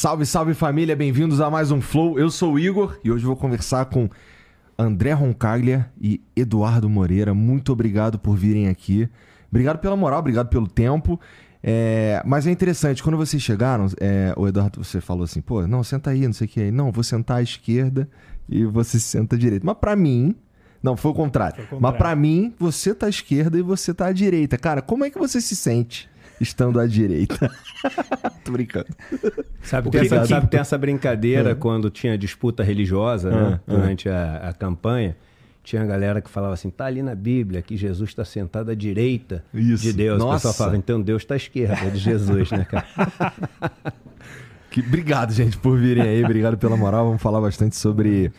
Salve, salve família, bem-vindos a mais um Flow. Eu sou o Igor e hoje vou conversar com André Roncaglia e Eduardo Moreira. Muito obrigado por virem aqui. Obrigado pela moral, obrigado pelo tempo. É, mas é interessante, quando vocês chegaram, é, o Eduardo, você falou assim, pô, não, senta aí, não sei o que. Não, vou sentar à esquerda e você senta à direita. Mas para mim, não, foi o contrário. Foi o contrário. Mas para mim, você tá à esquerda e você tá à direita. Cara, como é que você se sente? Estando à direita. Tô brincando. Sabe, tem essa, sabe, tem essa brincadeira é. quando tinha disputa religiosa, né? É, durante a, a, campanha. Tinha a galera que falava assim, tá ali na Bíblia que Jesus está sentado à direita Isso. de Deus. Nossa. O pessoal falava, então Deus está à esquerda de Jesus, né, cara? que, obrigado, gente, por virem aí. Obrigado pela moral. Vamos falar bastante sobre...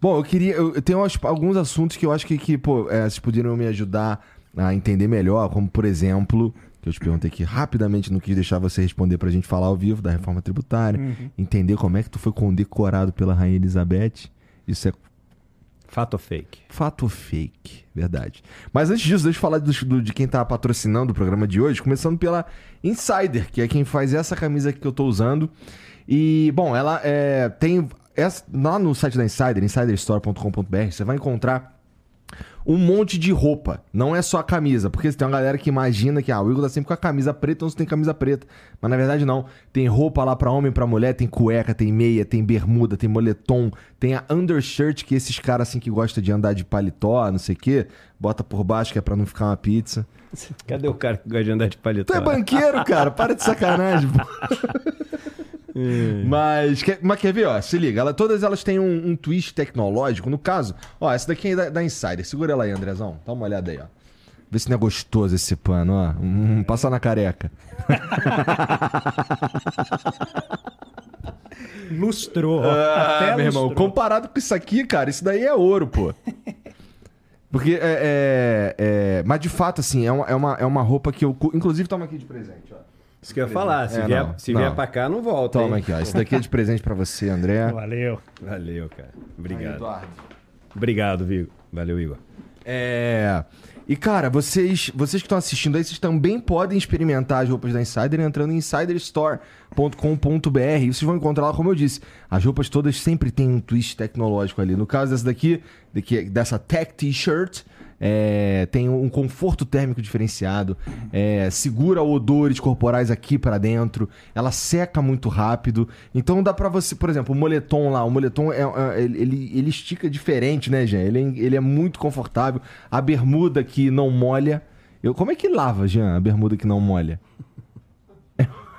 Bom, eu queria... Eu tenho alguns assuntos que eu acho que, que pô, é, vocês poderiam me ajudar a entender melhor, como, por exemplo, que eu te perguntei aqui rapidamente, não quis deixar você responder pra gente falar ao vivo da reforma tributária, uhum. entender como é que tu foi condecorado pela Rainha Elizabeth. Isso é. Fato ou fake? Fato ou fake, verdade. Mas antes disso, deixa eu falar do, do, de quem tá patrocinando o programa de hoje, começando pela Insider, que é quem faz essa camisa que eu tô usando. E, bom, ela é, tem. Essa, lá no site da Insider, insiderstore.com.br, você vai encontrar um monte de roupa. Não é só a camisa. Porque tem uma galera que imagina que ah, o Igor tá sempre com a camisa preta, então você tem camisa preta. Mas na verdade não. Tem roupa lá para homem, para mulher, tem cueca, tem meia, tem bermuda, tem moletom, tem a undershirt, que esses caras assim que gostam de andar de paletó, não sei o quê, bota por baixo que é pra não ficar uma pizza. Cadê o cara que gosta de andar de paletó? Tu é banqueiro, cara. Para de sacanagem, pô. É. Mas, quer, mas quer ver, ó, se liga, ela, todas elas têm um, um, twist tecnológico. No caso, ó, essa daqui é da, da Insider. Segura ela aí, Andrezão. Dá uma olhada aí, ó. Vê se não é gostoso esse pano, ó. Hum, passa na careca. Lustrou. Ah, Até meu lustrou. irmão, comparado com isso aqui, cara, isso daí é ouro, pô. Porque é, é, é, Mas de fato, assim, é uma, é, uma, é uma roupa que eu. Inclusive, toma aqui de presente, ó. Isso que eu ia falar. Se, é, vier, não, se não. vier pra cá, não volta. Toma hein? aqui, ó. Isso daqui é de presente pra você, André. Valeu. Valeu, cara. Obrigado. Aí, Eduardo. Obrigado, Vigo. Valeu, Igor. É. E, cara, vocês, vocês que estão assistindo aí, vocês também podem experimentar as roupas da Insider entrando em insiderstore.com.br. E vocês vão encontrar lá, como eu disse, as roupas todas sempre têm um twist tecnológico ali. No caso dessa daqui, dessa Tech T-shirt, é, tem um conforto térmico diferenciado, é, segura odores corporais aqui para dentro, ela seca muito rápido. Então dá para você, por exemplo, o moletom lá, o moletom é, é, ele, ele estica diferente, né, Jean? Ele, é, ele é muito confortável. A bermuda que não molha. Eu, como é que lava, Jean, a bermuda que não molha?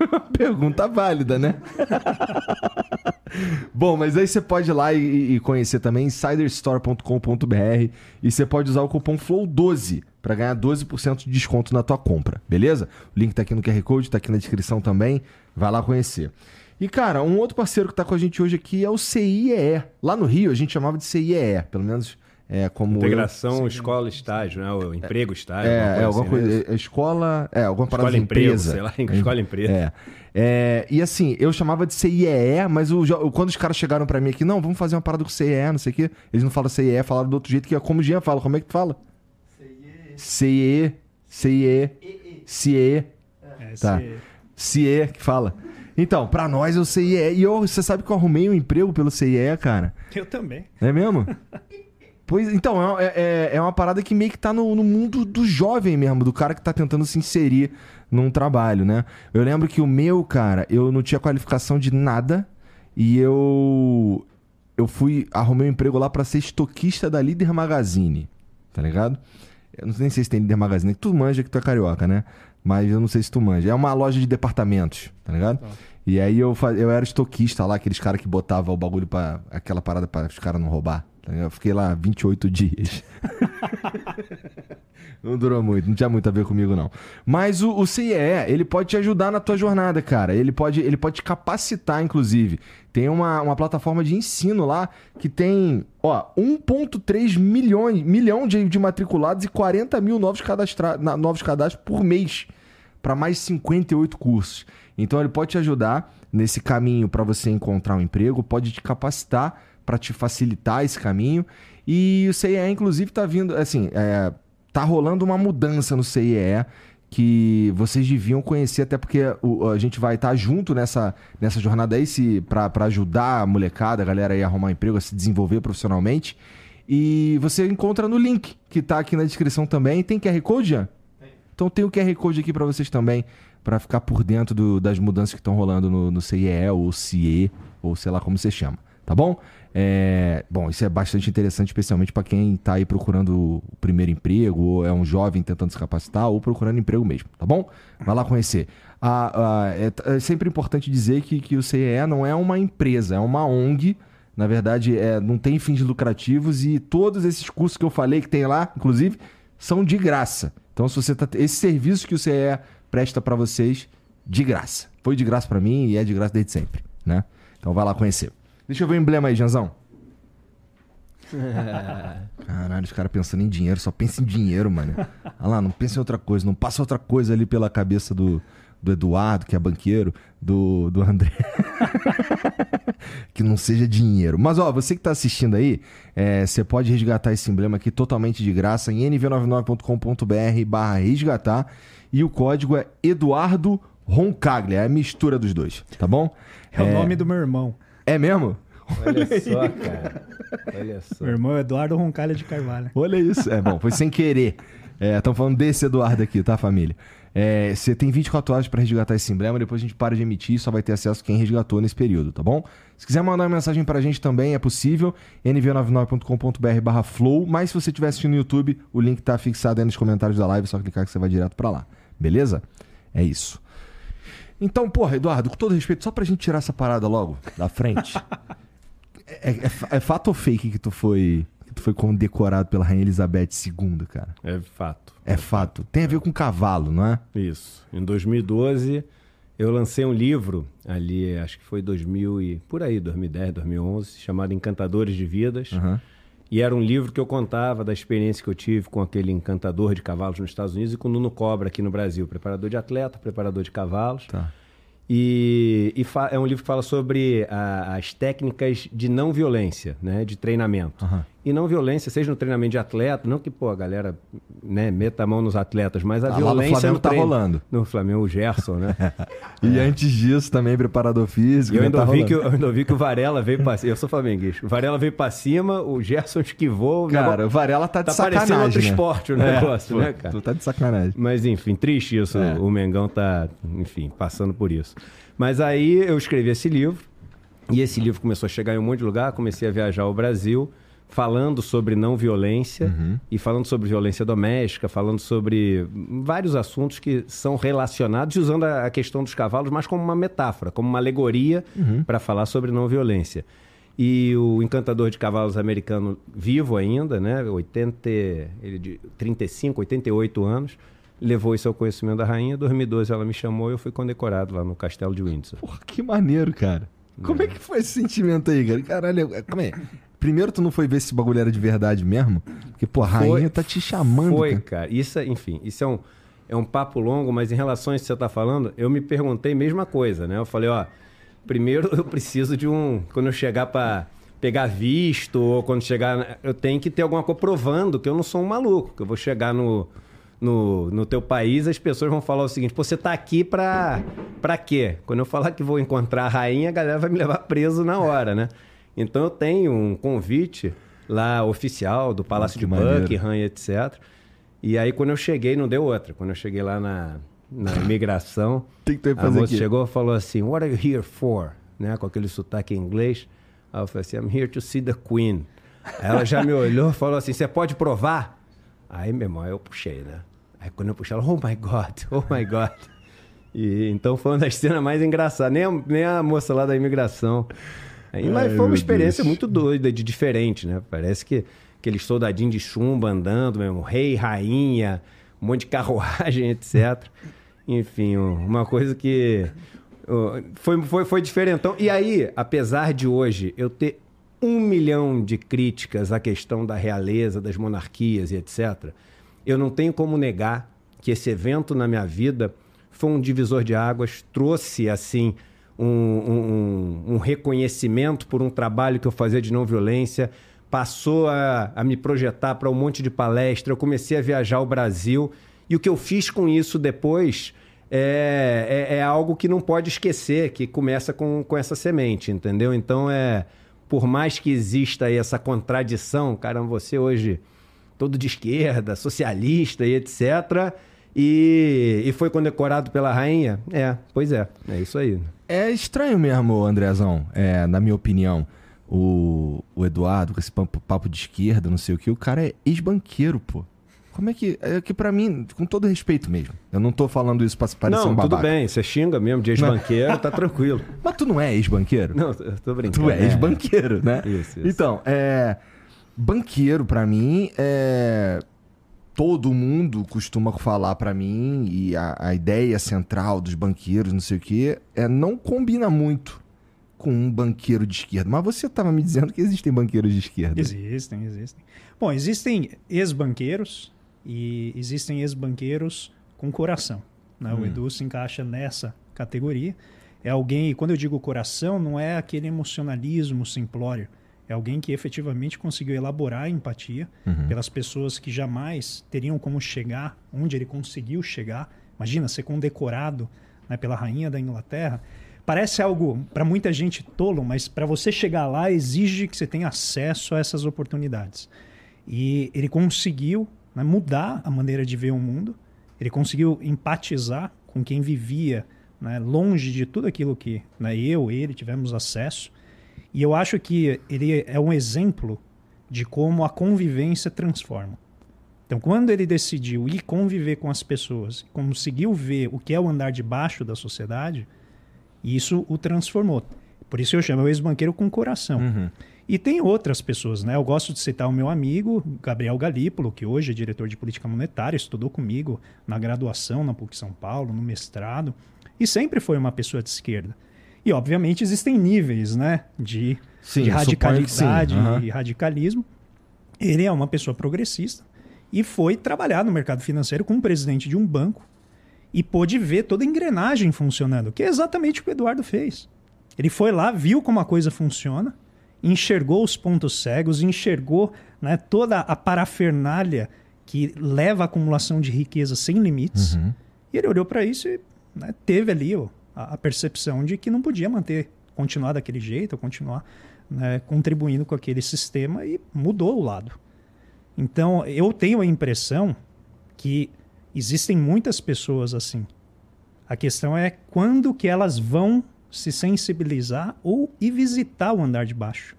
Pergunta válida, né? Bom, mas aí você pode ir lá e, conhecer também insiderstore.com.br e você pode usar o cupom FLOW12 para ganhar 12% de desconto na tua compra, beleza? O link tá aqui no QR Code, tá aqui na descrição também. Vai lá conhecer. E, cara, um outro parceiro que tá com a gente hoje aqui é o CIEE. Lá no Rio a gente chamava de CIEE, pelo menos é, como Integração escola-estágio, né? O emprego-estágio. É, alguma é, alguma assim coisa. É, escola. É, alguma parada escola de empresa. Sei lá, escola-empresa. É. é. E assim, eu chamava de CIEE, mas o, quando os caras chegaram pra mim aqui, não, vamos fazer uma parada com CIE, não sei o quê. Eles não falam CIE, falaram do outro jeito que é como o Jean fala. Como é que tu fala? CIE. CIE. CIE. Tá. CIE que fala. Então, pra nós eu CIE. E eu, você sabe que eu arrumei um emprego pelo CIE, cara? Eu também. É mesmo? Pois, então, é, é, é, uma parada que meio que tá no, no, mundo do jovem mesmo, do cara que tá tentando se inserir num trabalho, né? Eu lembro que o meu, cara, eu não tinha qualificação de nada e eu. Eu fui. Arrumei um emprego lá para ser estoquista da Líder Magazine, tá ligado? Eu não sei se tem Líder Magazine, tu manja que tu é carioca, né? Mas eu não sei se tu manja. É uma loja de departamentos, tá ligado? Tá. E aí eu, eu era estoquista lá, aqueles caras que botavam o bagulho para aquela parada para os caras não roubar. Eu fiquei lá 28 dias. não durou muito, não tinha muito a ver comigo, não. Mas o, o CIE, ele pode te ajudar na tua jornada, cara. Ele pode, ele pode te capacitar, inclusive. Tem uma, uma plataforma de ensino lá que tem, ó, 1,3 milhões milhão de, de matriculados e 40 mil novos, cadastra, novos cadastros por mês para mais 58 cursos. Então ele pode te ajudar nesse caminho para você encontrar um emprego, pode te capacitar para te facilitar esse caminho. E o CIE, inclusive, está vindo, assim, é, tá rolando uma mudança no CIE que vocês deviam conhecer, até porque o, a gente vai estar junto nessa, nessa jornada aí para ajudar a molecada, a galera aí a arrumar emprego, a se desenvolver profissionalmente. E você encontra no link que está aqui na descrição também. Tem QR Code, Jean? Então tem o QR Code aqui para vocês também, para ficar por dentro do, das mudanças que estão rolando no, no CIE ou CIE, ou sei lá como você chama, tá bom? É, bom, isso é bastante interessante, especialmente para quem está aí procurando o primeiro emprego, ou é um jovem tentando se capacitar, ou procurando emprego mesmo, tá bom? Vai lá conhecer. Ah, ah, é, é, sempre importante dizer que, que o CEE não é uma empresa, é uma ONG. Na verdade, é, não tem fins lucrativos e todos esses cursos que eu falei que tem lá, inclusive, são de graça. Então, se você tá, esse serviço que o CEE presta para vocês, de graça. Foi de graça para mim e é de graça desde sempre, né? Então, vai lá conhecer. Deixa eu ver o emblema aí, Janzão. Caralho, os caras pensando em dinheiro, só pensa em dinheiro, mano. Olha lá, não pensa em outra coisa, não passa outra coisa ali pela cabeça do, do Eduardo, que é banqueiro, do, do André. que não seja dinheiro. Mas, ó, você que tá assistindo aí, é, você pode resgatar esse emblema aqui totalmente de graça em nv99.com.br barra resgatar. E o código é Eduardo Roncaglia, é a mistura dos dois, tá bom? É, é... o nome do meu irmão. É mesmo? Olha só, cara. Olha só. Meu irmão Eduardo Roncalha de Carvalho. Olha isso. É bom, foi sem querer. Estamos é, falando desse Eduardo aqui, tá, família? É, você tem 24 horas para resgatar esse emblema, depois a gente para de emitir, só vai ter acesso quem resgatou nesse período, tá bom? Se quiser mandar uma mensagem pra gente também, é possível, nv99.com.br barra flow, mas se você estiver assistindo no YouTube, o link tá fixado aí nos comentários da live, é só clicar que você vai direto para lá, beleza? É isso. Então, porra, Eduardo, com todo respeito, só pra gente tirar essa parada logo da frente. é, é, é, fato ou fake que tu foi que tu foi condecorado pela Rainha Elizabeth II, cara? É fato. É fato. Tem a ver com cavalo, não é? Isso. Em 2012, eu lancei um livro ali, acho que foi 2000 e por aí, 2010, 2011, chamado Encantadores de Vidas. Uhum. E era um livro que eu contava da experiência que eu tive com aquele encantador de cavalos nos Estados Unidos e com o Nuno Cobra aqui no Brasil. Preparador de atleta, preparador de cavalos. Tá. E, e é um livro que fala sobre a, as técnicas de não violência, né? De treinamento. Uhum e não violência, seja no treinamento de atleta, não que, pô, a galera né, meta a mão nos atletas, mas a ah, violência. Lá no Flamengo no tá treino, rolando. No Flamengo, o Gerson, né? e é. antes disso também, preparador físico. Eu ainda, tá vi que, eu ainda vi que o Varela veio pra cima. Eu sou flamenguista. O Varela veio pra cima, o Gerson esquivou. Cara, o Varela tá de tá sacanagem. Tá parecendo outro né? esporte o é, negócio, pô, né, cara? Tu tá de sacanagem. Mas enfim, triste isso. É. O Mengão tá, enfim, passando por isso. Mas aí eu escrevi esse livro. E esse livro começou a chegar em um monte de lugar, comecei a viajar ao Brasil falando sobre não violência uhum. e falando sobre violência doméstica, falando sobre vários assuntos que são relacionados, usando a questão dos cavalos, mas como uma metáfora, como uma alegoria uhum. para falar sobre não violência. E o encantador de cavalos americano vivo ainda, né, 80, ele de 35, 88 anos, levou isso ao conhecimento da rainha. Em 2012 ela me chamou e eu fui condecorado lá no castelo de Windsor. Porra, que maneiro, cara. Como é. é que foi esse sentimento aí, cara? Caralho, como é? Primeiro, tu não foi ver se esse bagulho era de verdade mesmo? Porque, pô, a rainha tá te chamando. Foi, cara. cara. Isso, é, enfim, isso é um, é um papo longo, mas em relação a isso que você tá falando, eu me perguntei a mesma coisa, né? Eu falei, ó, primeiro eu preciso de um. Quando eu chegar para pegar visto, ou quando chegar. Eu tenho que ter alguma coisa provando que eu não sou um maluco, que eu vou chegar no. No, no teu país, as pessoas vão falar o seguinte: você tá aqui pra, pra quê? Quando eu falar que vou encontrar a rainha, a galera vai me levar preso na hora, né? Então eu tenho um convite lá oficial do Palácio de Buckingham, etc. E aí quando eu cheguei, não deu outra. Quando eu cheguei lá na, na imigração, que que a moça aqui? chegou e falou assim, What are you here for? Né, com aquele sotaque em inglês. Aí eu falei assim, I'm here to see the Queen. Aí ela já me olhou e falou assim, você pode provar? Aí, meu irmão, eu puxei, né? Aí quando eu puxei, ela, oh my God, oh my God. E, então foi uma das cenas mais engraçadas. Nem a, nem a moça lá da imigração Aí, mas foi uma experiência Deus. muito doida, de diferente, né? Parece que aqueles soldadinhos de chumbo andando mesmo, rei, rainha, um monte de carruagem, etc. Enfim, uma coisa que foi, foi, foi diferentão. E aí, apesar de hoje eu ter um milhão de críticas à questão da realeza, das monarquias e etc., eu não tenho como negar que esse evento na minha vida foi um divisor de águas, trouxe assim um, um, um, reconhecimento por um trabalho que eu fazia de não violência, passou a, a me projetar para um monte de palestra. Eu comecei a viajar o Brasil E o que eu fiz com isso depois é, é, é, algo que não pode esquecer, que começa com, com essa semente, entendeu? Então é. Por mais que exista aí essa contradição, caramba, você hoje todo de esquerda, socialista e etc. E, e foi condecorado pela rainha? É, pois é, é isso aí. É estranho mesmo, Andrezão, é, na minha opinião. O, o Eduardo, com esse papo, papo de esquerda, não sei o que, o cara é ex-banqueiro, pô. Como é que. É que pra mim, com todo respeito mesmo. Eu não tô falando isso pra parecer não, um babaca. Tudo bem, você xinga mesmo de ex-banqueiro, tá tranquilo. Mas tu não é ex-banqueiro? Não, eu tô brincando. Tu é ex-banqueiro, né? Isso, isso. Então, é. Banqueiro, pra mim, é. Todo mundo costuma falar para mim, e a, a ideia central dos banqueiros, não sei o quê, é não combina muito com um banqueiro de esquerda. Mas você estava me dizendo que existem banqueiros de esquerda. Existem, existem. Bom, existem ex-banqueiros e existem ex-banqueiros com coração. Né? Hum. O Edu se encaixa nessa categoria. É alguém, quando eu digo coração, não é aquele emocionalismo simplório. É alguém que efetivamente conseguiu elaborar a empatia uhum. pelas pessoas que jamais teriam como chegar onde ele conseguiu chegar. Imagina ser condecorado né, pela rainha da Inglaterra. Parece algo para muita gente tolo, mas para você chegar lá exige que você tenha acesso a essas oportunidades. E ele conseguiu né, mudar a maneira de ver o mundo. Ele conseguiu empatizar com quem vivia né, longe de tudo aquilo que né, eu, ele tivemos acesso. E eu acho que ele é um exemplo de como a convivência transforma. Então, quando ele decidiu ir conviver com as pessoas, conseguiu ver o que é o andar de baixo da sociedade, isso o transformou. Por isso eu chamo o ex-banqueiro com coração. Uhum. E tem outras pessoas, né? Eu gosto de citar o meu amigo Gabriel Galípolo, que hoje é diretor de política monetária, estudou comigo na graduação na PUC São Paulo, no mestrado, e sempre foi uma pessoa de esquerda. E, obviamente, existem níveis né, de, sim, de radicalidade uhum. e radicalismo. Ele é uma pessoa progressista e foi trabalhar no mercado financeiro como presidente de um banco e pôde ver toda a engrenagem funcionando, que é exatamente o que o Eduardo fez. Ele foi lá, viu como a coisa funciona, enxergou os pontos cegos, enxergou né, toda a parafernália que leva à acumulação de riqueza sem limites. Uhum. E ele olhou para isso e né, teve ali ó, a, a, percepção de que não podia manter, continuar daquele jeito, continuar né, contribuindo com aquele sistema e mudou o lado. Então, eu tenho a impressão que existem muitas pessoas assim. A questão é quando que elas vão se sensibilizar ou ir visitar o andar de baixo.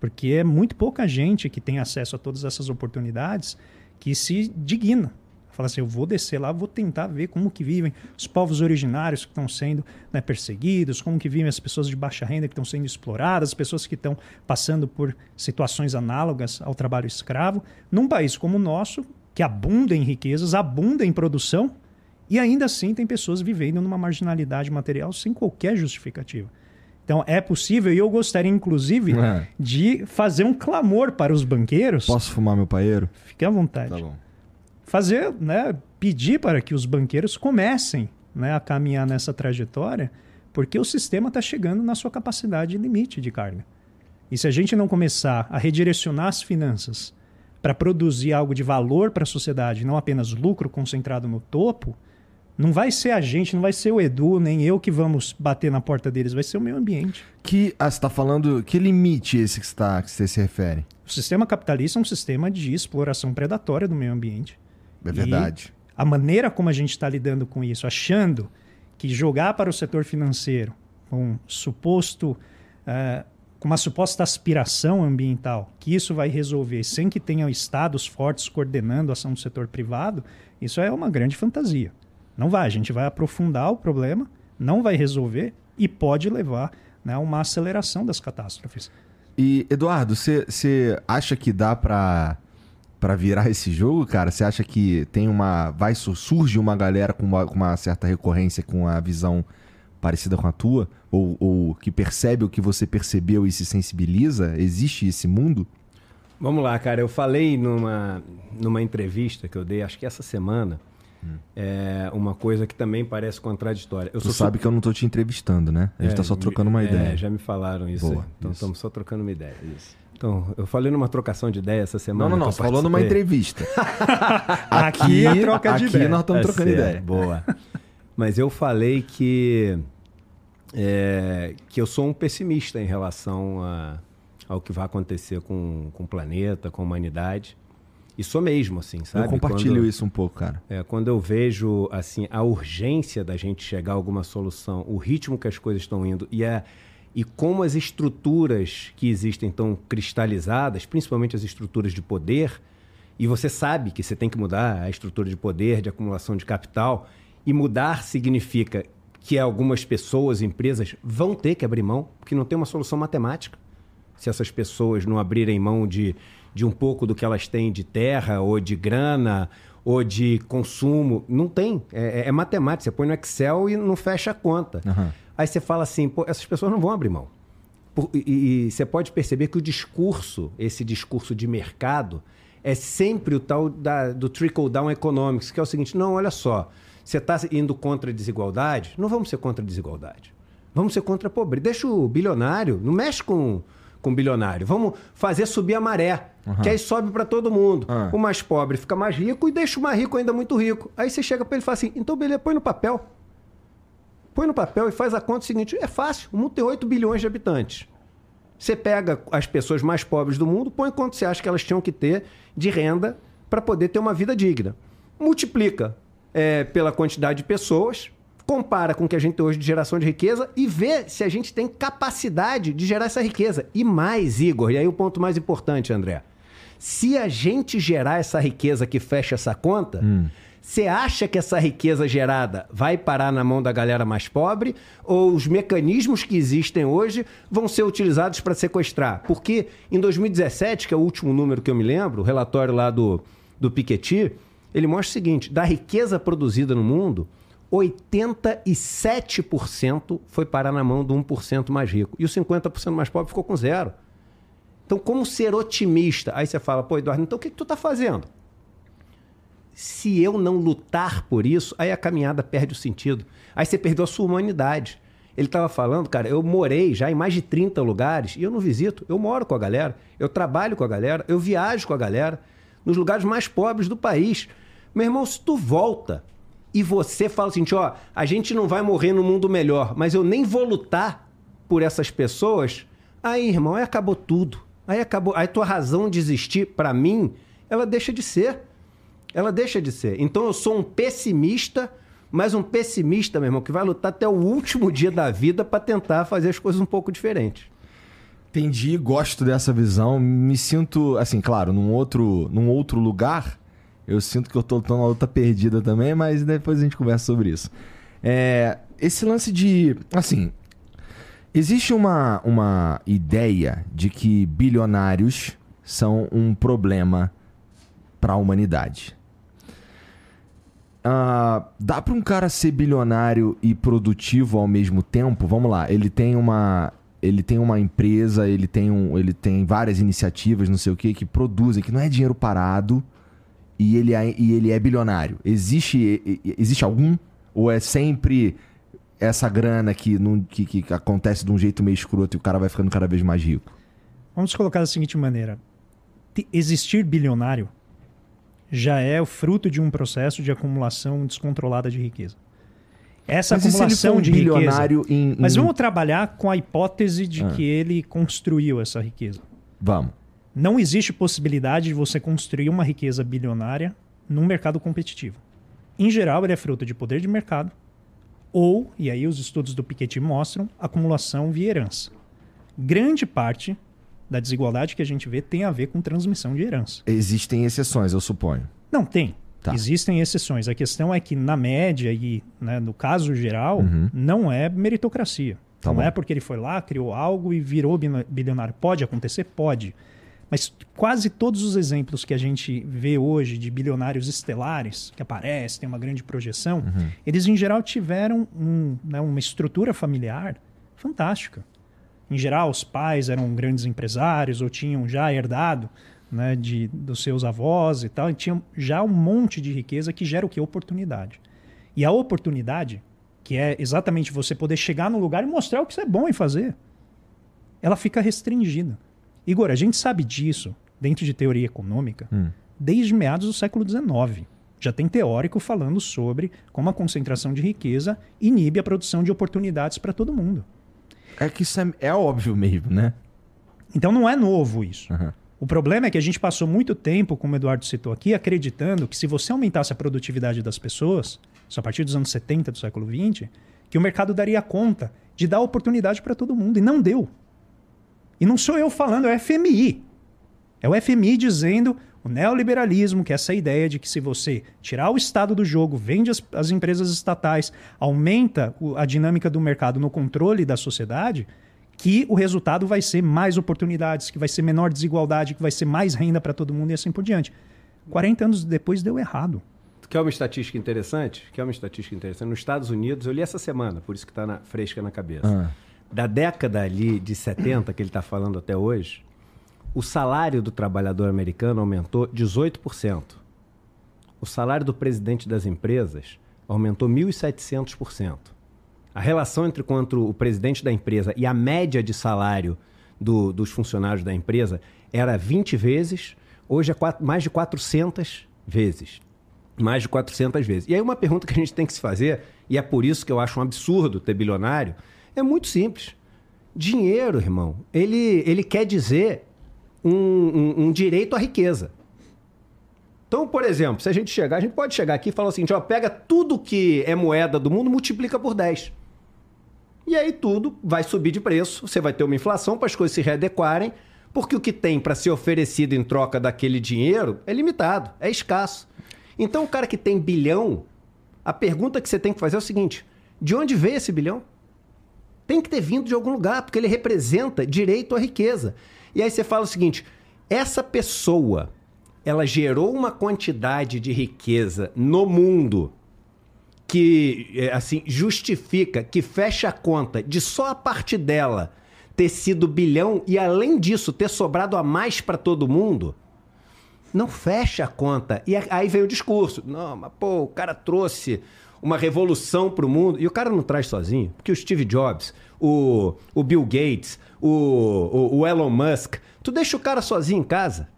Porque é muito pouca gente que tem acesso a todas essas oportunidades que se digna. Fala assim, eu vou descer lá, vou tentar ver como que vivem os povos originários que estão sendo né, perseguidos, como que vivem as pessoas de baixa renda que estão sendo exploradas, as pessoas que estão passando por situações análogas ao trabalho escravo, num país como o nosso, que abunda em riquezas, abunda em produção, e ainda assim tem pessoas vivendo numa marginalidade material sem qualquer justificativa. Então é possível, e eu gostaria, inclusive, é. de fazer um clamor para os banqueiros. Posso fumar meu paeiro? Fique à vontade. Tá bom. Fazer, né, pedir para que os banqueiros comecem né, a caminhar nessa trajetória, porque o sistema está chegando na sua capacidade limite de carga. E se a gente não começar a redirecionar as finanças para produzir algo de valor para a sociedade, não apenas lucro concentrado no topo, não vai ser a gente, não vai ser o Edu, nem eu que vamos bater na porta deles, vai ser o meio ambiente. Que ah, você está falando, que limite esse que, está, que você se refere? O sistema capitalista é um sistema de exploração predatória do meio ambiente. É verdade. E a maneira como a gente está lidando com isso, achando que jogar para o setor financeiro um suposto, uh, com uma suposta aspiração ambiental, que isso vai resolver sem que tenham estados fortes coordenando a ação do setor privado, isso é uma grande fantasia. Não vai, a gente vai aprofundar o problema, não vai resolver e pode levar né, a uma aceleração das catástrofes. E, Eduardo, você acha que dá para para virar esse jogo, cara? Você acha que tem uma. Vai surge uma galera com uma, com uma, certa recorrência com a visão parecida com a tua? Ou, ou que percebe o que você percebeu e se sensibiliza? Existe esse mundo? Vamos lá, cara. Eu falei numa, numa entrevista que eu dei, acho que essa semana, é uma coisa que também parece contraditória. Eu tu sabe que eu não estou te entrevistando, né? A gente está é, só trocando uma ideia. É, já me falaram isso. Boa, então estamos só trocando uma ideia. Isso. Então, eu falei numa trocação de ideia essa semana. Não, não, não. Você falou numa entrevista. aqui, aqui troca de aqui ideia. nós estamos É trocando certo, ideia. Boa. Mas eu falei que, é, que eu sou um pessimista em relação a, ao que vai acontecer com, com o planeta, com a humanidade. E sou mesmo, assim, sabe? Eu compartilho quando, isso um pouco, cara. É, quando eu vejo assim a urgência da gente chegar a alguma solução, o ritmo que as coisas estão indo e a e como as estruturas que existem estão cristalizadas, principalmente as estruturas de poder, e você sabe que você tem que mudar a estrutura de poder, de acumulação de capital, e mudar significa que algumas pessoas, empresas, vão ter que abrir mão, porque não tem uma solução matemática. Se essas pessoas não abrirem mão de, de um pouco do que elas têm de terra, ou de grana, ou de consumo, não tem. É, é matemática. Você põe no Excel e não fecha a conta. Uhum. Aí você fala assim, pô, essas pessoas não vão abrir mão. Por, e, e, você pode perceber que o discurso, esse discurso de mercado, é sempre o tal da, do trickle-down economics, que é o seguinte, não, olha só, você está indo contra a desigualdade? Não vamos ser contra a desigualdade. Vamos ser contra a pobreza. Deixa o bilionário, não mexe com, com o bilionário. Vamos fazer subir a maré, uhum. que aí sobe para todo mundo. Uhum. O mais pobre fica mais rico e deixa o mais rico ainda muito rico. Aí você chega para ele e fala assim, então beleza, põe no papel põe no papel e faz a conta seguinte: é fácil, o mundo tem 8 bilhões de habitantes. Você pega as pessoas mais pobres do mundo, põe quanto você acha que elas tinham que ter de renda para poder ter uma vida digna. Multiplica é, pela quantidade de pessoas, compara com o que a gente tem hoje de geração de riqueza e vê se a gente tem capacidade de gerar essa riqueza. E mais, Igor, e aí o ponto mais importante, André. Se a gente gerar essa riqueza que fecha essa conta, hum. Você acha que essa riqueza gerada vai parar na mão da galera mais pobre ou os mecanismos que existem hoje vão ser utilizados para sequestrar? Porque em 2017, que é o último número que eu me lembro, o relatório lá do, do Piketty, ele mostra o seguinte: da riqueza produzida no mundo, 87% foi parar na mão do 1% mais rico. E o 50% mais pobre ficou com zero. Então, como ser otimista? Aí você fala, pô, Eduardo, então o que, que tu está fazendo? Se eu não lutar por isso, aí a caminhada perde o sentido. Aí você perdeu a sua humanidade. Ele estava falando, cara, eu morei já em mais de 30 lugares e eu não visito, eu moro com a galera, eu trabalho com a galera, eu viajo com a galera, nos lugares mais pobres do país. Meu irmão, se tu volta e você fala assim, ó, a gente não vai morrer no mundo melhor, mas eu nem vou lutar por essas pessoas, aí, irmão, aí acabou tudo. Aí acabou, aí tua razão de existir, para mim, ela deixa de ser. Ela deixa de ser. Então eu sou um pessimista, mas um pessimista, meu irmão, que vai lutar até o último dia da vida para tentar fazer as coisas um pouco diferentes. Entendi, gosto dessa visão. Me sinto, assim, claro, num outro, num outro lugar. Eu sinto que eu tô, tô numa luta perdida também, mas depois a gente conversa sobre isso. É, esse lance de. Assim. Existe uma, uma ideia de que bilionários são um problema para a humanidade. Uh, dá para um cara ser bilionário e produtivo ao mesmo tempo? Vamos lá, ele tem uma ele tem uma empresa, ele tem, um, ele tem várias iniciativas, não sei o que, que produzem, que não é dinheiro parado e ele é, e ele é bilionário. Existe, existe algum? Ou é sempre essa grana que, não, que, que acontece de um jeito meio escroto e o cara vai ficando cada vez mais rico? Vamos colocar da seguinte maneira: existir bilionário já é o fruto de um processo de acumulação descontrolada de riqueza. Essa mas acumulação de bilionário riqueza. Em, em... Mas vamos trabalhar com a hipótese de ah. que ele construiu essa riqueza. Vamos. Não existe possibilidade de você construir uma riqueza bilionária num mercado competitivo. Em geral, ele é fruto de poder de mercado ou, e aí os estudos do Piketty mostram, acumulação via herança. Grande parte da desigualdade que a gente vê tem a ver com transmissão de herança. Existem exceções, eu suponho. Não, tem. Tá. Existem exceções. A questão é que, na média e né, no caso geral, uhum. não é meritocracia. Tá não bom. é porque ele foi lá, criou algo e virou bilionário. Pode acontecer? Pode. Mas quase todos os exemplos que a gente vê hoje de bilionários estelares, que aparecem, tem uma grande projeção, uhum. eles em geral tiveram um, né, uma estrutura familiar fantástica. Em geral, os pais eram grandes empresários ou tinham já herdado né, de, dos seus avós e tal, e tinham já um monte de riqueza que gera o que? Oportunidade. E a oportunidade, que é exatamente você poder chegar no lugar e mostrar o que você é bom em fazer, ela fica restringida. Igor, a gente sabe disso dentro de teoria econômica hum. desde meados do século XIX. Já tem teórico falando sobre como a concentração de riqueza inibe a produção de oportunidades para todo mundo. É que isso é, é, óbvio mesmo, né? Então não é novo isso. Uhum. O problema é que a gente passou muito tempo, como o Eduardo citou aqui, acreditando que se você aumentasse a produtividade das pessoas, isso a partir dos anos 70 do século XX, que o mercado daria conta de dar oportunidade para todo mundo. E não deu. E não sou eu falando, é o FMI. É o FMI dizendo o neoliberalismo, que é essa ideia de que se você tirar o Estado do jogo, vende as, as empresas estatais, aumenta o, a dinâmica do mercado no controle da sociedade, que o resultado vai ser mais oportunidades, que vai ser menor desigualdade, que vai ser mais renda para todo mundo e assim por diante. 40 anos depois deu errado. Quer uma estatística interessante? Quer uma estatística interessante? Nos Estados Unidos, eu li essa semana, por isso que está fresca na cabeça. Ah. Da década ali de 70, que ele está falando até hoje, o salário do trabalhador americano aumentou 18%. O salário do presidente das empresas aumentou 1.700%. A relação entre quanto o presidente da empresa e a média de salário do, dos funcionários da empresa era 20 vezes, hoje é mais de 400 vezes. Mais de 400 vezes. E aí uma pergunta que a gente tem que se fazer, e é por isso que eu acho um absurdo ter bilionário, é muito simples. Dinheiro, irmão, ele, ele quer dizer um, um, um direito à riqueza. Então, por exemplo, se a gente chegar, a gente pode chegar aqui e falar assim, ó, pega tudo que é moeda do mundo, multiplica por 10. E aí tudo vai subir de preço, você vai ter uma inflação para as coisas se readequarem, porque o que tem para ser oferecido em troca daquele dinheiro é limitado, é escasso. Então, o cara que tem bilhão, a pergunta que você tem que fazer é o seguinte: de onde veio esse bilhão? Tem que ter vindo de algum lugar, porque ele representa direito à riqueza. E aí você fala o seguinte: essa pessoa, ela gerou uma quantidade de riqueza no mundo que é, assim justifica, que fecha a conta de só a parte dela ter sido bilhão e além disso ter sobrado a mais para todo mundo, não fecha a conta. E aí vem o discurso. Não, mas pô, o cara trouxe uma revolução para o mundo. E o cara não traz sozinho, porque o Steve Jobs, o, o Bill Gates, o, o, o Elon Musk, tu deixa o cara sozinho em casa.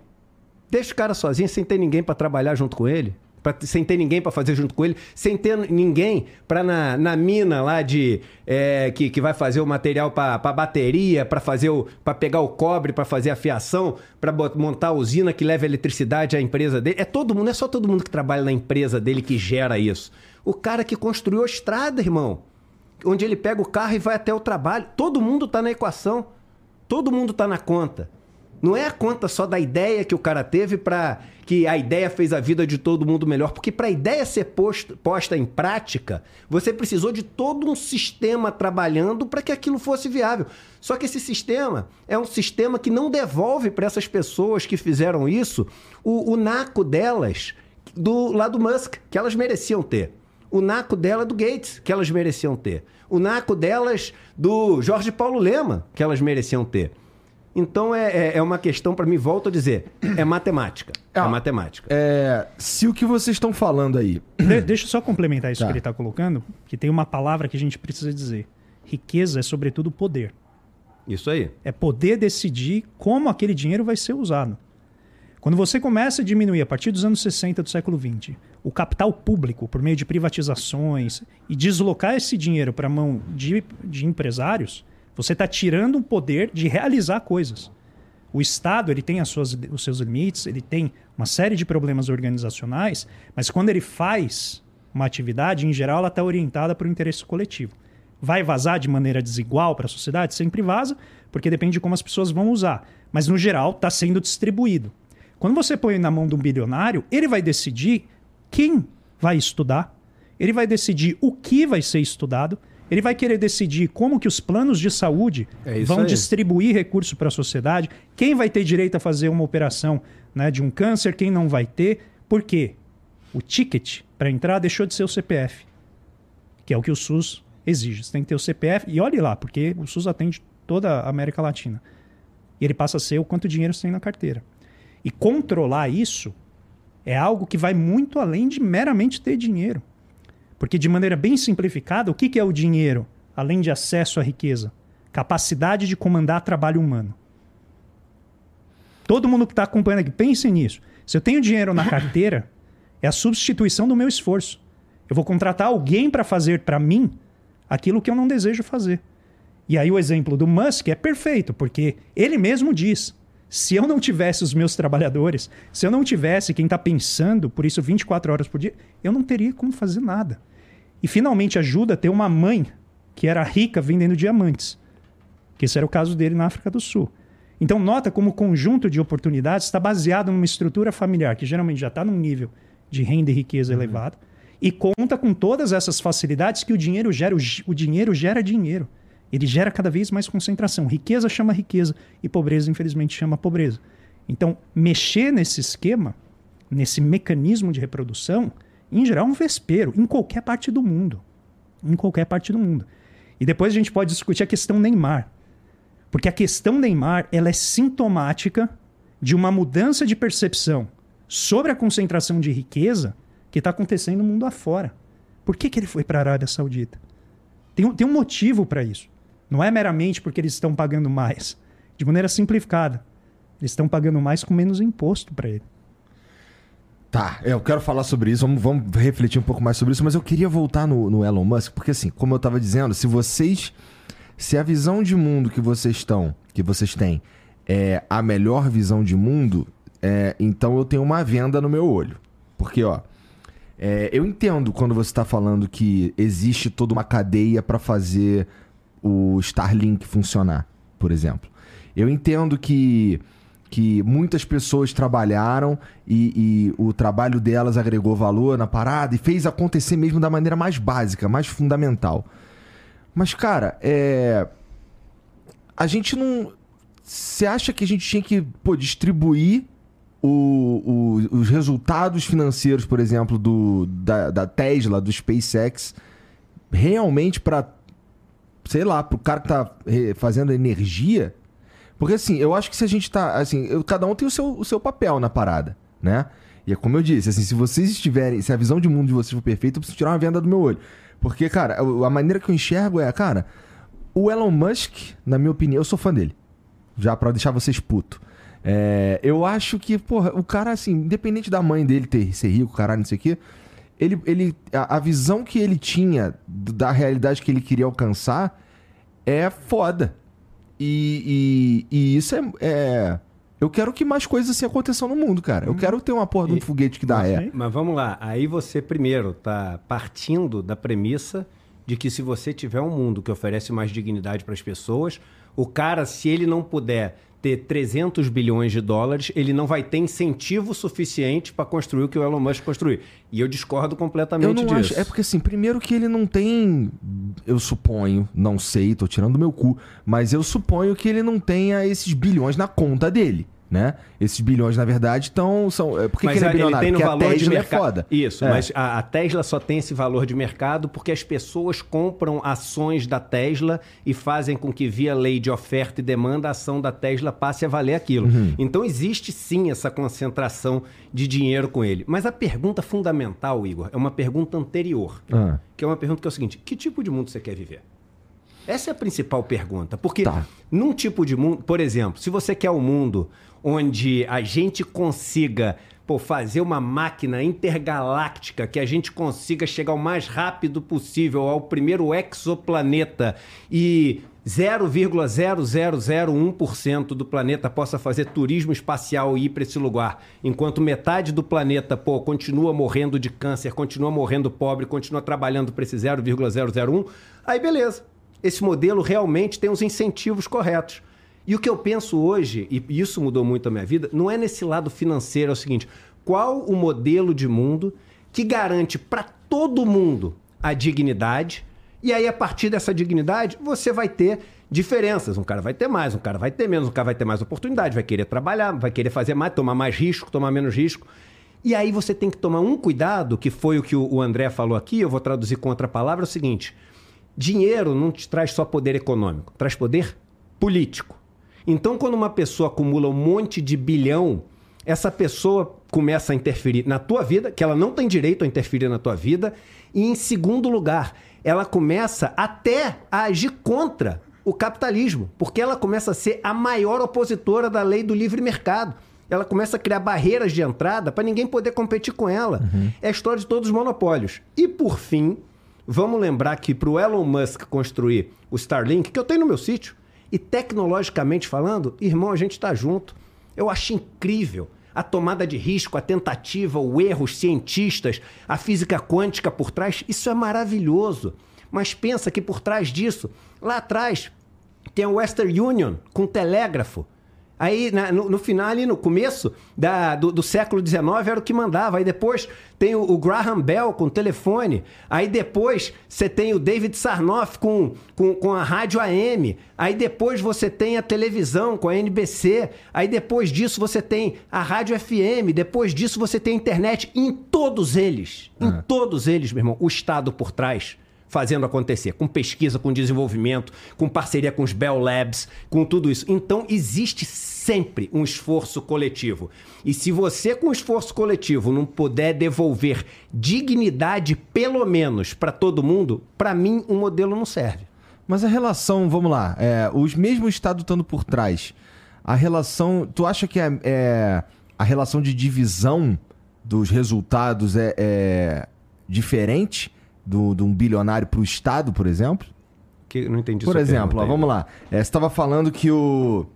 Deixa o cara sozinho sem ter ninguém para trabalhar junto com ele. Pra, sem ter ninguém para fazer junto com ele, sem ter ninguém para na, na mina lá de é, que, que vai fazer o material para bateria, para fazer para pegar o cobre, para fazer a fiação, para montar a usina que leva eletricidade à empresa dele. É todo mundo, é só todo mundo que trabalha na empresa dele que gera isso. O cara que construiu a estrada, irmão, onde ele pega o carro e vai até o trabalho, todo mundo está na equação. Todo mundo está na conta. Não é a conta só da ideia que o cara teve para que a ideia fez a vida de todo mundo melhor, porque para a ideia ser posta, posta em prática, você precisou de todo um sistema trabalhando para que aquilo fosse viável. Só que esse sistema é um sistema que não devolve para essas pessoas que fizeram isso o, o naco delas do lado Musk, que elas mereciam ter. O naco dela do Gates, que elas mereciam ter. O naco delas do Jorge Paulo Lema, que elas mereciam ter. Então é, é, é uma questão, para mim, volto a dizer, é matemática. É, é matemática. É, se o que vocês estão falando aí. De, deixa eu só complementar isso tá. que ele está colocando, que tem uma palavra que a gente precisa dizer. Riqueza é, sobretudo, poder. Isso aí. É poder decidir como aquele dinheiro vai ser usado. Quando você começa a diminuir, a partir dos anos 60 do século XX, o capital público por meio de privatizações e deslocar esse dinheiro para a mão de, de empresários, você está tirando o poder de realizar coisas. O Estado ele tem as suas, os seus limites, ele tem uma série de problemas organizacionais, mas quando ele faz uma atividade, em geral, ela está orientada para o interesse coletivo. Vai vazar de maneira desigual para a sociedade? Sempre vaza, porque depende de como as pessoas vão usar. Mas, no geral, está sendo distribuído. Quando você põe na mão de um bilionário, ele vai decidir quem vai estudar, ele vai decidir o que vai ser estudado, ele vai querer decidir como que os planos de saúde é vão aí. distribuir recursos para a sociedade, quem vai ter direito a fazer uma operação né, de um câncer, quem não vai ter. Por quê? O ticket para entrar deixou de ser o CPF, que é o que o SUS exige. Você tem que ter o CPF e olhe lá, porque o SUS atende toda a América Latina. E ele passa a ser o quanto dinheiro você tem na carteira. E controlar isso é algo que vai muito além de meramente ter dinheiro. Porque, de maneira bem simplificada, o que é o dinheiro, além de acesso à riqueza? Capacidade de comandar trabalho humano. Todo mundo que está acompanhando aqui, pense nisso. Se eu tenho dinheiro na carteira, é a substituição do meu esforço. Eu vou contratar alguém para fazer para mim aquilo que eu não desejo fazer. E aí o exemplo do Musk é perfeito, porque ele mesmo diz: se eu não tivesse os meus trabalhadores, se eu não tivesse quem está pensando por isso 24 horas por dia, eu não teria como fazer nada. E finalmente ajuda a ter uma mãe que era rica vendendo diamantes. Que esse era o caso dele na África do Sul. Então, nota como o conjunto de oportunidades está baseado numa estrutura familiar que geralmente já está num nível de renda e riqueza uhum. elevado e conta com todas essas facilidades que o dinheiro gera. O, dinheiro gera dinheiro. Ele gera cada vez mais concentração. Riqueza chama riqueza e pobreza, infelizmente, chama pobreza. Então, mexer nesse esquema, nesse mecanismo de reprodução, em geral, é um vespeiro, em qualquer parte do mundo. Em qualquer parte do mundo. E depois a gente pode discutir a questão Neymar. Porque a questão Neymar ela é sintomática de uma mudança de percepção sobre a concentração de riqueza que está acontecendo no mundo afora. Por que, que ele foi para a Arábia Saudita? Tem, tem um motivo para isso. Não é meramente porque eles estão pagando mais. De maneira simplificada. Eles estão pagando mais com menos imposto para ele. Tá, eu quero falar sobre isso, vamos, vamos, refletir um pouco mais sobre isso, mas eu queria voltar no, no Elon Musk, porque assim, como eu estava dizendo, se vocês. Se a visão de mundo que vocês estão, que vocês têm, é a melhor visão de mundo, é, então eu tenho uma venda no meu olho. Porque, ó, é, eu entendo quando você está falando que existe toda uma cadeia para fazer o Starlink funcionar, por exemplo. Eu entendo que que muitas pessoas trabalharam e, e, o trabalho delas agregou valor na parada e fez acontecer mesmo da maneira mais básica, mais fundamental. Mas, cara, é. A gente não. Você acha que a gente tinha que pô, distribuir o, o, os resultados financeiros, por exemplo, do, da, da Tesla, do SpaceX, realmente para, sei lá, para o cara que está fazendo energia? Porque assim, eu acho que se a gente tá. Assim, eu, cada um tem o seu, o seu papel na parada, né? E é como eu disse, assim, se vocês estiverem. Se a visão de mundo de vocês for perfeita, eu preciso tirar uma venda do meu olho. Porque, cara, a maneira que eu enxergo é, cara, o Elon Musk, na minha opinião, eu sou fã dele. Já para deixar vocês puto. É, eu acho que, porra, o cara, assim, independente da mãe dele ter, ser rico, caralho, não sei o quê, ele, ele, a, a visão que ele tinha da realidade que ele queria alcançar é foda. E, e, e isso é, é, Eu quero que mais coisas assim aconteçam no mundo, cara. Eu hum. quero ter uma porra de um foguete que dá é. Mas vamos lá. Aí você, primeiro, tá partindo da premissa de que se você tiver um mundo que oferece mais dignidade para as pessoas, o cara, se ele não puder ter 300 bilhões de dólares, ele não vai ter incentivo suficiente para construir o que o Elon Musk construiu. E eu discordo completamente eu não disso. Acho, é porque, assim, primeiro que ele não tem. Eu suponho, não sei, tô tirando do meu cu, mas eu suponho que ele não tenha esses bilhões na conta dele né? Esses bilhões, na verdade, estão. São, é, por que, mas que ele é bilionário? Ele tem porque valor a Tesla de mercado. é foda. Isso, é. mas a, a, Tesla só tem esse valor de mercado porque as pessoas compram ações da Tesla e fazem com que, via lei de oferta e demanda, a ação da Tesla passe a valer aquilo. Uhum. Então existe sim essa concentração de dinheiro com ele. Mas a pergunta fundamental, Igor, é uma pergunta anterior. Ah. Que é uma pergunta que é o seguinte: que tipo de mundo você quer viver? Essa é a principal pergunta. Porque tá. num tipo de mundo, por exemplo, se você quer um mundo onde a gente consiga pô, fazer uma máquina intergaláctica que a gente consiga chegar o mais rápido possível ao primeiro exoplaneta e 0,0001% do planeta possa fazer turismo espacial e ir para esse lugar, enquanto metade do planeta pô, continua morrendo de câncer, continua morrendo pobre, continua trabalhando para esse 0,001, aí beleza. Esse modelo realmente tem os incentivos corretos. E o que eu penso hoje, e isso mudou muito a minha vida, não é nesse lado financeiro, é o seguinte: qual o modelo de mundo que garante para todo mundo a dignidade? E aí, a partir dessa dignidade, você vai ter diferenças. Um cara vai ter mais, um cara vai ter menos, um cara vai ter mais oportunidade, vai querer trabalhar, vai querer fazer mais, tomar mais risco, tomar menos risco. E aí você tem que tomar um cuidado, que foi o que o André falou aqui, eu vou traduzir com outra palavra, é o seguinte: dinheiro não te traz só poder econômico, traz poder político. Então, quando uma pessoa acumula um monte de bilhão, essa pessoa começa a interferir na tua vida, que ela não tem direito a interferir na tua vida, e em segundo lugar, ela começa até a agir contra o capitalismo, porque ela começa a ser a maior opositora da lei do livre mercado. Ela começa a criar barreiras de entrada para ninguém poder competir com ela. Uhum. É a história de todos os monopólios. E por fim, vamos lembrar que para o Elon Musk construir o Starlink, que eu tenho no meu sítio, e tecnologicamente falando, irmão, a gente está junto. Eu acho incrível a tomada de risco, a tentativa, o erro, os cientistas, a física quântica por trás. Isso é maravilhoso. Mas pensa que por trás disso, lá atrás, tem a Western Union com telégrafo. Aí, na, no, no, final, ali no começo da, do, do, século XIX, era o que mandava. Aí depois tem o, o Graham Bell com o telefone. Aí depois você tem o David Sarnoff com, com, com, a rádio AM. Aí depois você tem a televisão com a NBC. Aí depois disso você tem a rádio FM. Depois disso você tem a internet. Em todos eles, em é. todos eles, meu irmão, o Estado por trás fazendo acontecer, com pesquisa, com desenvolvimento, com parceria com os Bell Labs, com tudo isso. Então, existe sempre um esforço coletivo. E se você, com esforço coletivo, não puder devolver dignidade, pelo menos, para todo mundo, para mim, o um modelo não serve. Mas a relação, vamos lá, é, os mesmos Estado estando por trás, a relação, tu acha que é, é a relação de divisão dos resultados é, é diferente? Do, de um bilionário para o Estado, por exemplo? Que, não entendi Por exemplo, ó, vamos lá. É, você estava falando que o.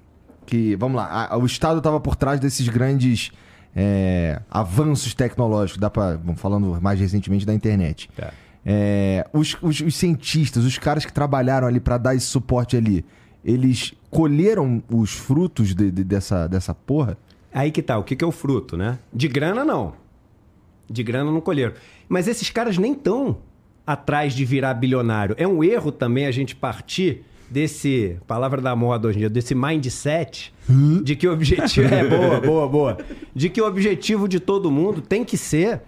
Que, vamos lá, a, o Estado estava por trás desses grandes é, avanços tecnológicos, dá para falando mais recentemente da internet. Tá. É, os, os, os, cientistas, os caras que trabalharam ali para dar esse suporte ali, eles colheram os frutos de, de, dessa, dessa porra? Aí que tá, o que, que é o fruto, né? De grana, não. De grana não colheram. Mas esses caras nem estão atrás de virar bilionário. É um erro também a gente partir desse, palavra da moda hoje em dia, desse mindset hum? de que o objetivo. é boa, boa, boa. De que o objetivo de todo mundo tem que ser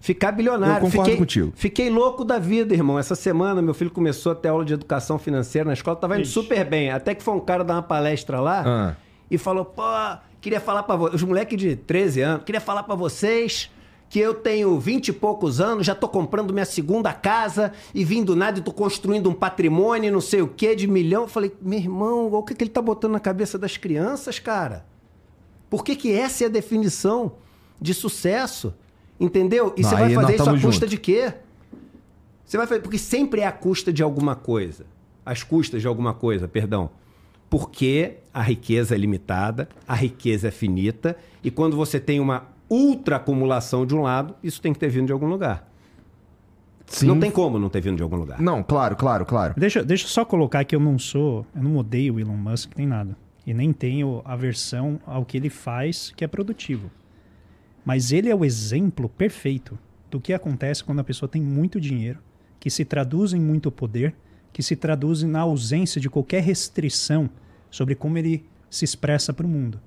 ficar bilionário. Eu concordo fiquei, contigo. Fiquei louco da vida, irmão. Essa semana meu filho começou a ter aula de educação financeira na escola, tava indo Ixi. super bem. Até que foi um cara dar uma palestra lá ah. e falou: pô, queria falar para vocês, os moleques de 13 anos, queria falar para vocês que eu tenho vinte e poucos anos, já tô comprando minha segunda casa e vindo nada e tô construindo um patrimônio, não sei o que, de milhão. Eu falei, meu irmão, o que, que ele tá botando na cabeça das crianças, cara? Por que, que essa é a definição de sucesso? Entendeu? E você vai fazer isso à custa de quê? Você vai fazer. Porque sempre é a custa de alguma coisa. As custas de alguma coisa, perdão. Porque a riqueza é limitada, a riqueza é finita, e quando você tem uma ultra acumulação de um lado, isso tem que ter vindo de algum lugar. Sim. Não tem como não ter vindo de algum lugar. Não, claro, claro, claro. Deixa, deixa eu só colocar que eu não sou, eu não odeio o Elon Musk nem nada. E nem tenho aversão ao que ele faz, que é produtivo. Mas ele é o exemplo perfeito do que acontece quando a pessoa tem muito dinheiro, que se traduz em muito poder, que se traduz na ausência de qualquer restrição sobre como ele se expressa para o mundo.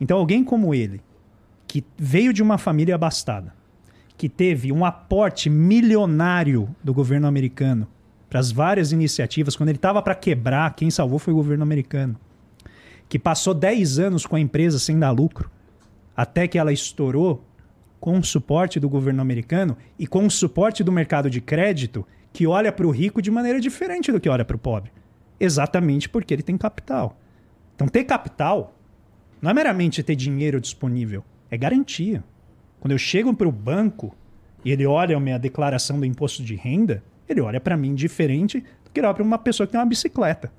Então, alguém como ele, que veio de uma família abastada, que teve um aporte milionário do governo americano para as várias iniciativas, quando ele estava para quebrar, quem salvou foi o governo americano, que passou 10 anos com a empresa sem dar lucro, até que ela estourou com o suporte do governo americano e com o suporte do mercado de crédito, que olha para o rico de maneira diferente do que olha para o pobre. Exatamente porque ele tem capital. Então, ter capital não é meramente ter dinheiro disponível, é garantia. Quando eu chego para o banco e ele olha a minha declaração do imposto de renda, ele olha para mim diferente do que olha para uma pessoa que tem uma bicicleta.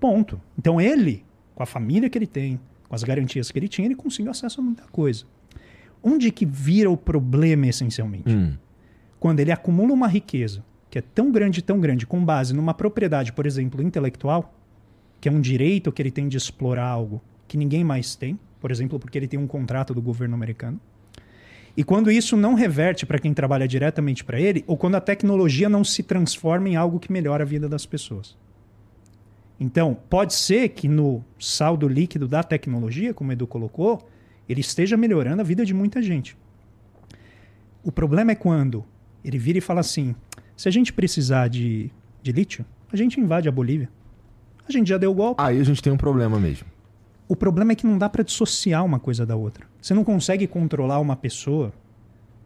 Ponto. Então ele, com a família que ele tem, com as garantias que ele tinha, ele conseguiu acesso a muita coisa. Onde que vira o problema essencialmente? Hum. Quando ele acumula uma riqueza que é tão grande, tão grande, com base numa propriedade, por exemplo, intelectual, que é um direito que ele tem de explorar algo que ninguém mais tem, por exemplo, porque ele tem um contrato do governo americano. E quando isso não reverte para quem trabalha diretamente para ele, ou quando a tecnologia não se transforma em algo que melhora a vida das pessoas. Então, pode ser que no saldo líquido da tecnologia, como o Edu colocou, ele esteja melhorando a vida de muita gente. O problema é quando ele vira e fala assim: se a gente precisar de, de lítio, a gente invade a Bolívia. A gente já deu o golpe. Aí a gente tem um problema mesmo. O problema é que não dá para dissociar uma coisa da outra. Você não consegue controlar uma pessoa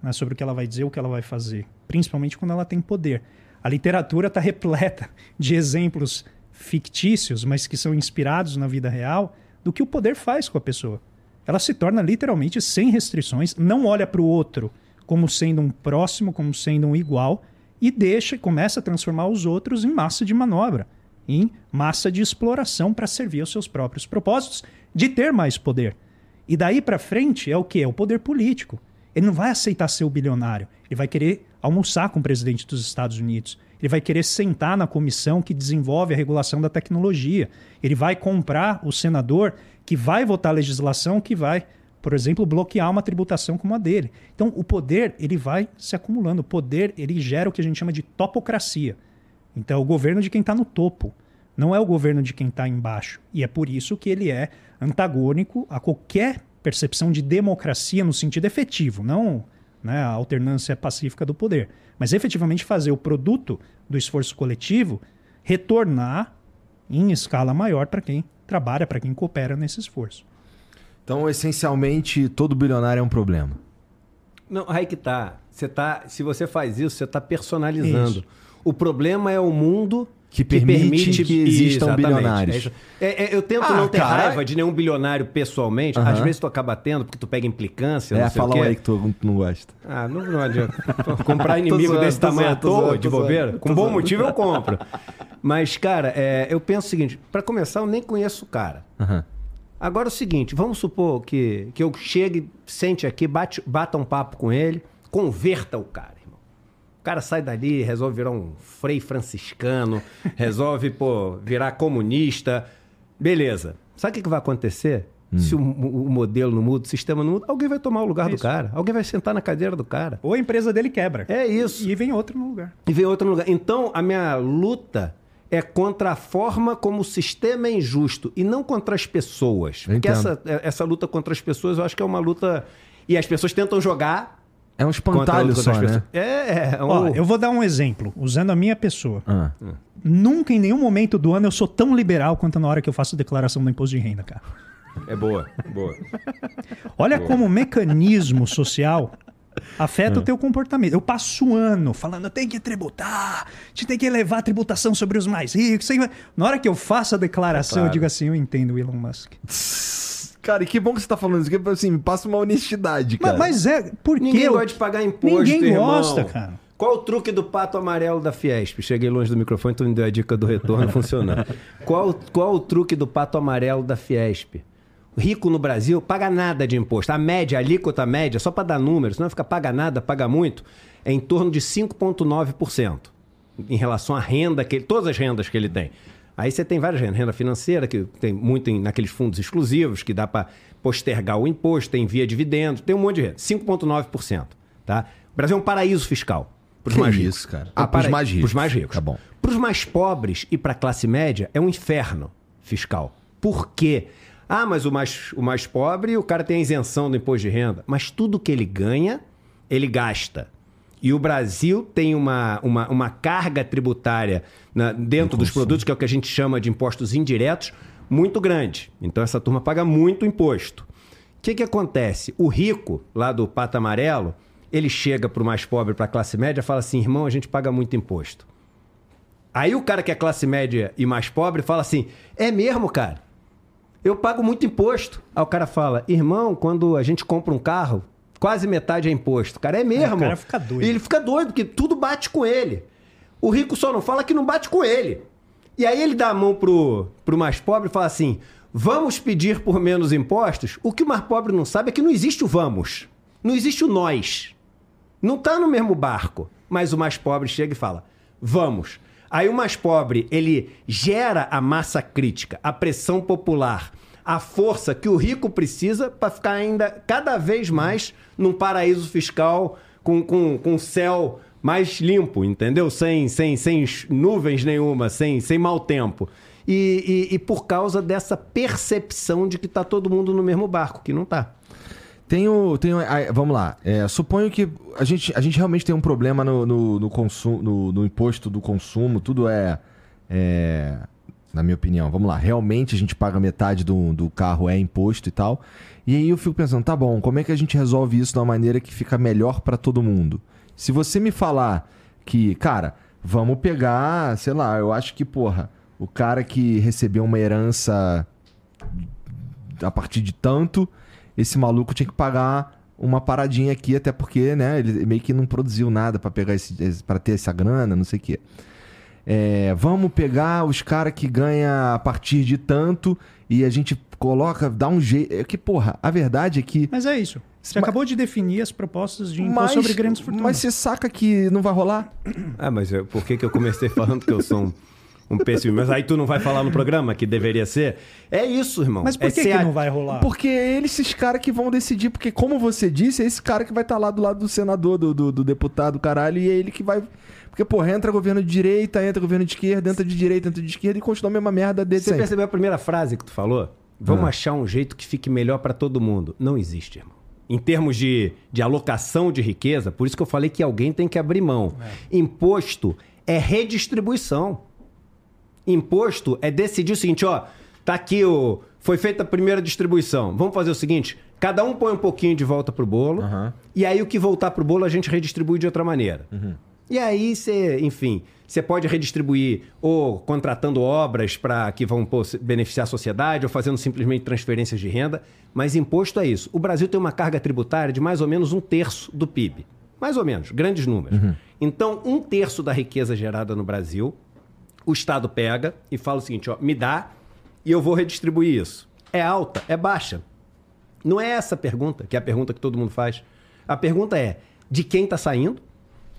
né, sobre o que ela vai dizer, o que ela vai fazer, principalmente quando ela tem poder. A literatura está repleta de exemplos fictícios, mas que são inspirados na vida real, do que o poder faz com a pessoa. Ela se torna literalmente sem restrições, não olha para o outro como sendo um próximo, como sendo um igual, e deixa, começa a transformar os outros em massa de manobra, em massa de exploração para servir aos seus próprios propósitos de ter mais poder. E daí para frente é o que? É o poder político. Ele não vai aceitar ser o bilionário. Ele vai querer almoçar com o presidente dos Estados Unidos. Ele vai querer sentar na comissão que desenvolve a regulação da tecnologia. Ele vai comprar o senador que vai votar legislação que vai, por exemplo, bloquear uma tributação como a dele. Então, o poder ele vai se acumulando. O poder ele gera o que a gente chama de topocracia. Então, é o governo de quem está no topo, não é o governo de quem está embaixo. E é por isso que ele é antagônico a qualquer percepção de democracia no sentido efetivo, não né, a alternância pacífica do poder, mas efetivamente fazer o produto do esforço coletivo retornar em escala maior para quem trabalha, para quem coopera nesse esforço. Então, essencialmente, todo bilionário é um problema. Não, aí que tá. Você tá. Se você faz isso, você está personalizando. Isso. O problema é o mundo que permite, que, permite que existam Exatamente. bilionários. É, é, eu tento ah, não ter cara... raiva de nenhum bilionário pessoalmente. Às vezes tu acaba tendo, porque tu pega implicância. É, fala aí que tu não gosta. Ah, não, não adianta. Comprar inimigo desse tamanho à toa, de bobeira, com bom motivo eu compro. Mas, cara, é, eu penso o seguinte: para começar, eu nem conheço o cara. Uhum. Agora é o seguinte: vamos supor que, que eu chegue, sente aqui, bate, bata um papo com ele, converta o cara. O cara sai dali, resolve virar um frei franciscano, resolve, pô, virar comunista. Beleza. Sabe o que, vai acontecer? Hum. Se o, o, modelo não muda, o sistema não muda, alguém vai tomar o lugar é do cara. Alguém vai sentar na cadeira do cara. Ou a empresa dele quebra. É isso. E vem outro no lugar. E vem outro no lugar. Então, a minha luta é contra a forma como o sistema é injusto e não contra as pessoas. Porque essa, essa luta contra as pessoas eu acho que é uma luta. E as pessoas tentam jogar é um espantalho só, né? É, é um... Ó, eu vou dar um exemplo, usando a minha pessoa. Ah. Nunca, em nenhum momento do ano, eu sou tão liberal quanto na hora que eu faço declaração do imposto de renda, cara. É boa, boa. Olha boa. como o mecanismo social afeta o teu comportamento. Eu passo um ano falando, tem que tributar, a gente tem que elevar a tributação sobre os mais ricos. Na hora que eu faço a declaração, é claro. eu digo assim, eu entendo o Elon Musk. Cara, e que bom que você tá falando isso, porque assim, passa uma honestidade, cara. Mas, mas é, porque... Ninguém gosta de pagar imposto, Ninguém irmão. gosta, cara. Qual o truque do pato amarelo da Fiesp? Cheguei longe do microfone, tu me deu a dica do retorno funcionando. qual, qual o truque do pato amarelo da Fiesp? O rico no Brasil paga nada de imposto. A média, a alíquota média, só para dar números, não fica paga nada, paga muito, é em torno de 5,9% em relação à renda que ele, todas as rendas que ele tem. Aí você tem várias rendas. Renda financeira, que tem muito em, naqueles fundos exclusivos, que dá para postergar o imposto, tem via dividendos, tem um monte de renda. 5,9%. Tá? O Brasil é um paraíso fiscal. Para os mais ricos. Isso, cara. Ah, para os mais ricos. Para os mais ricos. Tá bom. Para os mais pobres e para a classe média, é um inferno fiscal. Por quê? Ah, mas o mais, o mais pobre, o cara tem a isenção do imposto de renda. Mas tudo que ele ganha, ele gasta. E o Brasil tem uma, uma, uma carga tributária na, dentro dos produtos, que é o que a gente chama de impostos indiretos, muito grande. Então essa turma paga muito imposto. O que, que acontece? O rico, lá do Pato Amarelo, ele chega para o mais pobre, para a classe média, fala assim: irmão, a gente paga muito imposto. Aí o cara que é classe média e mais pobre fala assim: é mesmo, cara? Eu pago muito imposto. Aí o cara fala: irmão, quando a gente compra um carro, quase metade é imposto. Cara, é mesmo. É, o cara fica doido. E ele fica doido, porque tudo bate com ele. O rico só não fala que não bate com ele. E aí ele dá a mão pro, pro mais pobre e fala assim: vamos pedir por menos impostos? O que o mais pobre não sabe é que não existe o vamos. Não existe o nós. Não tá no mesmo barco. Mas o mais pobre chega e fala: vamos. Aí o mais pobre, ele gera a massa crítica, a pressão popular a força que o rico precisa para ficar ainda cada vez mais num paraíso fiscal com, com, com céu mais limpo, entendeu? Sem, sem, sem nuvens nenhuma, sem, sem mau tempo. E, e, e por causa dessa percepção de que está todo mundo no mesmo barco, que não está. Tenho, tenho, vamos lá. É, suponho que a gente, a gente realmente tem um problema no, no, no consumo, no, no, imposto do consumo. Tudo é, é na minha opinião. Vamos lá, realmente a gente paga metade do, do carro é imposto e tal. E aí eu fico pensando, tá bom, como é que a gente resolve isso de uma maneira que fica melhor para todo mundo? Se você me falar que, cara, vamos pegar, sei lá, eu acho que, porra, o cara que recebeu uma herança a partir de tanto, esse maluco tinha que pagar uma paradinha aqui, até porque, né, ele meio que não produziu nada para pegar esse para ter essa grana, não sei o quê. É, vamos pegar os caras que ganham a partir de tanto e a gente coloca, dá um jeito. É que, porra, a verdade é que. Mas é isso. Você mas... acabou de definir as propostas de imposto sobre grandes fortunas. Mas você saca que não vai rolar? Ah, mas eu, por que, que eu comecei falando que eu sou um um péssimo. Mas aí tu não vai falar no programa que deveria ser? É isso, irmão. Mas por é que, que a... não vai rolar? Porque é eles, esses caras que vão decidir. Porque, como você disse, é esse cara que vai estar tá lá do lado do senador, do, do, do deputado, caralho, e é ele que vai. Porque, porra, entra governo de direita, entra governo de esquerda, entra de direita, entra de esquerda e continua a mesma merda dele. Você sempre. percebeu a primeira frase que tu falou? Vamos ah. achar um jeito que fique melhor para todo mundo. Não existe, irmão. Em termos de, de alocação de riqueza, por isso que eu falei que alguém tem que abrir mão. É. Imposto é redistribuição. Imposto é decidir o seguinte, ó, tá aqui o foi feita a primeira distribuição. Vamos fazer o seguinte, cada um põe um pouquinho de volta pro bolo, uhum. e aí o que voltar pro bolo a gente redistribui de outra maneira. Uhum. E aí você, enfim, você pode redistribuir ou contratando obras para que vão pô, beneficiar a sociedade ou fazendo simplesmente transferências de renda, mas imposto é isso. O Brasil tem uma carga tributária de mais ou menos um terço do PIB. Mais ou menos, grandes números. Uhum. Então, um terço da riqueza gerada no Brasil o Estado pega e fala o seguinte: ó, me dá e eu vou redistribuir isso. É alta? É baixa? Não é essa a pergunta, que é a pergunta que todo mundo faz. A pergunta é de quem está saindo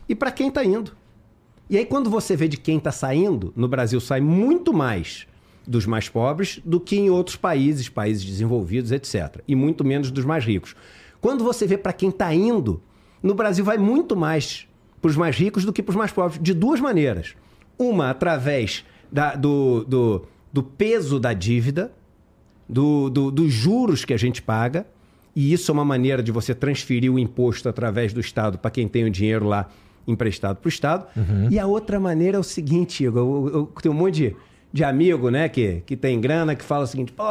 e para quem está indo. E aí, quando você vê de quem está saindo, no Brasil sai muito mais dos mais pobres do que em outros países, países desenvolvidos, etc. E muito menos dos mais ricos. Quando você vê para quem está indo, no Brasil vai muito mais para os mais ricos do que para os mais pobres, de duas maneiras. Uma através da, do, do, do, peso da dívida, do, do, dos juros que a gente paga, e isso é uma maneira de você transferir o imposto através do Estado para quem tem o dinheiro lá emprestado para o Estado. Uhum. E a outra maneira é o seguinte, Igor, eu, eu, eu tenho um monte de, de amigo né, que, que tem grana que fala o seguinte, pô,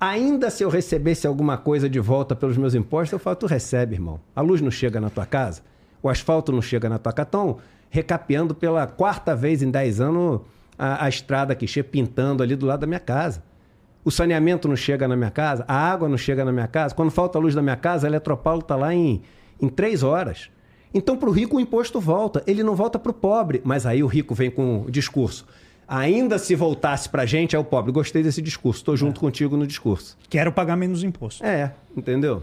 ainda se eu recebesse alguma coisa de volta pelos meus impostos, eu falo, tu recebe, irmão. A luz não chega na tua casa, o asfalto não chega na tua casa. Então, recapeando pela quarta vez em 10 anos a, a estrada que chega pintando ali do lado da minha casa. O saneamento não chega na minha casa, a água não chega na minha casa. Quando falta a luz da minha casa, a Eletropaulo está lá em, em três horas. Então, para o rico, o imposto volta. Ele não volta para o pobre. Mas aí o rico vem com o discurso. Ainda se voltasse para a gente, é o pobre. Gostei desse discurso. Estou junto é. contigo no discurso. Quero pagar menos imposto. É, entendeu?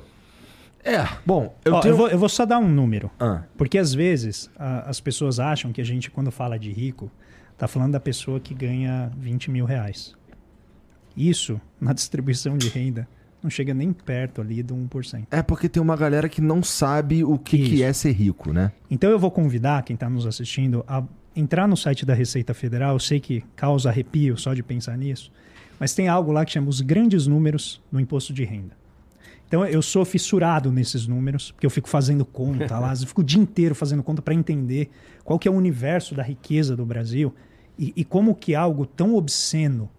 É, bom, eu, Ó, tenho... eu, vou, eu, vou, só dar um número. Ah. Porque às vezes a, as pessoas acham que a gente, quando fala de rico, tá falando da pessoa que ganha 20 mil reais. Isso, na distribuição de renda, não chega nem perto ali do 1%. É porque tem uma galera que não sabe o que, que é ser rico, né? Então eu vou convidar quem está nos assistindo a entrar no site da Receita Federal. Eu sei que causa arrepio só de pensar nisso, mas tem algo lá que chama os grandes números no imposto de renda. Então eu sou fissurado nesses números, porque eu fico fazendo conta lá, eu fico o dia inteiro fazendo conta para entender qual que é o universo da riqueza do Brasil e, e, como que algo tão obsceno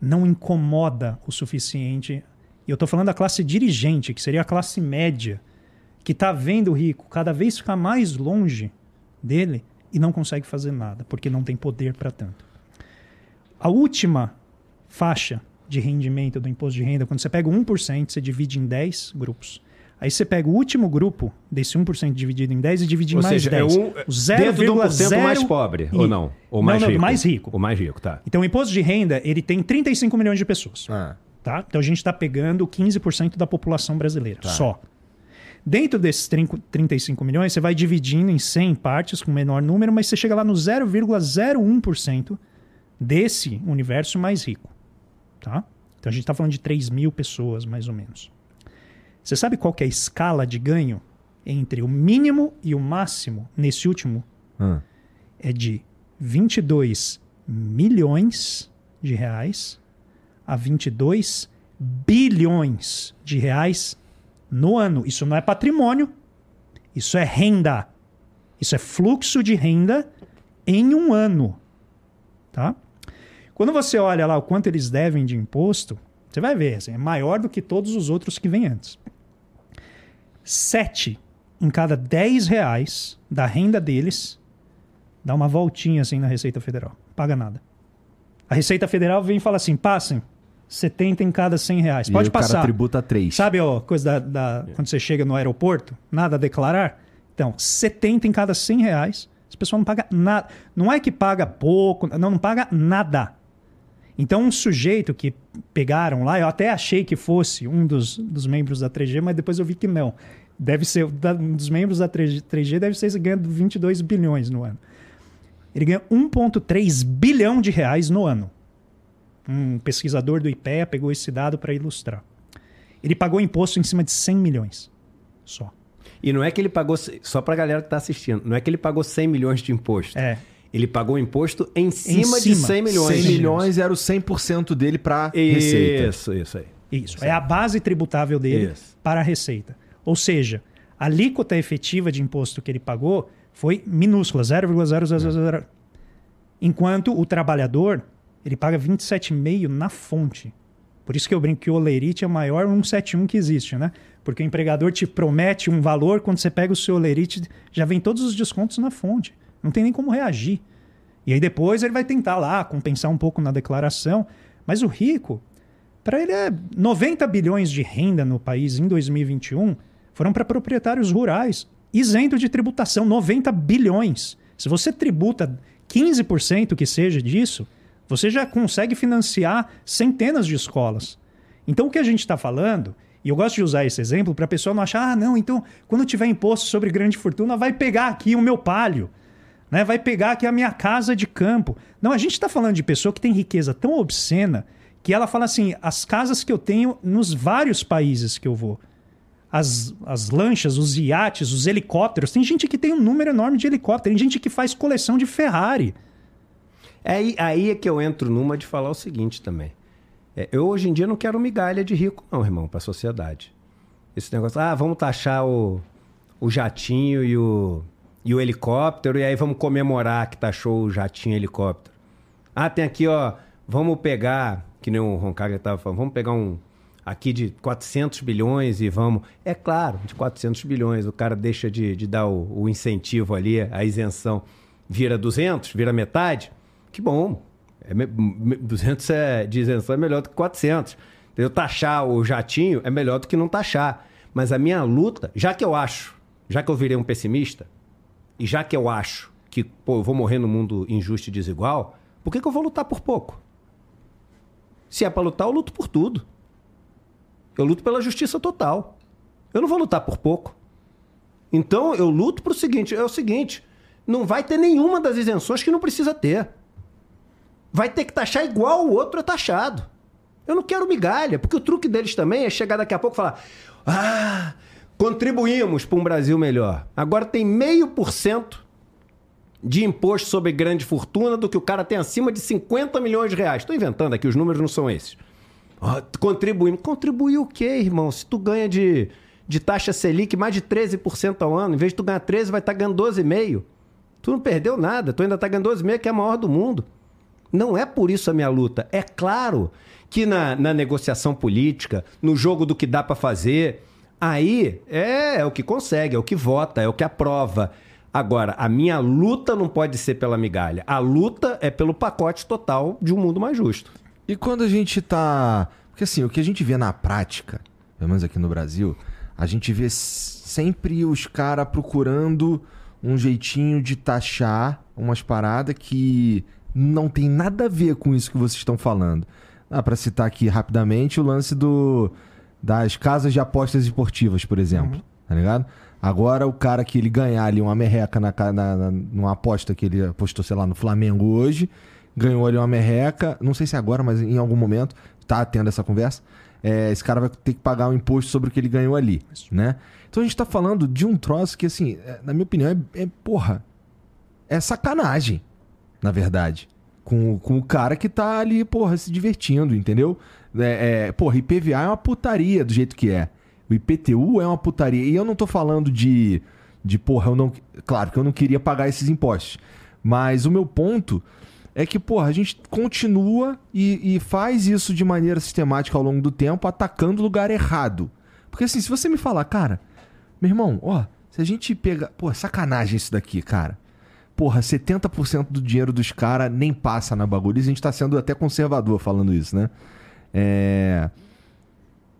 não incomoda o suficiente. E eu estou falando da classe dirigente, que seria a classe média, que está vendo o rico cada vez ficar mais longe dele e não consegue fazer nada, porque não tem poder para tanto. A última faixa de rendimento do imposto de renda, quando você pega o 1%, você divide em 10 grupos. Aí você pega o último grupo desse 1% dividido em 10 e divide ou em mais seja, 10. É um, o 0, dentro do 1% mais pobre, e, ou não? Ou mais não, rico? mais rico. O mais rico, tá. Então o imposto de renda, ele tem 35 milhões de pessoas. Ah. Tá? Então a gente está pegando 15% da população brasileira, tá. só. Dentro desses 35 milhões, você vai dividindo em 100 partes com menor número, mas você chega lá no 0,01% desse universo mais rico. Tá? Então a gente está falando de 3 mil pessoas, mais ou menos. Você sabe qual é a escala de ganho entre o mínimo e o máximo nesse último? Hum. É de 22 milhões de reais a 22 bilhões de reais no ano. Isso não é patrimônio, isso é renda. Isso é fluxo de renda em um ano. Tá? Quando você olha lá o quanto eles devem de imposto, você vai ver, assim, é maior do que todos os outros que vêm antes. Sete em cada dez reais da renda deles dá uma voltinha assim na Receita Federal. Paga nada. A Receita Federal vem e fala assim: passem 70 em cada 100 reais. Pode e passar. O cara tributa 3. Sabe a coisa da, da, quando você chega no aeroporto? Nada a declarar? Então, 70 em cada 100 reais. As pessoas não pagam nada. Não é que paga pouco, não, não paga nada. Então, um sujeito que pegaram lá, eu até achei que fosse um dos, dos membros da 3G, mas depois eu vi que não. Deve ser, um dos membros da 3G deve ser ganhando 22 bilhões no ano. Ele ganha 1,3 bilhão de reais no ano. Um pesquisador do IPEA pegou esse dado para ilustrar. Ele pagou imposto em cima de 100 milhões só. E não é que ele pagou, só para a galera que está assistindo, não é que ele pagou 100 milhões de imposto. É. Ele pagou imposto em cima, em cima de 100 milhões. 100 milhões era o 100% dele para receita. Isso, isso aí. Isso. Isso é a base tributável dele isso. para a receita. Ou seja, a alíquota efetiva de imposto que ele pagou foi minúscula, 0,000. Enquanto o trabalhador ele paga 27,5 na fonte. Por isso que eu brinco que o Olerite é o maior 171 que existe, né? Porque o empregador te promete um valor, quando você pega o seu Olerite, já vem todos os descontos na fonte. Não tem nem como reagir. E aí depois ele vai tentar lá compensar um pouco na declaração. Mas o rico, para ele é 90 bilhões de renda no país em 2021 foram para proprietários rurais, isento de tributação, 90 bilhões. Se você tributa 15% que seja disso, você já consegue financiar centenas de escolas. Então o que a gente está falando, e eu gosto de usar esse exemplo para a pessoa não achar, ah, não, então quando tiver imposto sobre grande fortuna, vai pegar aqui o meu palio. Né? Vai pegar aqui a minha casa de campo. Não, a gente está falando de pessoa que tem riqueza tão obscena que ela fala assim: as casas que eu tenho nos vários países que eu vou. As, as lanchas, os iates, os helicópteros. Tem gente que tem um número enorme de helicóptero, tem gente que faz coleção de Ferrari. É aí, é que eu entro numa de falar o seguinte também. É, eu hoje em dia não quero migalha de rico, não, irmão, para a sociedade. Esse negócio, ah, vamos taxar o, o jatinho e o, e o helicóptero, e aí vamos comemorar que taxou o jatinho e helicóptero. Ah, tem aqui, ó, vamos pegar, que nem o Roncaga estava falando, vamos pegar um aqui de 400 bilhões e vamos. É claro, de 400 bilhões, o cara deixa de, de dar o, o incentivo ali, a isenção, vira 200, vira metade. Que bom. É, 200 é, de isenção é melhor do que 400. Entendeu? Taxar o jatinho é melhor do que não taxar. Mas a minha luta, já que eu acho, já que eu virei um pessimista, e já que eu acho que pô, eu vou morrer no mundo injusto e desigual, por que, que eu vou lutar por pouco? Se é para lutar, eu luto por tudo. Eu luto pela justiça total. Eu não vou lutar por pouco. Então eu luto para o seguinte: é o seguinte, não vai ter nenhuma das isenções que não precisa ter vai ter que taxar igual o outro é taxado. Eu não quero migalha, porque o truque deles também é chegar daqui a pouco e falar: ah, contribuímos para um Brasil melhor. Agora tem meio por cento de imposto sobre grande fortuna do que o cara tem acima de 50 milhões de reais. Estou inventando aqui, os números não são esses. Contribuímos. Contribuir o quê, irmão? Se tu ganha de, de taxa Selic mais de 13% ao ano, em vez de tu ganhar 13, vai estar tá ganhando 12,5%. Tu não perdeu nada, tu ainda está ganhando 12,5%, que é a maior do mundo. Não é por isso a minha luta. É claro que na, na negociação política, no jogo do que dá para fazer, aí é, é o que consegue, é o que vota, é o que aprova. Agora, a minha luta não pode ser pela migalha. A luta é pelo pacote total de um mundo mais justo. E quando a gente tá. Porque assim, o que a gente vê na prática, pelo menos aqui no Brasil, a gente vê sempre os caras procurando um jeitinho de taxar umas paradas que não tem nada a ver com isso que vocês estão falando. Ah, para citar aqui rapidamente o lance do das casas de apostas esportivas, por exemplo. Uhum. Tá ligado? Agora o cara que ele ganhar ali uma merreca na, na, na, numa aposta que ele apostou, sei lá, no Flamengo hoje, ganhou ali uma merreca, não sei se é agora, mas em algum momento, tá tendo essa conversa, é, esse cara vai ter que pagar um imposto sobre o que ele ganhou ali, né? Então a gente tá falando de um troço que, assim, é, na minha opinião, é, é porra, é sacanagem na verdade. Com, com o cara que tá ali, porra, se divertindo, entendeu? É, é, porra, IPVA é uma putaria do jeito que é. O IPTU é uma putaria. E eu não tô falando de. De, porra, eu não. Claro que eu não queria pagar esses impostos. Mas o meu ponto é que, porra, a gente continua e, e faz isso de maneira sistemática ao longo do tempo, atacando o lugar errado. Porque assim, se você me falar, cara, meu irmão, ó, se a gente pega. Pô, sacanagem isso daqui, cara. Porra, 70% do dinheiro dos caras nem passa na bagulho. E a gente tá sendo até conservador falando isso, né? É...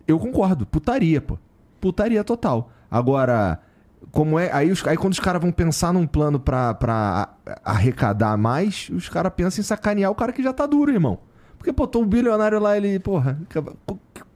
Eu concordo, putaria, pô. Putaria total. Agora, como é. Aí, os, aí quando os caras vão pensar num plano pra, pra arrecadar mais, os caras pensam em sacanear o cara que já tá duro, irmão. Porque, pô, tô um bilionário lá, ele, porra.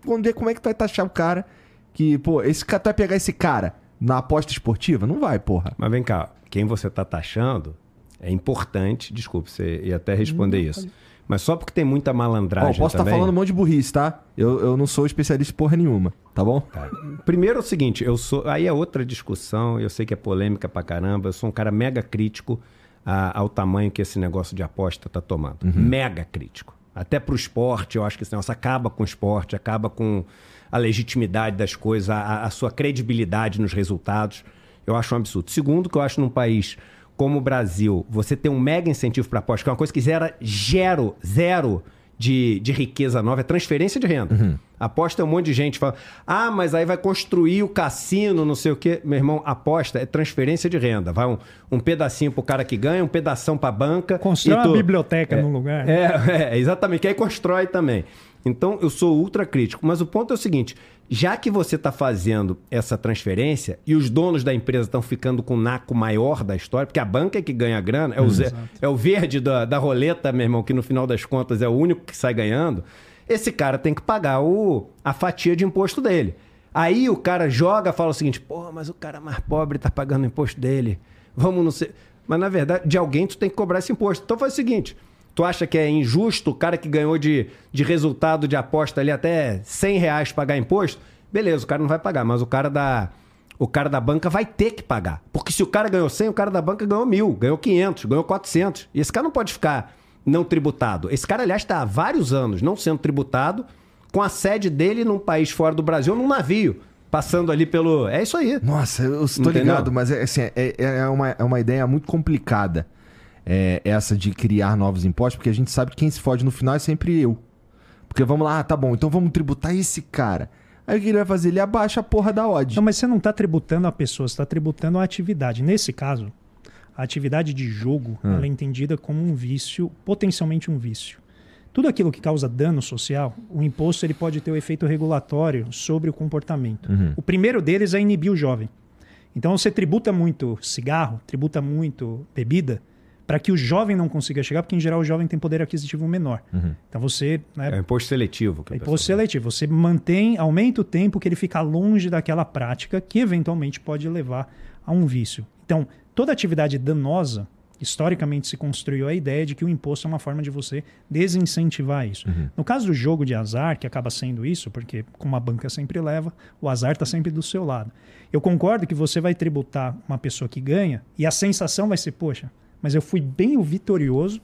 Quando como é que tu vai taxar o cara que, pô, esse cara, tu vai pegar esse cara na aposta esportiva? Não vai, porra. Mas vem cá, quem você tá taxando é importante, desculpe, você ia até responder hum, isso. Mas só porque tem muita malandragem. Ó, posso estar tá falando um monte de burrice, tá? Eu, eu não sou especialista em porra nenhuma, tá bom? Tá. Primeiro é o seguinte, eu sou. Aí é outra discussão, eu sei que é polêmica pra caramba. Eu sou um cara mega crítico a, ao tamanho que esse negócio de aposta tá tomando. Uhum. Mega crítico. Até pro esporte, eu acho que esse negócio acaba com o esporte, acaba com a legitimidade das coisas, a, a sua credibilidade nos resultados. Eu acho um absurdo. Segundo, que eu acho num país como o Brasil, você tem um mega incentivo para aposta, que é uma coisa que gera zero, zero de, de riqueza nova, é transferência de renda. Uhum. Aposta é um monte de gente fala, ah, mas aí vai construir o cassino, não sei o quê. Meu irmão, aposta é transferência de renda. Vai um, um pedacinho pro cara que ganha, um pedação pra banca. Constrói tu... uma biblioteca é, no lugar. É, é, exatamente, que aí constrói também. Então, eu sou ultra crítico. Mas o ponto é o seguinte: já que você está fazendo essa transferência e os donos da empresa estão ficando com o naco maior da história, porque a banca é que ganha grana, é o, é o verde da, da roleta, meu irmão, que no final das contas é o único que sai ganhando, esse cara tem que pagar o, a fatia de imposto dele. Aí o cara joga fala o seguinte: pô, mas o cara mais pobre está pagando o imposto dele. Vamos não ser. Mas na verdade, de alguém tu tem que cobrar esse imposto. Então faz o seguinte: Tu acha que é injusto o cara que ganhou de, de resultado de aposta ali até 100 reais pagar imposto? Beleza, o cara não vai pagar, mas o cara da, o cara da banca vai ter que pagar. Porque se o cara ganhou 100, o cara da banca ganhou mil, ganhou 500, ganhou 400. E esse cara não pode ficar não tributado. Esse cara, aliás, está há vários anos não sendo tributado, com a sede dele num país fora do Brasil, num navio. Passando ali pelo. É isso aí. Nossa, eu estou ligado, mas é, assim, é, é, uma, é uma ideia muito complicada é, essa de criar novos impostos, porque a gente sabe que quem se fode no final é sempre eu. Porque vamos lá, ah, tá bom, então vamos tributar esse cara. Aí o que ele vai fazer? Ele abaixa a porra da odd. Não, mas você não está tributando a pessoa, você está tributando a atividade. Nesse caso, a atividade de jogo hum. é entendida como um vício, potencialmente um vício. Tudo aquilo que causa dano social, o imposto ele pode ter o um efeito regulatório sobre o comportamento. Uhum. O primeiro deles é inibir o jovem. Então você tributa muito cigarro, tributa muito bebida, para que o jovem não consiga chegar, porque em geral o jovem tem poder aquisitivo menor. Uhum. Então você. Né, é imposto seletivo. Que é imposto seletivo. Você mantém, aumenta o tempo que ele fica longe daquela prática que eventualmente pode levar a um vício. Então, toda atividade danosa, historicamente se construiu a ideia de que o imposto é uma forma de você desincentivar isso. Uhum. No caso do jogo de azar, que acaba sendo isso, porque como a banca sempre leva, o azar está sempre do seu lado. Eu concordo que você vai tributar uma pessoa que ganha e a sensação vai ser, poxa, mas eu fui bem o vitorioso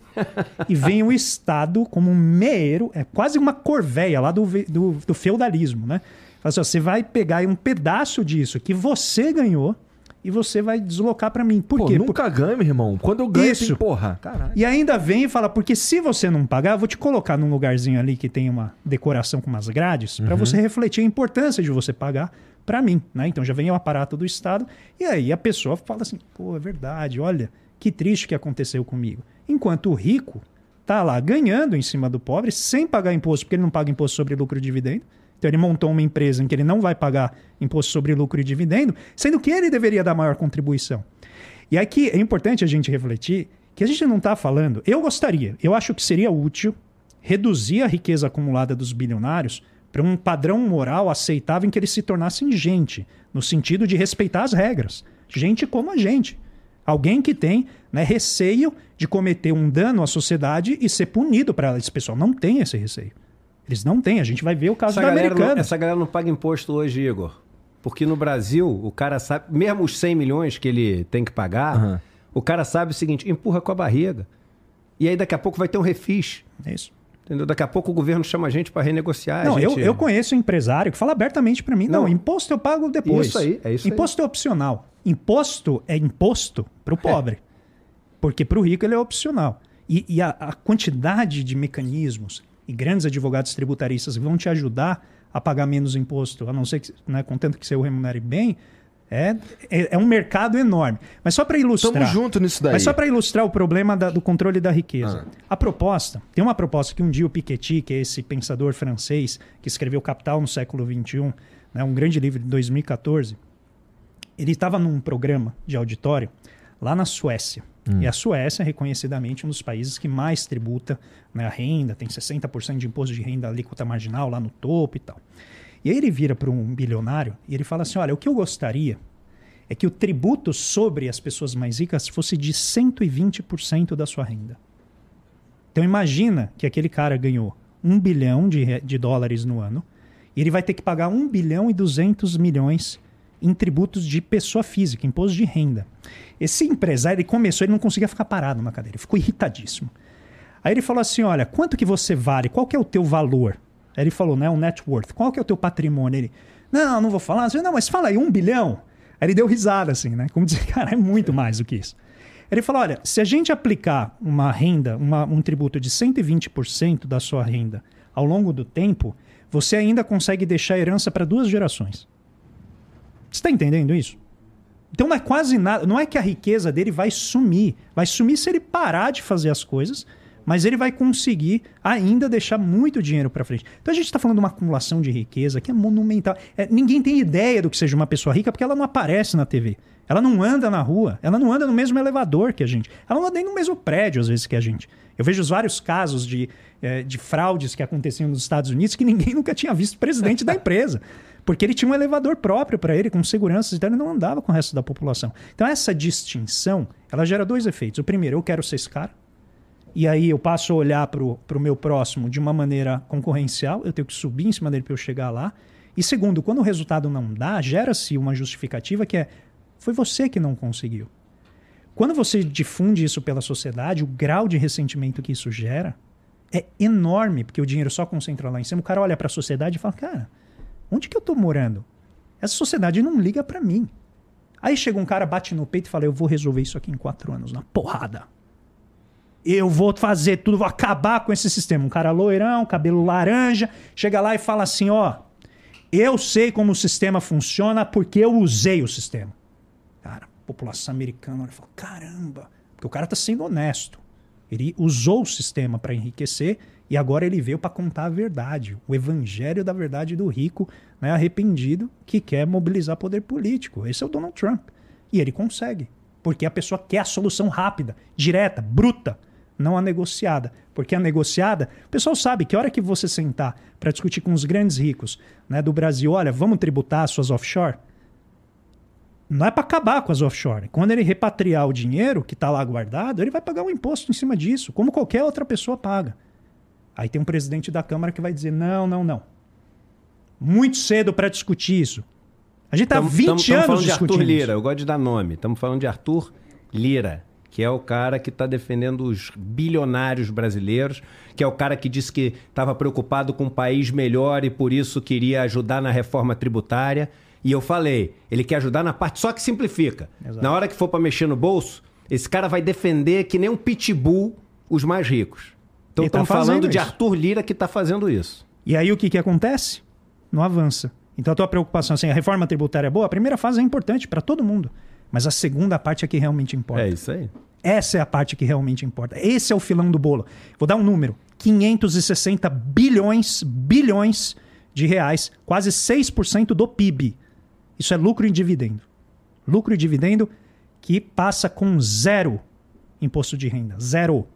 e vem o Estado como um meeiro, é quase uma corveia lá do, do, do feudalismo, né? Assim, ó, você vai pegar um pedaço disso que você ganhou e você vai deslocar para mim. Por Pô, quê? nunca Por... ganho, meu irmão. Quando eu ganho, Isso. Tem... porra. Caralho. E ainda vem e fala, porque se você não pagar, eu vou te colocar num lugarzinho ali que tem uma decoração com umas grades, uhum. para você refletir a importância de você pagar para mim, né? Então já vem o aparato do Estado e aí a pessoa fala assim, pô, é verdade, olha, que triste que aconteceu comigo. Enquanto o rico está lá ganhando em cima do pobre sem pagar imposto, porque ele não paga imposto sobre lucro e dividendo. Então ele montou uma empresa em que ele não vai pagar imposto sobre lucro e dividendo, sendo que ele deveria dar maior contribuição. E aqui é importante a gente refletir que a gente não está falando. Eu gostaria, eu acho que seria útil reduzir a riqueza acumulada dos bilionários para um padrão moral aceitável em que eles se tornassem gente, no sentido de respeitar as regras. Gente como a gente. Alguém que tem né, receio de cometer um dano à sociedade e ser punido para ela. Esse pessoal não tem esse receio. Eles não têm. A gente vai ver o caso essa da americana. Não, essa galera não paga imposto hoje, Igor. Porque no Brasil, o cara sabe, mesmo os 100 milhões que ele tem que pagar, uhum. o cara sabe o seguinte: empurra com a barriga. E aí daqui a pouco vai ter um refis. É isso. Entendeu? Daqui a pouco o governo chama a gente para renegociar. Não, gente... eu, eu conheço um empresário que fala abertamente para mim: não, não, imposto eu pago depois. Isso aí, é isso Imposto aí. é opcional. Imposto é imposto para o é. pobre. É. Porque para o rico ele é opcional. E, e a, a, quantidade de mecanismos e grandes advogados tributaristas vão te ajudar a pagar menos imposto, a não ser que, né, contanto que você o remunere bem, É, é, é, um mercado enorme. Mas só para ilustrar. Estamos junto nisso daí. Mas só para ilustrar o problema da, do controle da riqueza. Ah. A proposta, tem uma proposta que um dia o Piketty, que é esse pensador francês que escreveu Capital no século XXI, né, um grande livro de 2014, ele estava num programa de auditório lá na Suécia. Hum. E a Suécia é reconhecidamente um dos países que mais tributa né, a renda, tem 60% de imposto de renda alíquota marginal lá no topo e tal. E aí ele vira para um bilionário e ele fala assim: olha, o que eu gostaria é que o tributo sobre as pessoas mais ricas fosse de 120% da sua renda. Então imagina que aquele cara ganhou 1 bilhão de, de dólares no ano e ele vai ter que pagar 1 bilhão e 200 milhões em tributos de pessoa física, imposto de renda. Esse empresário, ele começou, ele não conseguia ficar parado na cadeira, ele ficou irritadíssimo. Aí ele falou assim, olha, quanto que você vale? Qual que é o teu valor? Aí ele falou, né, o net worth. Qual que é o teu patrimônio? Ele, não, não vou falar. Eu, não, mas fala aí, um bilhão? Aí ele deu risada, assim, né? Como dizer, cara, é muito mais do que isso. Ele falou, olha, se a gente aplicar uma renda, uma, um tributo de 120% da sua renda ao longo do tempo, você ainda consegue deixar herança para duas gerações. Você está entendendo isso? Então não é quase nada. Não é que a riqueza dele vai sumir. Vai sumir se ele parar de fazer as coisas mas ele vai conseguir ainda deixar muito dinheiro para frente. Então a gente está falando de uma acumulação de riqueza que é monumental. É, ninguém tem ideia do que seja uma pessoa rica porque ela não aparece na TV. Ela não anda na rua, ela não anda no mesmo elevador que a gente, ela não anda nem no mesmo prédio às vezes que a gente. Eu vejo vários casos de, é, de fraudes que aconteciam nos Estados Unidos que ninguém nunca tinha visto presidente da empresa. Porque ele tinha um elevador próprio para ele, com segurança e tal, ele não andava com o resto da população. Então, essa distinção, ela gera dois efeitos. O primeiro, eu quero ser esse cara e aí eu passo a olhar para o meu próximo de uma maneira concorrencial, eu tenho que subir em cima dele para eu chegar lá. E segundo, quando o resultado não dá, gera-se uma justificativa que é: foi você que não conseguiu. Quando você difunde isso pela sociedade, o grau de ressentimento que isso gera é enorme, porque o dinheiro só concentra lá em cima. O cara olha para a sociedade e fala: cara, onde que eu estou morando? Essa sociedade não liga para mim. Aí chega um cara, bate no peito e fala: eu vou resolver isso aqui em quatro anos, na porrada eu vou fazer tudo, vou acabar com esse sistema. Um cara loirão, cabelo laranja, chega lá e fala assim: ó, eu sei como o sistema funciona porque eu usei o sistema. Cara, a população americana fala: caramba, porque o cara tá sendo honesto. Ele usou o sistema para enriquecer e agora ele veio para contar a verdade, o evangelho da verdade do rico, né, arrependido, que quer mobilizar poder político. Esse é o Donald Trump. E ele consegue, porque a pessoa quer a solução rápida, direta, bruta não a negociada. Porque a negociada, o pessoal sabe que a hora que você sentar para discutir com os grandes ricos né, do Brasil, olha, vamos tributar as suas offshore, não é para acabar com as offshore. Quando ele repatriar o dinheiro que está lá guardado, ele vai pagar um imposto em cima disso, como qualquer outra pessoa paga. Aí tem um presidente da Câmara que vai dizer: não, não, não. Muito cedo para discutir isso. A gente está 20 tamo, tamo anos falando de Arthur Lira, isso. eu gosto de dar nome. Estamos falando de Arthur Lira que é o cara que está defendendo os bilionários brasileiros, que é o cara que disse que estava preocupado com um país melhor e por isso queria ajudar na reforma tributária. E eu falei, ele quer ajudar na parte só que simplifica. Exato. Na hora que for para mexer no bolso, esse cara vai defender que nem um pitbull os mais ricos. Então estamos tá falando isso. de Arthur Lira que está fazendo isso. E aí o que, que acontece? Não avança. Então a tua preocupação assim, a reforma tributária é boa, a primeira fase é importante para todo mundo. Mas a segunda parte é que realmente importa. É isso aí. Essa é a parte que realmente importa. Esse é o filão do bolo. Vou dar um número: 560 bilhões, bilhões de reais, quase 6% do PIB. Isso é lucro e dividendo. Lucro e dividendo que passa com zero imposto de renda. Zero.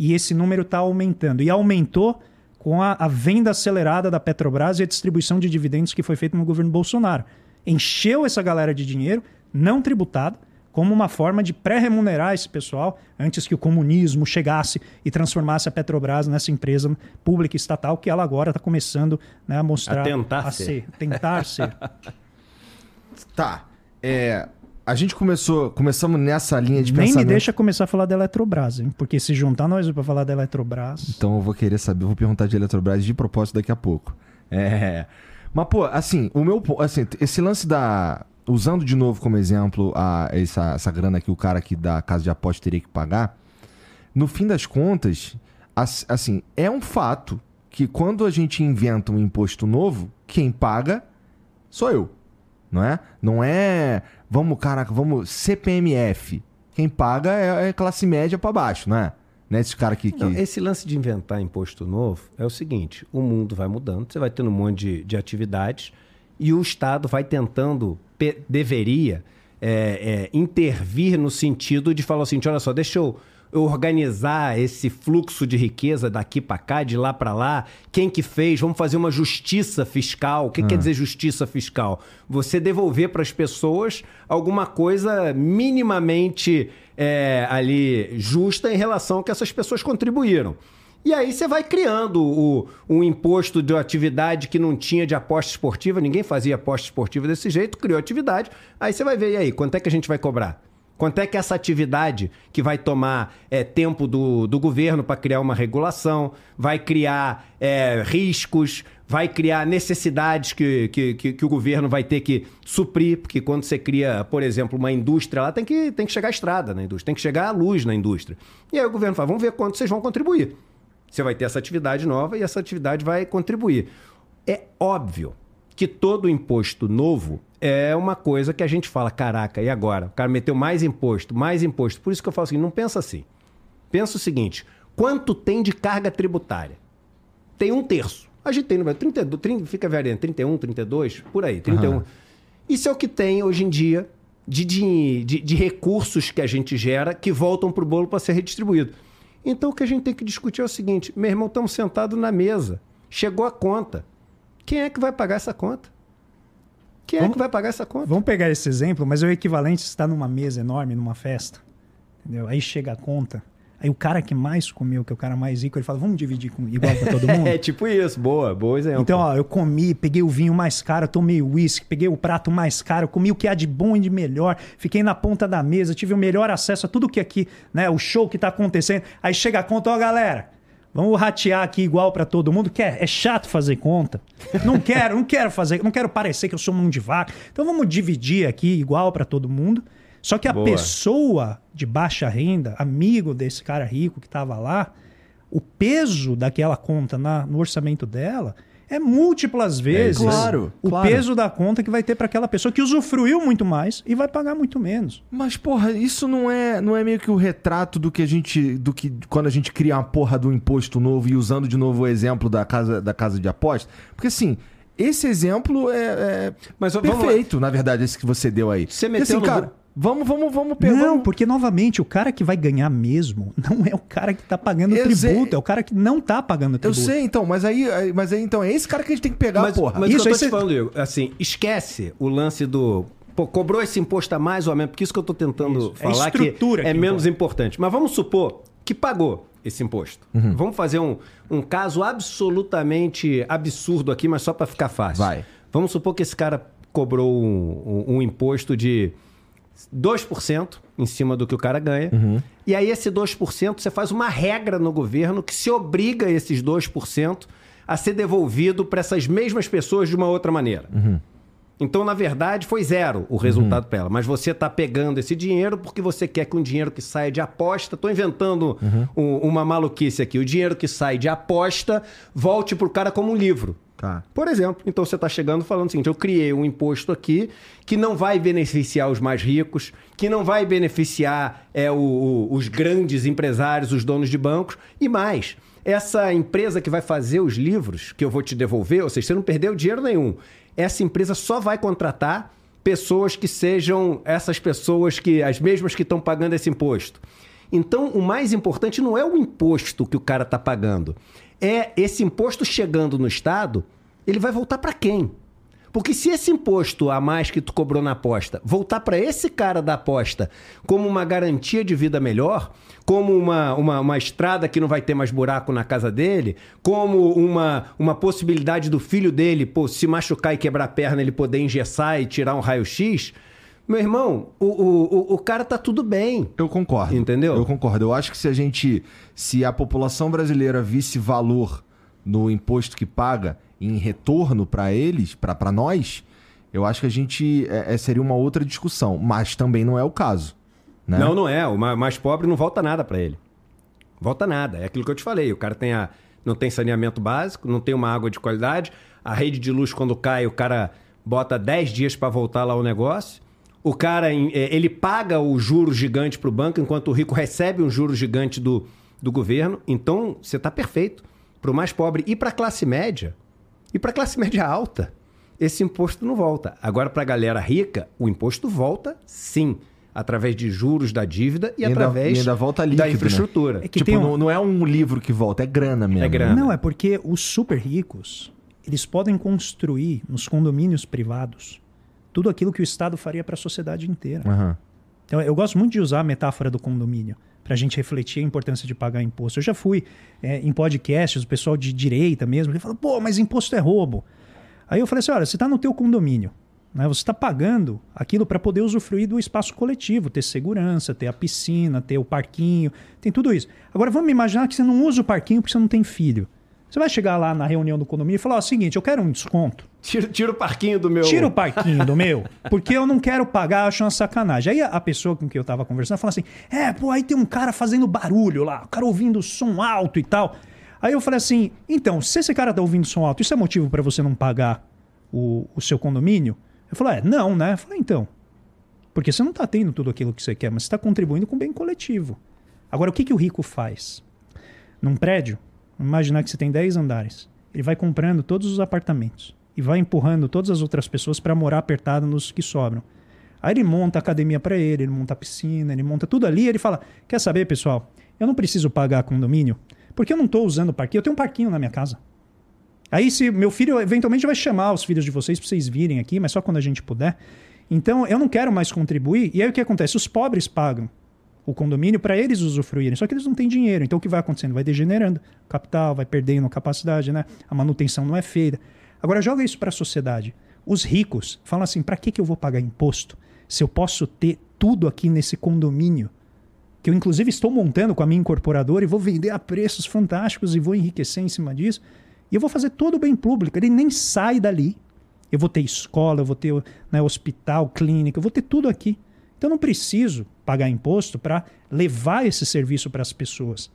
E esse número está aumentando. E aumentou com a, a, venda acelerada da Petrobras e a distribuição de dividendos que foi feita no governo Bolsonaro. Encheu essa galera de dinheiro, não tributado, como uma forma de pré-remunerar esse pessoal antes que o comunismo chegasse e transformasse a Petrobras nessa empresa pública estatal que ela agora está começando né, a mostrar a tentar a ser. ser. tentar ser. Tá. É, a gente começou, começamos nessa linha de Nem pensamento. Nem me deixa começar a falar da Eletrobras, hein? Porque se juntar nós para falar da Eletrobras. Então eu vou querer saber, vou perguntar de Eletrobras de propósito daqui a pouco. É. Mas, pô, assim, o meu. Assim, esse lance da usando de novo como exemplo a, essa, essa grana que o cara que da casa de aposta teria que pagar, no fim das contas, assim, é um fato que quando a gente inventa um imposto novo, quem paga sou eu. não é? Não é, vamos, caraca, vamos CPMF. Quem paga é, é classe média para baixo, não é? Né, esse cara que, que... Não, esse lance de inventar imposto novo é o seguinte: o mundo vai mudando, você vai tendo um monte de, de atividades e o Estado vai tentando, deveria, é, é, intervir no sentido de falar assim: olha só, deixa eu organizar esse fluxo de riqueza daqui para cá, de lá para lá. Quem que fez? Vamos fazer uma justiça fiscal. O que quer ah. dizer justiça fiscal? Você devolver para as pessoas alguma coisa minimamente é, ali justa em relação ao que essas pessoas contribuíram. E aí você vai criando o, um imposto de atividade que não tinha de aposta esportiva, ninguém fazia aposta esportiva desse jeito, criou atividade. Aí você vai ver, e aí, quanto é que a gente vai cobrar? Quanto é que essa atividade que vai tomar é, tempo do, do governo para criar uma regulação, vai criar é, riscos, vai criar necessidades que, que, que, que, o governo vai ter que suprir, porque quando você cria, por exemplo, uma indústria lá, tem que, tem que chegar a estrada na indústria, tem que chegar a luz na indústria. E aí o governo fala, vamos ver quanto vocês vão contribuir. Você vai ter essa atividade nova e essa atividade vai contribuir. É óbvio que todo imposto novo é uma coisa que a gente fala, caraca, e agora? O cara meteu mais imposto, mais imposto. Por isso que eu falo assim, não pensa assim. Pensa o seguinte, quanto tem de carga tributária? Tem um terço. A gente tem no 32, 30, fica variando, 31, 32, por aí, 31. Uhum. Isso é o que tem hoje em dia de, de, de, de recursos que a gente gera que voltam para o bolo para ser redistribuído. Então o que a gente tem que discutir é o seguinte: meu irmão, estamos sentados na mesa, chegou a conta. Quem é que vai pagar essa conta? Quem vamos, é que vai pagar essa conta? Vamos pegar esse exemplo, mas é o equivalente está numa mesa enorme, numa festa. Entendeu? Aí chega a conta. Aí o cara que mais comeu, que é o cara mais rico, ele fala, vamos dividir com, igual para todo mundo? é tipo isso, boa, boa exemplo. Então, ó, eu comi, peguei o vinho mais caro, tomei o uísque, peguei o prato mais caro, comi o que há de bom e de melhor, fiquei na ponta da mesa, tive o melhor acesso a tudo que aqui, né, o show que tá acontecendo. Aí chega a conta, ó, galera, vamos ratear aqui igual para todo mundo. Quer? É chato fazer conta. Não quero, não quero fazer, não quero parecer que eu sou mão de vaca. Então vamos dividir aqui igual para todo mundo. Só que a Boa. pessoa de baixa renda, amigo desse cara rico que estava lá, o peso daquela conta na, no orçamento dela é múltiplas é, vezes é, claro, o claro. peso da conta que vai ter para aquela pessoa que usufruiu muito mais e vai pagar muito menos. Mas porra, isso não é, não é meio que o retrato do que a gente, do que quando a gente cria uma porra do imposto novo e usando de novo o exemplo da casa da casa de aposta? Porque assim, esse exemplo é, é Mas, perfeito, na verdade, esse que você deu aí. Você meteu assim, no... cara, Vamos, vamos, vamos pegar. Não, porque novamente, o cara que vai ganhar mesmo não é o cara que tá pagando eu tributo, sei. é o cara que não tá pagando tributo. Eu sei, então, mas aí, mas aí então é esse cara que a gente tem que pegar, mas, porra. Mas isso eu tô te falando, Igor, assim, esquece o lance do Pô, cobrou esse imposto a mais ou a menos, porque isso que eu tô tentando isso. É falar é que, que é menos importante. Mas vamos supor que pagou esse imposto. Uhum. Vamos fazer um, um caso absolutamente absurdo aqui, mas só para ficar fácil. Vai. Vamos supor que esse cara cobrou um, um, um imposto de 2% em cima do que o cara ganha. Uhum. E aí, esse 2%, você faz uma regra no governo que se obriga esses 2% a ser devolvido para essas mesmas pessoas de uma outra maneira. Uhum. Então, na verdade, foi zero o resultado uhum. para ela. Mas você está pegando esse dinheiro porque você quer que um dinheiro que saia de aposta. Estou inventando uhum. um, uma maluquice aqui. O dinheiro que sai de aposta volte para o cara como um livro. Tá. Por exemplo, então você está chegando falando o seguinte: eu criei um imposto aqui que não vai beneficiar os mais ricos, que não vai beneficiar é, o, o, os grandes empresários, os donos de bancos, e mais. Essa empresa que vai fazer os livros que eu vou te devolver, ou seja, você não perdeu dinheiro nenhum. Essa empresa só vai contratar pessoas que sejam essas pessoas que as mesmas que estão pagando esse imposto. Então, o mais importante não é o imposto que o cara está pagando, é esse imposto chegando no Estado, ele vai voltar para quem? Porque se esse imposto a mais que tu cobrou na aposta voltar para esse cara da aposta como uma garantia de vida melhor, como uma, uma, uma, estrada que não vai ter mais buraco na casa dele, como uma, uma possibilidade do filho dele pô, se machucar e quebrar a perna, ele poder engessar e tirar um raio-x, meu irmão, o, o, o cara tá tudo bem. Eu concordo. Entendeu? Eu concordo. Eu acho que se a gente. Se a população brasileira visse valor no imposto que paga em retorno para eles, para nós, eu acho que a gente. É, é, seria uma outra discussão. Mas também não é o caso. Né? Não, não é. O mais pobre não volta nada para ele. Volta nada. É aquilo que eu te falei. O cara tem a, não tem saneamento básico, não tem uma água de qualidade. A rede de luz, quando cai, o cara bota 10 dias para voltar lá o negócio. O cara, é, ele paga o juro gigante para o banco, enquanto o rico recebe um juro gigante do, do governo. Então, você está perfeito. Para o mais pobre e para a classe média, e para a classe média alta, esse imposto não volta. Agora, para a galera rica, o imposto volta sim através de juros da dívida e, e através ainda, ainda volta líquido, da né? infraestrutura. Né? É que tipo, um... não, não, é um livro que volta, é grana mesmo. É grana. Não, é porque os super ricos, eles podem construir nos condomínios privados tudo aquilo que o Estado faria para a sociedade inteira. Uhum. Então, eu gosto muito de usar a metáfora do condomínio para a gente refletir a importância de pagar imposto. Eu já fui é, em podcasts, o pessoal de direita mesmo, que fala, pô, mas imposto é roubo. Aí eu falei assim, olha, você está no teu condomínio, né? Você está pagando aquilo para poder usufruir do espaço coletivo, ter segurança, ter a piscina, ter o parquinho, tem tudo isso. Agora vamos imaginar que você não usa o parquinho porque você não tem filho. Você vai chegar lá na reunião do condomínio e falar: o seguinte, eu quero um desconto. Tira, tira o parquinho do meu. Tira o parquinho do meu, porque eu não quero pagar, acho uma sacanagem. Aí a pessoa com quem eu estava conversando falou assim: é, pô, aí tem um cara fazendo barulho lá, o cara ouvindo som alto e tal. Aí eu falei assim: então, se esse cara tá ouvindo som alto, isso é motivo para você não pagar o, o seu condomínio? Eu falei, é, não, né? Eu falei, então. Porque você não está tendo tudo aquilo que você quer, mas você está contribuindo com o bem coletivo. Agora, o que, que o rico faz? Num prédio, imaginar que você tem 10 andares. Ele vai comprando todos os apartamentos e vai empurrando todas as outras pessoas para morar apertado nos que sobram. Aí ele monta a academia para ele, ele monta a piscina, ele monta tudo ali. Ele fala: Quer saber, pessoal? Eu não preciso pagar condomínio porque eu não estou usando o parquinho. Eu tenho um parquinho na minha casa. Aí, se meu filho eventualmente vai chamar os filhos de vocês para vocês virem aqui, mas só quando a gente puder. Então, eu não quero mais contribuir. E aí o que acontece? Os pobres pagam o condomínio para eles usufruírem, só que eles não têm dinheiro. Então, o que vai acontecendo? Vai degenerando. Capital vai perdendo capacidade, né? A manutenção não é feita. Agora, joga isso para a sociedade. Os ricos falam assim: para que, que eu vou pagar imposto se eu posso ter tudo aqui nesse condomínio? Que eu, inclusive, estou montando com a minha incorporadora e vou vender a preços fantásticos e vou enriquecer em cima disso. E eu vou fazer todo o bem público. Ele nem sai dali. Eu vou ter escola, eu vou ter né, hospital, clínica, eu vou ter tudo aqui. Então eu não preciso pagar imposto para levar esse serviço para as pessoas.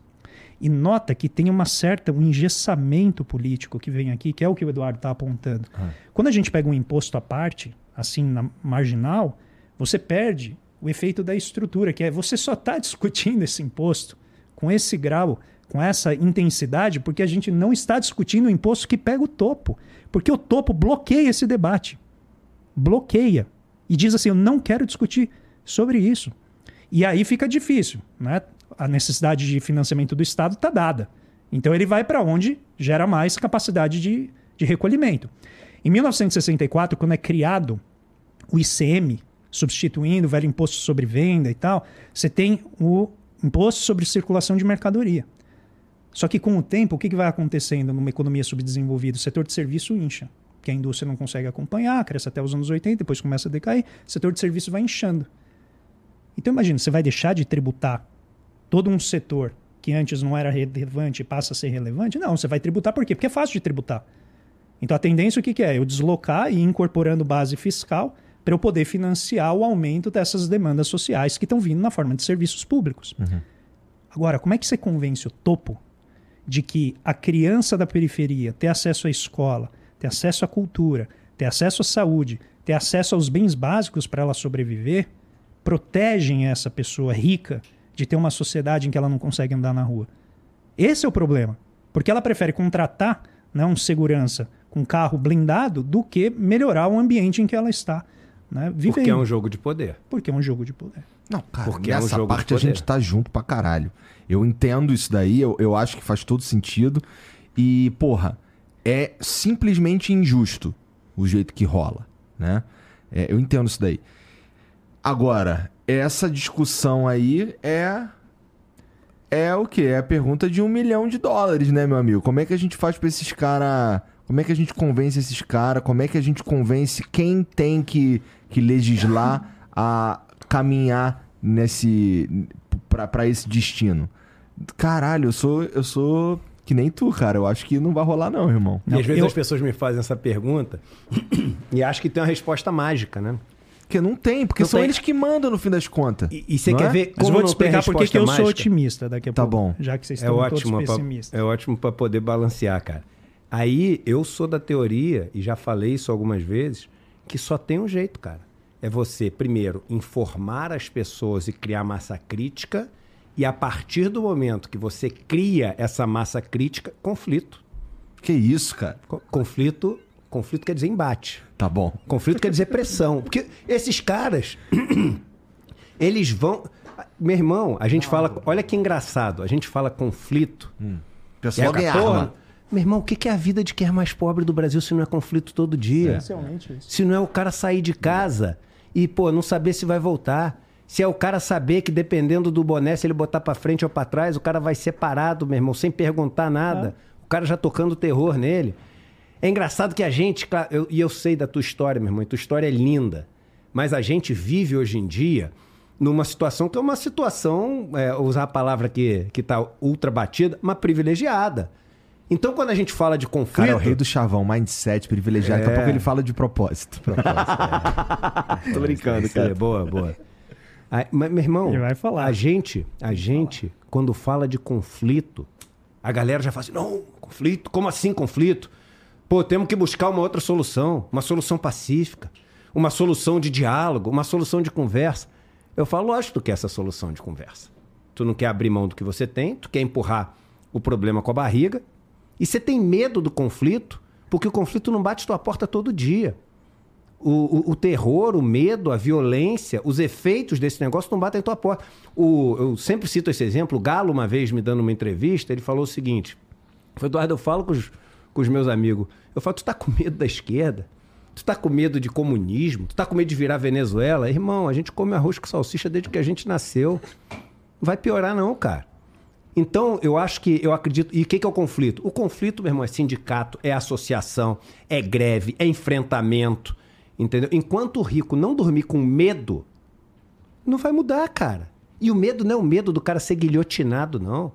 E nota que tem uma certa um engessamento político que vem aqui, que é o que o Eduardo está apontando. Ah. Quando a gente pega um imposto à parte, assim, na marginal, você perde o efeito da estrutura, que é você só está discutindo esse imposto com esse grau com essa intensidade porque a gente não está discutindo o imposto que pega o topo. Porque o topo bloqueia esse debate. Bloqueia. E diz assim: eu não quero discutir sobre isso. E aí fica difícil. Né? A necessidade de financiamento do Estado está dada. Então ele vai para onde gera mais capacidade de, de recolhimento. Em 1964, quando é criado o ICM, substituindo o velho imposto sobre venda e tal, você tem o imposto sobre circulação de mercadoria. Só que com o tempo, o que, vai acontecendo numa economia subdesenvolvida? O setor de serviço incha, que a indústria não consegue acompanhar, cresce até os anos 80, depois começa a decair, o setor de serviço vai inchando. Então imagina, você vai deixar de tributar todo um setor que antes não era relevante e passa a ser relevante? Não, você vai tributar por quê? Porque é fácil de tributar. Então a tendência o que, que é? Eu deslocar e ir incorporando base fiscal para eu poder financiar o aumento dessas demandas sociais que estão vindo na forma de serviços públicos. Uhum. Agora, como é que você convence o topo de que a criança da periferia ter acesso à escola, ter acesso à cultura, ter acesso à saúde, ter acesso aos bens básicos para ela sobreviver, protegem essa pessoa rica de ter uma sociedade em que ela não consegue andar na rua. Esse é o problema. Porque ela prefere contratar né, um segurança com carro blindado do que melhorar o ambiente em que ela está. Né, vivendo. Porque é um jogo de poder. Porque é um jogo de poder. Não, cara, Porque nessa é um parte a gente tá junto pra caralho. Eu entendo isso daí, eu, eu acho que faz todo sentido. E, porra, é simplesmente injusto o jeito que rola, né? É, eu entendo isso daí. Agora, essa discussão aí é. É o quê? É a pergunta de um milhão de dólares, né, meu amigo? Como é que a gente faz pra esses caras. Como é que a gente convence esses caras? Como é que a gente convence quem tem que, que legislar a caminhar nesse para esse destino. Caralho, eu sou eu sou que nem tu, cara. Eu acho que não vai rolar não, irmão. E às vezes eu... as pessoas me fazem essa pergunta e acham que tem uma resposta mágica, né? Porque não tem, porque não são tem. eles que mandam no fim das contas. E, e você quer é? ver como Mas vou te explicar por que eu sou otimista daqui a tá pouco. Tá bom. Já que vocês é estão é todos pessimistas. Pra, é ótimo para poder balancear, cara. Aí eu sou da teoria, e já falei isso algumas vezes, que só tem um jeito, cara. É você, primeiro, informar as pessoas e criar massa crítica, e a partir do momento que você cria essa massa crítica, conflito. Que isso, cara? Conflito, conflito quer dizer embate. Tá bom. Conflito quer dizer pressão. Porque esses caras, eles vão. Meu irmão, a gente fala. Olha que engraçado. A gente fala conflito. Hum. Pessoal ganha arma. Meu irmão, o que é a vida de quem é mais pobre do Brasil se não é conflito todo dia? Essencialmente isso. Se não é o cara sair de casa e, pô, não saber se vai voltar. Se é o cara saber que dependendo do boné, se ele botar para frente ou para trás, o cara vai ser parado, meu irmão, sem perguntar nada. É. O cara já tocando terror nele. É engraçado que a gente, eu, e eu sei da tua história, meu irmão, e tua história é linda, mas a gente vive hoje em dia numa situação que é uma situação, é, usar a palavra que está ultra batida, uma privilegiada. Então, quando a gente fala de conflito. Cara, é o rei do chavão, mindset privilegiado. É... Daqui a pouco ele fala de propósito. propósito é. Tô brincando, cara. Boa, boa. Aí, mas, meu irmão, ele vai falar. a gente, a gente, quando fala de conflito, a galera já fala assim: não, conflito? Como assim conflito? Pô, temos que buscar uma outra solução, uma solução pacífica, uma solução de diálogo, uma solução de conversa. Eu falo, lógico que tu quer essa solução de conversa. Tu não quer abrir mão do que você tem, tu quer empurrar o problema com a barriga, e você tem medo do conflito, porque o conflito não bate tua porta todo dia. O, o, o, terror, o medo, a violência, os efeitos desse negócio não batem tua porta. O, eu sempre cito esse exemplo. O Galo, uma vez me dando uma entrevista, ele falou o seguinte: Eduardo, eu falo com os, com os meus amigos. Eu falo, tu tá com medo da esquerda? Tu tá com medo de comunismo? Tu tá com medo de virar Venezuela? Irmão, a gente come arroz com salsicha desde que a gente nasceu. Não vai piorar, não, cara. Então, eu acho que, eu acredito. E o que, que é o conflito? O conflito, meu irmão, é sindicato, é associação, é greve, é enfrentamento. Entendeu? Enquanto o rico não dormir com medo, não vai mudar, cara. E o medo não é o medo do cara ser guilhotinado, não.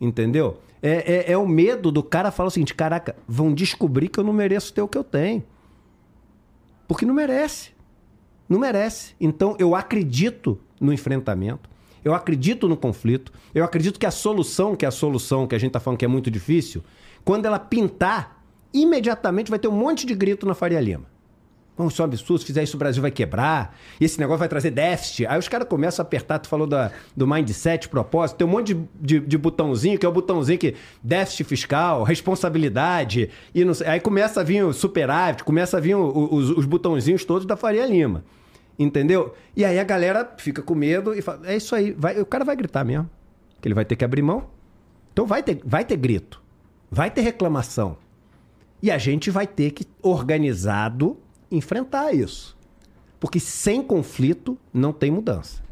Entendeu? É, é, é, o medo do cara falar o seguinte: caraca, vão descobrir que eu não mereço ter o que eu tenho. Porque não merece. Não merece. Então eu acredito no enfrentamento. Eu acredito no conflito. Eu acredito que a solução, que é a solução que a gente está falando que é muito difícil, quando ela pintar, imediatamente vai ter um monte de grito na Faria Lima. Vamos, isso é um absurdo, se fizer isso o Brasil vai quebrar, esse negócio vai trazer déficit. Aí os caras começam a apertar, tu falou da, do mindset, propósito, tem um monte de, de, de, botãozinho, que é o botãozinho que déficit fiscal, responsabilidade, e não aí começa a vir o superávit, começa a vir o, os, os botãozinhos todos da Faria Lima. Entendeu? E aí a galera fica com medo e fala, é isso aí, vai, o cara vai gritar mesmo, que ele vai ter que abrir mão. Então vai ter, vai ter grito, vai ter reclamação. E a gente vai ter que, organizado, enfrentar isso. Porque sem conflito não tem mudança.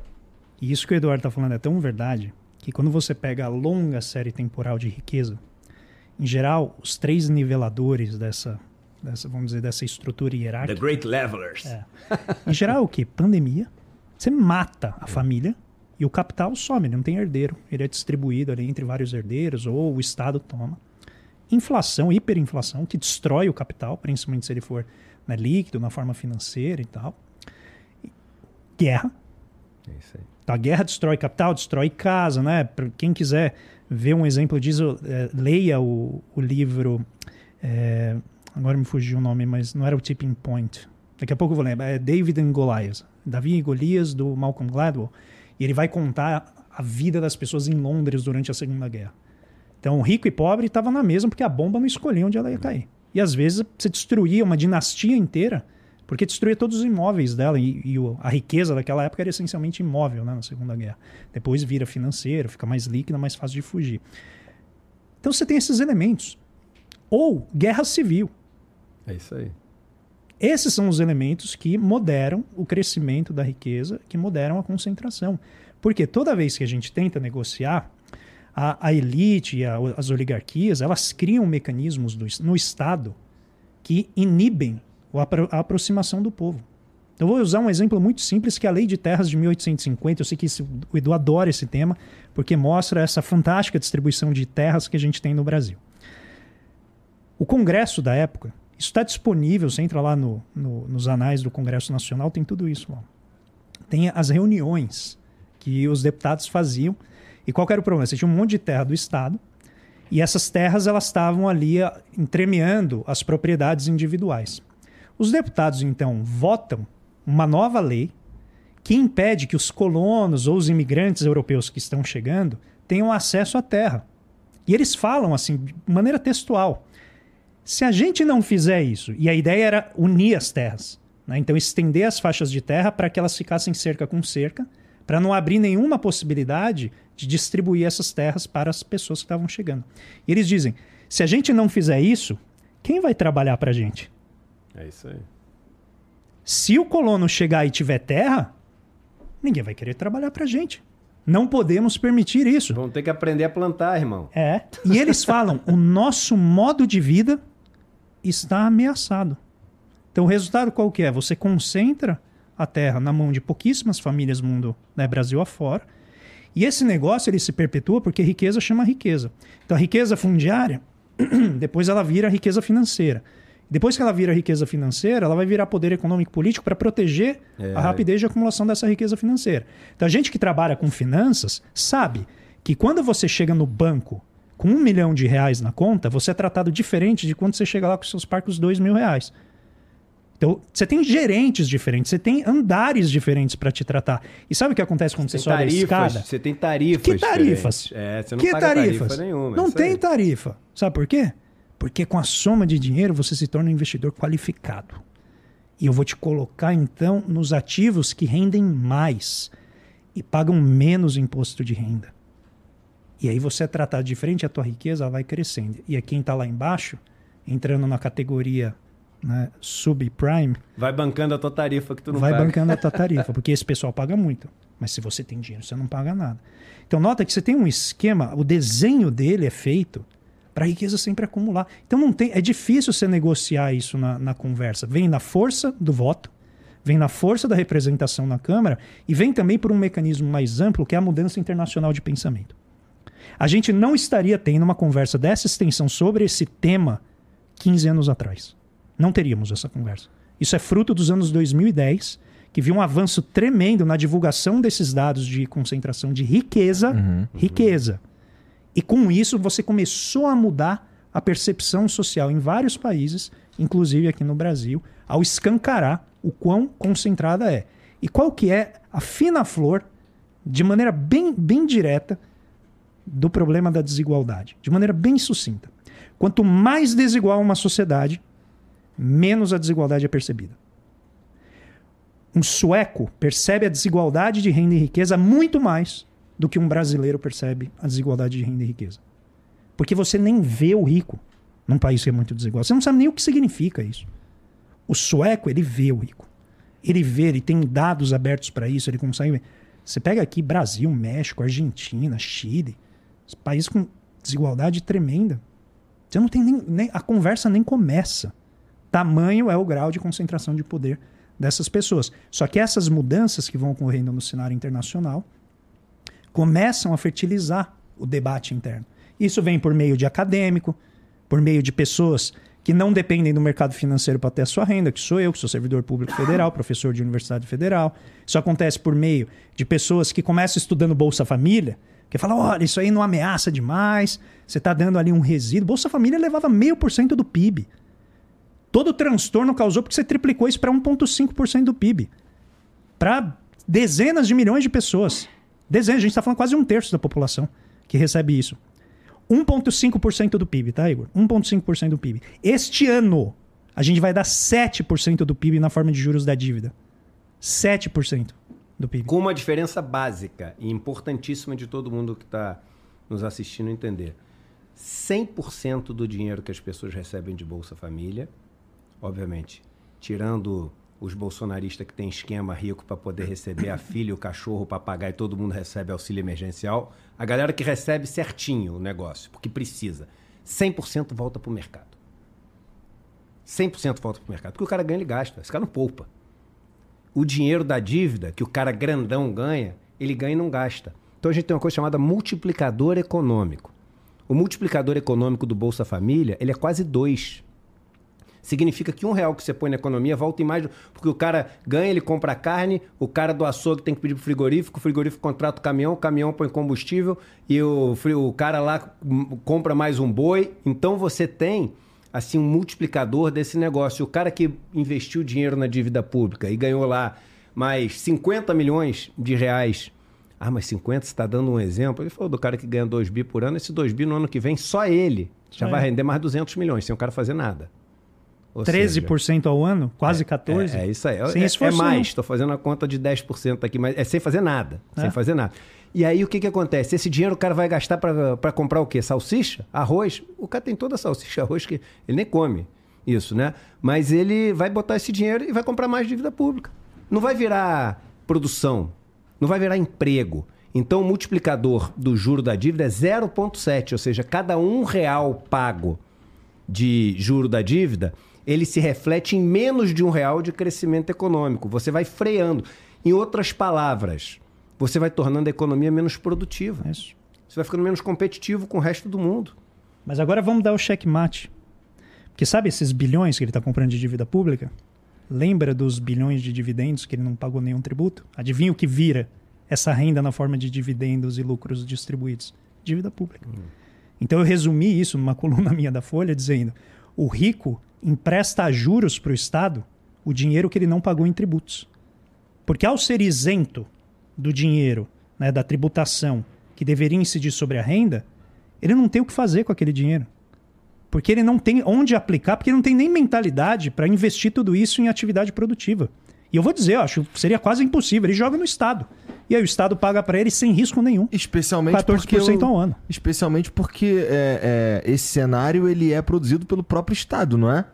E isso que o Eduardo está falando é tão verdade que quando você pega a longa série temporal de riqueza, em geral, os três niveladores dessa, dessa vamos dizer, dessa estrutura hierárquica. The Great Levelers. É. Em geral, o que? Pandemia. Você mata a família e o capital some, ele não tem herdeiro. Ele é distribuído ali entre vários herdeiros ou o Estado toma. Inflação, hiperinflação, que destrói o capital, principalmente se ele for né, líquido, na forma financeira e tal. Guerra. É isso aí. Então, a guerra destrói capital, destrói casa, né? Para quem quiser ver um exemplo disso, é, leia o, o livro. É, agora me fugiu o nome, mas não era o Tipping Point. Daqui a pouco eu vou lembrar. É David and Goliath. Davi e Golias, do Malcolm Gladwell. E ele vai contar a vida das pessoas em Londres durante a Segunda Guerra. Então, rico e pobre estavam na mesma porque a bomba não escolhia onde ela ia cair. E às vezes você destruía uma dinastia inteira, porque destruía todos os imóveis dela. E, e a riqueza daquela época era essencialmente imóvel né, na Segunda Guerra. Depois vira financeiro, fica mais líquida, mais fácil de fugir. Então você tem esses elementos. Ou guerra civil. É isso aí. Esses são os elementos que moderam o crescimento da riqueza, que moderam a concentração. Porque toda vez que a gente tenta negociar, a, a elite e a, as oligarquias, elas criam mecanismos do, no Estado que inibem a, aproximação do povo. Eu vou usar um exemplo muito simples, que é a Lei de Terras de 1850. Eu sei que esse, o Edu adora esse tema, porque mostra essa fantástica distribuição de terras que a gente tem no Brasil. O Congresso da época, isso está disponível, você entra lá no, no, nos anais do Congresso Nacional, tem tudo isso lá. Tem as reuniões que os deputados faziam e qual era o problema? Você tinha um monte de terra do Estado e essas terras elas estavam ali ah, entremeando as propriedades individuais. Os deputados, então, votam uma nova lei que impede que os colonos ou os imigrantes europeus que estão chegando tenham acesso à terra. E eles falam assim, de maneira textual. Se a gente não fizer isso, e a ideia era unir as terras, né? então estender as faixas de terra para que elas ficassem cerca com cerca, para não abrir nenhuma possibilidade de distribuir essas terras para as pessoas que estavam chegando. E eles dizem: se a gente não fizer isso, quem vai trabalhar para a gente? É isso aí. Se o colono chegar e tiver terra, ninguém vai querer trabalhar para a gente. Não podemos permitir isso. Vão ter que aprender a plantar, irmão. É. E eles falam: o nosso modo de vida está ameaçado. Então o resultado qual que é? Você concentra a terra na mão de pouquíssimas famílias mundo, né, Brasil afora. E esse negócio ele se perpetua porque riqueza chama riqueza. Então a riqueza fundiária, depois ela vira riqueza financeira. Depois que ela vira riqueza financeira, ela vai virar poder econômico político para proteger é. a rapidez de acumulação dessa riqueza financeira. Então a gente que trabalha com finanças sabe que quando você chega no banco com um milhão de reais na conta, você é tratado diferente de quando você chega lá com seus parcos dois mil reais. Então, você tem gerentes diferentes, você tem andares diferentes para te tratar. E sabe o que acontece quando você, você sobe tarifas, a escada? Você tem tarifas. Que tarifas? É, você não que paga tarifas? tarifa nenhuma. Não tem aí. tarifa. Sabe por quê? Porque com a soma de dinheiro você se torna um investidor qualificado. E eu vou te colocar então nos ativos que rendem mais e pagam menos imposto de renda. E aí você é tratado diferente, a tua riqueza vai crescendo. E é quem está lá embaixo, entrando na categoria né, subprime. Vai bancando a tua tarifa que tu não vai paga. Vai bancando a tua tarifa, porque esse pessoal paga muito. Mas se você tem dinheiro, você não paga nada. Então nota que você tem um esquema, o desenho dele é feito para a riqueza sempre acumular. Então não tem, é difícil você negociar isso na, na conversa. Vem na força do voto, vem na força da representação na Câmara e vem também por um mecanismo mais amplo que é a mudança internacional de pensamento. A gente não estaria tendo uma conversa dessa extensão sobre esse tema 15 anos atrás. Não teríamos essa conversa. Isso é fruto dos anos 2010, que viu um avanço tremendo na divulgação desses dados de concentração de riqueza, uhum, uhum. riqueza. E com isso você começou a mudar a percepção social em vários países, inclusive aqui no Brasil, ao escancarar o quão concentrada é. E qual que é a fina flor, de maneira bem, bem direta, do problema da desigualdade, de maneira bem sucinta. Quanto mais desigual uma sociedade, menos a desigualdade é percebida. Um sueco percebe a desigualdade de renda e riqueza muito mais do que um brasileiro percebe a desigualdade de renda e riqueza. Porque você nem vê o rico num país que é muito desigual. Você não sabe nem o que significa isso. O sueco, ele vê o rico. Ele vê, ele tem dados abertos para isso, ele consegue ver. Você pega aqui Brasil, México, Argentina, Chile, países com desigualdade tremenda. Você não tem nem, nem a conversa nem começa. Tamanho é o grau de concentração de poder dessas pessoas. Só que essas mudanças que vão ocorrendo no cenário internacional começam a fertilizar o debate interno. Isso vem por meio de acadêmico, por meio de pessoas que não dependem do mercado financeiro para ter a sua renda, que sou eu, que sou servidor público federal, professor de universidade federal. Isso acontece por meio de pessoas que começam estudando Bolsa Família, que falam, olha, isso aí não ameaça demais, você está dando ali um resíduo. Bolsa Família levava meio por cento do PIB. Todo o transtorno causou porque você triplicou isso para 1,5% do PIB. Para dezenas de milhões de pessoas. Dezenas, a gente está falando quase um terço da população que recebe isso. 1,5% do PIB, tá, Igor? 1,5% do PIB. Este ano, a gente vai dar 7% do PIB na forma de juros da dívida. 7% do PIB. Com uma diferença básica e importantíssima de todo mundo que está nos assistindo entender. 100% do dinheiro que as pessoas recebem de Bolsa Família obviamente, tirando os bolsonaristas que têm esquema rico para poder receber a filha, o cachorro, o papagaio, e todo mundo recebe auxílio emergencial. A galera que recebe certinho o negócio, porque precisa, 100% volta para o mercado. 100% volta para o mercado. Porque o cara ganha, ele gasta. Esse cara não poupa. O dinheiro da dívida, que o cara grandão ganha, ele ganha e não gasta. Então a gente tem uma coisa chamada multiplicador econômico. O multiplicador econômico do Bolsa Família, ele é quase dois significa que um real que você põe na economia volta em mais. Porque o cara ganha, ele compra carne, o cara do açougue tem que pedir pro frigorífico, o frigorífico contrata o caminhão, o caminhão põe combustível e o, o cara lá compra mais um boi. Então você tem assim um multiplicador desse negócio. O cara que investiu dinheiro na dívida pública e ganhou lá mais 50 milhões de reais. Ah, mas 50, você está dando um exemplo. Ele falou do cara que ganha 2 bi por ano. Esse 2 bi no ano que vem, só ele já é. vai render mais 200 milhões, sem o cara fazer nada. Ou 13% seja, ao ano? Quase é, 14%? É, é isso aí. Sem é, é mais, estou fazendo a conta de 10% aqui, mas é sem fazer nada. Sem é. fazer nada. E aí o que, que acontece? Esse dinheiro o cara vai gastar para comprar o quê? Salsicha? Arroz? O cara tem toda a salsicha arroz que ele nem come isso, né? Mas ele vai botar esse dinheiro e vai comprar mais dívida pública. Não vai virar produção, não vai virar emprego. Então o multiplicador do juro da dívida é 0,7, ou seja, cada um real pago de juro da dívida ele se reflete em menos de um real de crescimento econômico. Você vai freando. Em outras palavras, você vai tornando a economia menos produtiva. Isso. Você vai ficando menos competitivo com o resto do mundo. Mas agora vamos dar o checkmate. Porque sabe esses bilhões que ele está comprando de dívida pública? Lembra dos bilhões de dividendos que ele não pagou nenhum tributo? Adivinha o que vira essa renda na forma de dividendos e lucros distribuídos? Dívida pública. Hum. Então eu resumi isso numa coluna minha da Folha dizendo: o rico empresta a juros para o Estado o dinheiro que ele não pagou em tributos. Porque ao ser isento do dinheiro, né, da tributação que deveria incidir sobre a renda, ele não tem o que fazer com aquele dinheiro. Porque ele não tem onde aplicar, porque ele não tem nem mentalidade para investir tudo isso em atividade produtiva. E eu vou dizer, eu acho que seria quase impossível. Ele joga no Estado. E aí o Estado paga para ele sem risco nenhum. Especialmente 14% porque ao ano. Especialmente porque é, é, esse cenário ele é produzido pelo próprio Estado, não é?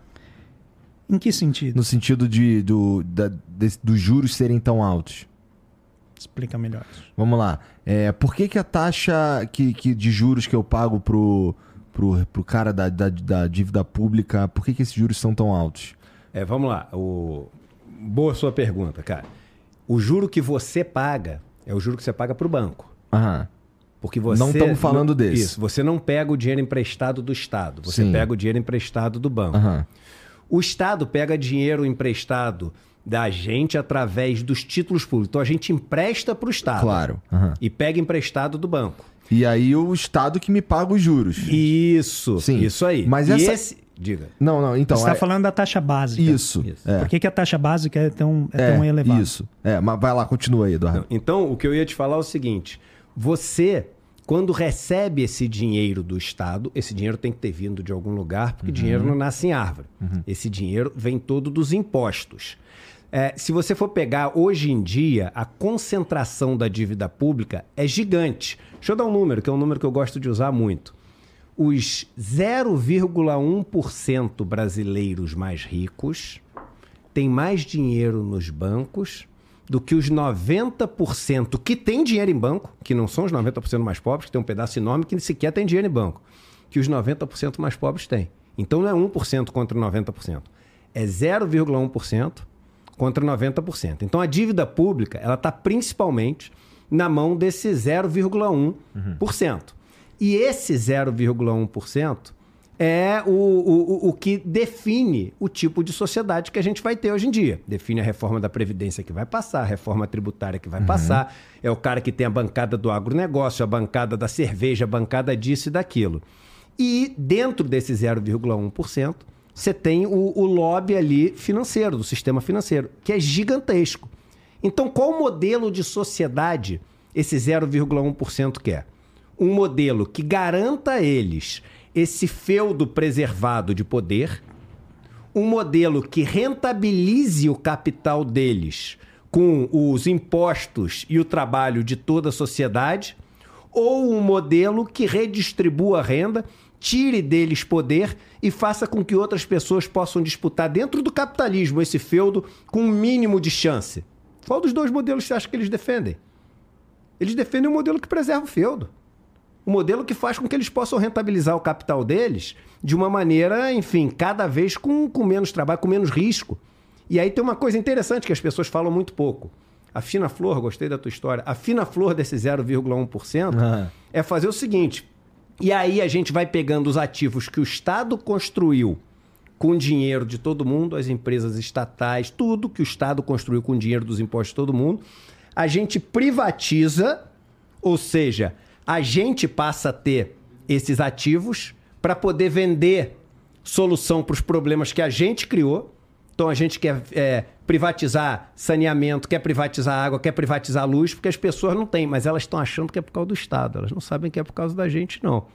Em que sentido? No sentido de, do, da, de, dos juros serem tão altos. Explica melhor. Vamos lá. É, por que, que a taxa que, que de juros que eu pago pro, pro, pro cara da, da, da dívida pública, por que, que esses juros são tão altos? É, vamos lá. O... Boa sua pergunta, cara. O juro que você paga é o juro que você paga para o banco. Aham. Porque você. Não estamos falando não, desse. Isso. Você não pega o dinheiro emprestado do Estado. Você Sim. pega o dinheiro emprestado do banco. Aham. O Estado pega dinheiro emprestado da gente através dos títulos públicos. Então a gente empresta para o Estado. Claro. Uhum. E pega emprestado do banco. E aí o Estado que me paga os juros. Isso. Sim. Isso aí. Mas essa... esse... Diga. Não, não, então. Você está é... falando da taxa básica. Isso. isso. É. Por que, que, a taxa básica é tão, é, é tão elevada? Isso. É, mas vai lá, continua aí, Eduardo. Não, então, o que eu ia te falar é o seguinte: você, quando recebe esse dinheiro do Estado, esse dinheiro tem que ter vindo de algum lugar, porque uhum. dinheiro não nasce em árvore. Uhum. Esse dinheiro vem todo dos impostos. É, se você for pegar hoje em dia, a concentração da dívida pública é gigante. Deixa eu dar um número, que é um número que eu gosto de usar muito os 0,1% brasileiros mais ricos têm mais dinheiro nos bancos do que os 90% que têm dinheiro em banco, que não são os 90% mais pobres, que tem um pedaço enorme que sequer tem dinheiro em banco, que os 90% mais pobres têm. Então não é 1% contra 90%, é 0,1% contra 90%. Então a dívida pública ela está principalmente na mão desse 0,1%. Uhum. E esse 0,1% é o, o, o que define o tipo de sociedade que a gente vai ter hoje em dia. Define a reforma da Previdência que vai passar, a reforma tributária que vai uhum. passar. É o cara que tem a bancada do agronegócio, a bancada da cerveja, a bancada disso e daquilo. E dentro desse 0,1%, você tem o, o lobby ali financeiro, do sistema financeiro, que é gigantesco. Então, qual modelo de sociedade esse 0,1% quer? Um modelo que garanta a eles esse feudo preservado de poder, um modelo que rentabilize o capital deles com os impostos e o trabalho de toda a sociedade, ou um modelo que redistribua a renda, tire deles poder e faça com que outras pessoas possam disputar dentro do capitalismo esse feudo com um mínimo de chance. Qual dos dois modelos você acha que eles defendem? Eles defendem o um modelo que preserva o feudo um modelo que faz com que eles possam rentabilizar o capital deles de uma maneira, enfim, cada vez com, com menos trabalho, com menos risco. E aí tem uma coisa interessante que as pessoas falam muito pouco. A fina flor, gostei da tua história, a fina flor desse 0,1% ah. é fazer o seguinte. E aí a gente vai pegando os ativos que o Estado construiu com dinheiro de todo mundo, as empresas estatais, tudo que o Estado construiu com dinheiro dos impostos de todo mundo, a gente privatiza, ou seja, a gente passa a ter esses ativos para poder vender solução para os problemas que a gente criou. Então a gente quer é, privatizar saneamento, quer privatizar água, quer privatizar luz, porque as pessoas não têm, mas elas estão achando que é por causa do Estado. Elas não sabem que é por causa da gente, não.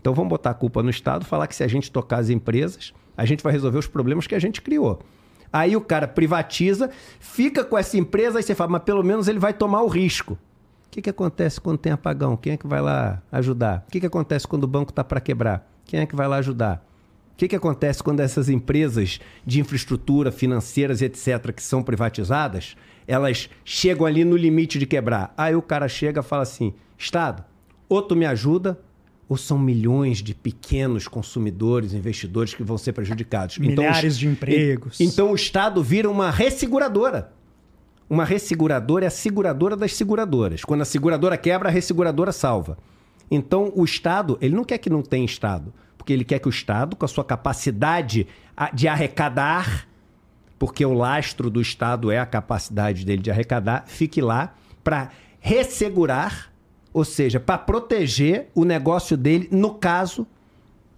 Então vamos botar a culpa no Estado, falar que se a gente tocar as empresas, a gente vai resolver os problemas que a gente criou. Aí o cara privatiza, fica com essa empresa, aí você fala, mas pelo menos ele vai tomar o risco. O que, que acontece quando tem apagão? Quem é que vai lá ajudar? O que, que acontece quando o banco está para quebrar? Quem é que vai lá ajudar? O que, que acontece quando essas empresas de infraestrutura, financeiras, etc., que são privatizadas, elas chegam ali no limite de quebrar? Aí o cara chega e fala assim: Estado, ou tu me ajuda, ou são milhões de pequenos consumidores, investidores que vão ser prejudicados. Então, Milhares então, de empregos. Então o Estado vira uma resseguradora. Uma resseguradora é a seguradora das seguradoras. Quando a seguradora quebra, a resseguradora salva. Então o Estado, ele não quer que não tenha Estado, porque ele quer que o Estado, com a sua capacidade de arrecadar, porque o lastro do Estado é a capacidade dele de arrecadar, fique lá para ressegurar ou seja, para proteger o negócio dele no caso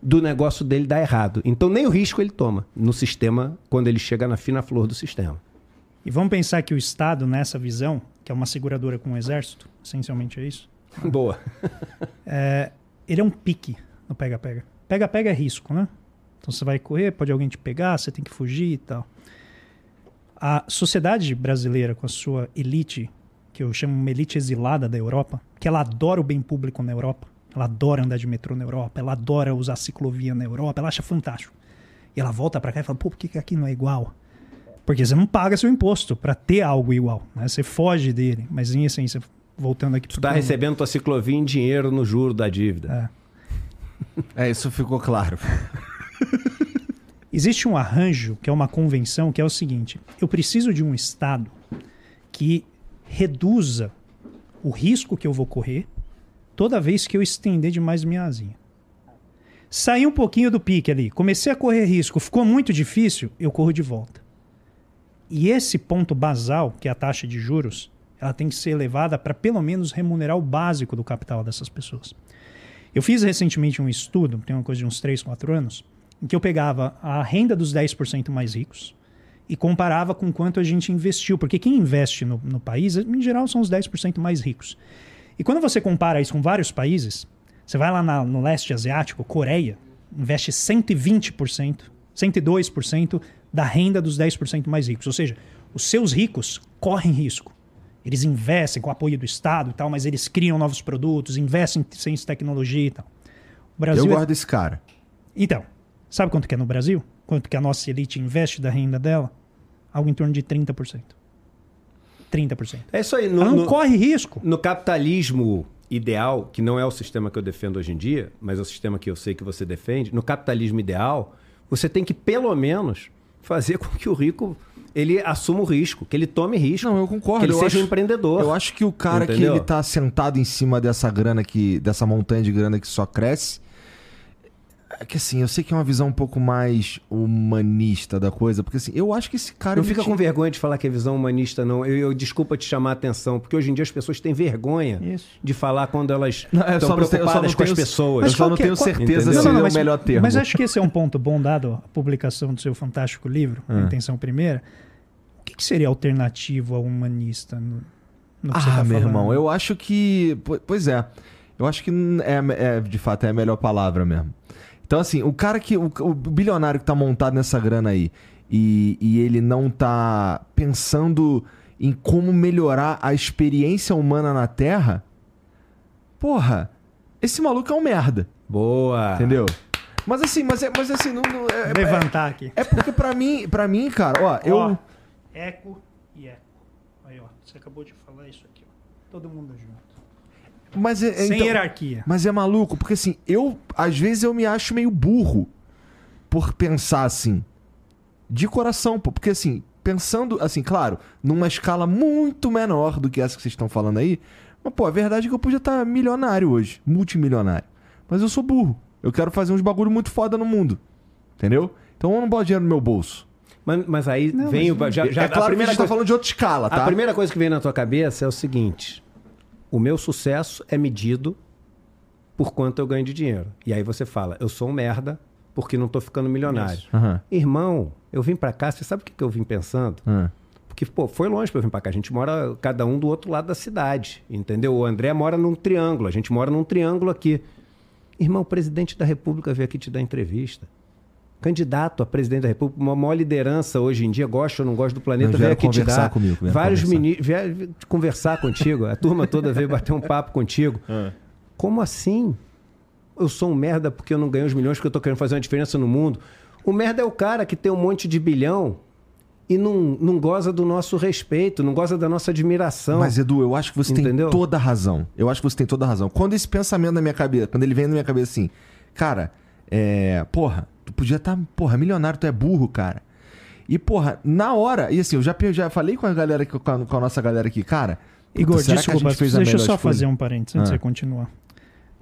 do negócio dele dar errado. Então nem o risco ele toma no sistema quando ele chega na fina flor do sistema. E vamos pensar que o Estado, nessa visão, que é uma seguradora com o exército, essencialmente é isso. Boa. é, ele é um pique no pega-pega. Pega-pega é risco, né? Então você vai correr, pode alguém te pegar, você tem que fugir e tal. A sociedade brasileira, com a sua elite que eu chamo uma elite exilada da Europa, que ela adora o bem público na Europa, ela adora andar de metrô na Europa, ela adora usar ciclovia na Europa, ela acha fantástico. E ela volta para cá e fala: pô, por que aqui não é igual? Porque você não paga seu imposto para ter algo igual, né? Você foge dele. Mas em essência, voltando aqui... Tu tá recebendo tua ciclovia em dinheiro no juro da dívida. É, é isso ficou claro. Existe um arranjo, que é uma convenção, que é o seguinte: eu preciso de um Estado que reduza o risco que eu vou correr toda vez que eu estender demais minha asinha. Saí um pouquinho do pique ali, comecei a correr risco, ficou muito difícil, eu corro de volta. E esse ponto basal, que é a taxa de juros, ela tem que ser elevada para pelo menos remunerar o básico do capital dessas pessoas. Eu fiz recentemente um estudo, tem uma coisa de uns 3, 4 anos, em que eu pegava a renda dos 10% mais ricos, e comparava com quanto a gente investiu. Porque quem investe no, no país, em geral, são os 10% mais ricos. E quando você compara isso com vários países, você vai lá na, no leste asiático, Coreia, investe 120%, 102% da renda dos 10% mais ricos. Ou seja, os seus ricos correm risco. Eles investem com o apoio do Estado e tal, mas eles criam novos produtos, investem em ciência e tecnologia e tal. O Brasil Eu guardo é... esse cara. Então, sabe quanto que é no Brasil? Quanto que a nossa elite investe da renda dela? algo em torno de 30%. 30%. É isso aí. No, Ela não no, corre risco. No capitalismo ideal, que não é o sistema que eu defendo hoje em dia, mas é o sistema que eu sei que você defende, no capitalismo ideal, você tem que pelo menos fazer com que o rico ele assuma o risco, que ele tome risco. Não, eu concordo. Que ele eu seja acho, um empreendedor. Eu acho que o cara Entendeu? que ele tá sentado em cima dessa grana que dessa montanha de grana que só cresce, é que assim, eu sei que é uma visão um pouco mais humanista da coisa, porque assim, eu acho que esse cara. Não fica tinha... com vergonha de falar que é visão humanista, não. Eu, eu, desculpa te chamar a atenção, porque hoje em dia as pessoas têm vergonha Isso. de falar quando elas estão preocupadas com as pessoas. Mas eu só não tenho certeza se não, não, é o melhor termo. Mas acho que esse é um ponto bom, dado a publicação do seu fantástico livro, A ah. Intenção Primeira. O que, que seria alternativo ao humanista no, no que ah, você tá meu falando? irmão, eu acho que. Pois é. Eu acho que é, é, de fato é a melhor palavra mesmo. Então, assim, o cara que. O, o bilionário que tá montado nessa grana aí e, e ele não tá pensando em como melhorar a experiência humana na Terra, porra, esse maluco é um merda. Boa. Entendeu? Mas assim, mas, é, mas assim, não. não é, Levantar aqui. É porque pra mim, pra mim, cara, ó, eu. Ó, eco e eco. Aí, ó. Você acabou de falar isso aqui, ó. Todo mundo junto. Mas é, Sem então, hierarquia. Mas é maluco, porque assim, eu, às vezes, eu me acho meio burro por pensar assim. De coração, pô. Porque assim, pensando, assim, claro, numa escala muito menor do que essa que vocês estão falando aí. Mas, pô, a verdade é que eu podia estar milionário hoje, multimilionário. Mas eu sou burro. Eu quero fazer uns bagulho muito foda no mundo. Entendeu? Então eu não boto dinheiro no meu bolso. Mas, mas aí não, vem mas, o. Já, já, é claro a primeira que a gente tá coisa, tá falando de outra escala, tá? A primeira coisa que vem na tua cabeça é o seguinte: o meu sucesso é medido por quanto eu ganho de dinheiro. E aí você fala, eu sou um merda porque não tô ficando milionário. Uhum. Irmão, eu vim para cá, você sabe o que, que eu vim pensando? Uhum. Porque, pô, foi longe para eu vir para cá. A gente mora cada um do outro lado da cidade, entendeu? O André mora num triângulo, a gente mora num triângulo aqui. Irmão, o presidente da República veio aqui te dar entrevista. Candidato a presidente da República, uma maior liderança hoje em dia, gosta ou não gosta do planeta, veio aqui te dar. Comigo, vários ministros, veio conversar contigo, a turma toda veio bater um papo contigo. É. Como assim? Eu sou um merda porque eu não ganho os milhões porque eu tô querendo fazer uma diferença no mundo. O merda é o cara que tem um monte de bilhão e não, não goza do nosso respeito, não goza da nossa admiração. Mas, Edu, eu acho que você Entendeu? tem toda a razão. Eu acho que você tem toda a razão. Quando esse pensamento na minha cabeça, quando ele vem na minha cabeça assim, cara, é. Porra, tu podia estar. Tá, porra, milionário, tu é burro, cara. E, porra, na hora. E assim, eu já, já falei com a galera, com a, com a nossa galera aqui, cara. Igor, puta, desculpa, deixa eu só fazer um parênteses antes ah. de você continuar.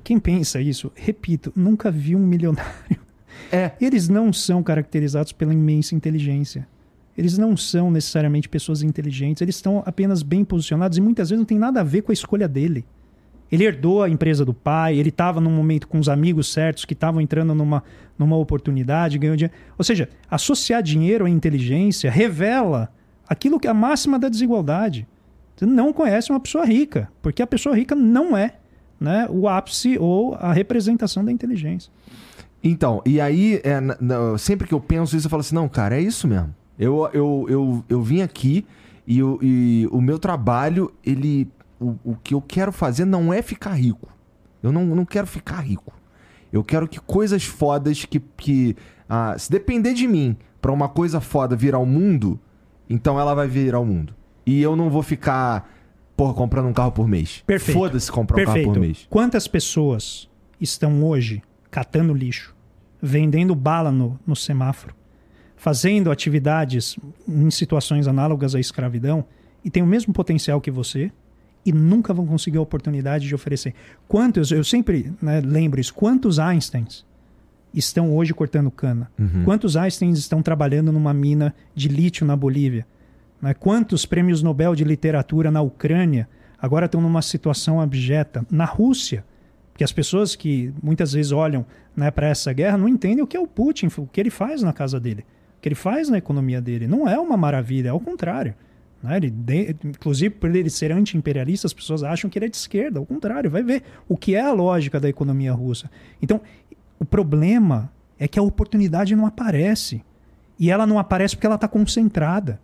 Quem pensa isso, repito, nunca viu um milionário. É. Eles não são caracterizados pela imensa inteligência. Eles não são necessariamente pessoas inteligentes, eles estão apenas bem posicionados e muitas vezes não tem nada a ver com a escolha dele. Ele herdou a empresa do pai, ele estava num momento com os amigos certos que estavam entrando numa, numa oportunidade, ganhou dinheiro. Ou seja, associar dinheiro à inteligência revela aquilo que é a máxima da desigualdade. Você não conhece uma pessoa rica, porque a pessoa rica não é né, o ápice ou a representação da inteligência. Então, e aí, é, sempre que eu penso isso, eu falo assim: não, cara, é isso mesmo. Eu, eu, eu, eu vim aqui e, eu, e o meu trabalho, ele. O, o que eu quero fazer não é ficar rico. Eu não, não quero ficar rico. Eu quero que coisas fodas que. que ah, se depender de mim para uma coisa foda virar o mundo, então ela vai virar o mundo. E eu não vou ficar porra, comprando um carro por mês. Perfeito. Foda-se comprar Perfeito. um carro por mês. Quantas pessoas estão hoje catando lixo, vendendo bala no, no semáforo, fazendo atividades em situações análogas à escravidão e tem o mesmo potencial que você e nunca vão conseguir a oportunidade de oferecer. Quantos, eu sempre né, lembro isso, quantos Einsteins estão hoje cortando cana? Uhum. Quantos Einsteins estão trabalhando numa mina de lítio na Bolívia? Né? Quantos prêmios Nobel de literatura na Ucrânia agora estão numa situação abjeta? Na Rússia, que as pessoas que muitas vezes olham né, para essa guerra não entendem o que é o Putin, o que ele faz na casa dele, o que ele faz na economia dele. Não é uma maravilha, é o contrário. Né? Ele de, inclusive, por ele ser anti-imperialista, as pessoas acham que ele é de esquerda. Ao contrário, vai ver o que é a lógica da economia russa. Então, o problema é que a oportunidade não aparece. E ela não aparece porque ela está concentrada.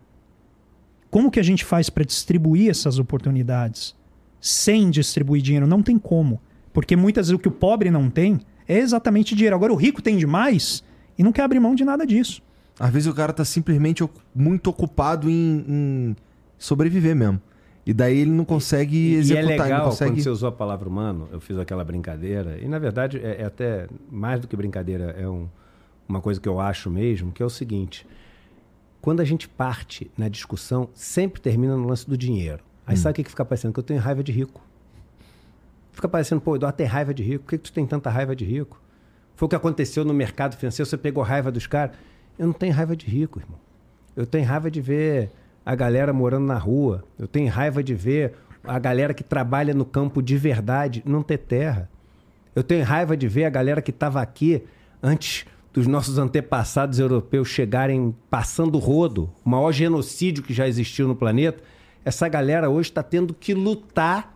Como que a gente faz para distribuir essas oportunidades sem distribuir dinheiro? Não tem como. Porque muitas vezes o que o pobre não tem é exatamente dinheiro. Agora o rico tem demais e não quer abrir mão de nada disso. Às vezes o cara tá simplesmente muito ocupado em, em sobreviver mesmo. E daí ele não consegue e, executar. E é legal consegue... quando você usou a palavra humano, eu fiz aquela brincadeira. E na verdade é, é até mais do que brincadeira, é um, uma coisa que eu acho mesmo, que é o seguinte quando a gente parte na discussão, sempre termina no lance do dinheiro. Aí hum. sabe o que, que fica parecendo? Que eu tenho raiva de rico. Fica parecendo, pô, Eduardo tem raiva de rico. Por que, que tu tem tanta raiva de rico? Foi o que aconteceu no mercado financeiro, você pegou raiva dos caras. Eu não tenho raiva de rico, irmão. Eu tenho raiva de ver a galera morando na rua. Eu tenho raiva de ver a galera que trabalha no campo de verdade não ter terra. Eu tenho raiva de ver a galera que estava aqui antes dos nossos antepassados europeus chegarem passando rodo, o maior genocídio que já existiu no planeta, essa galera hoje está tendo que lutar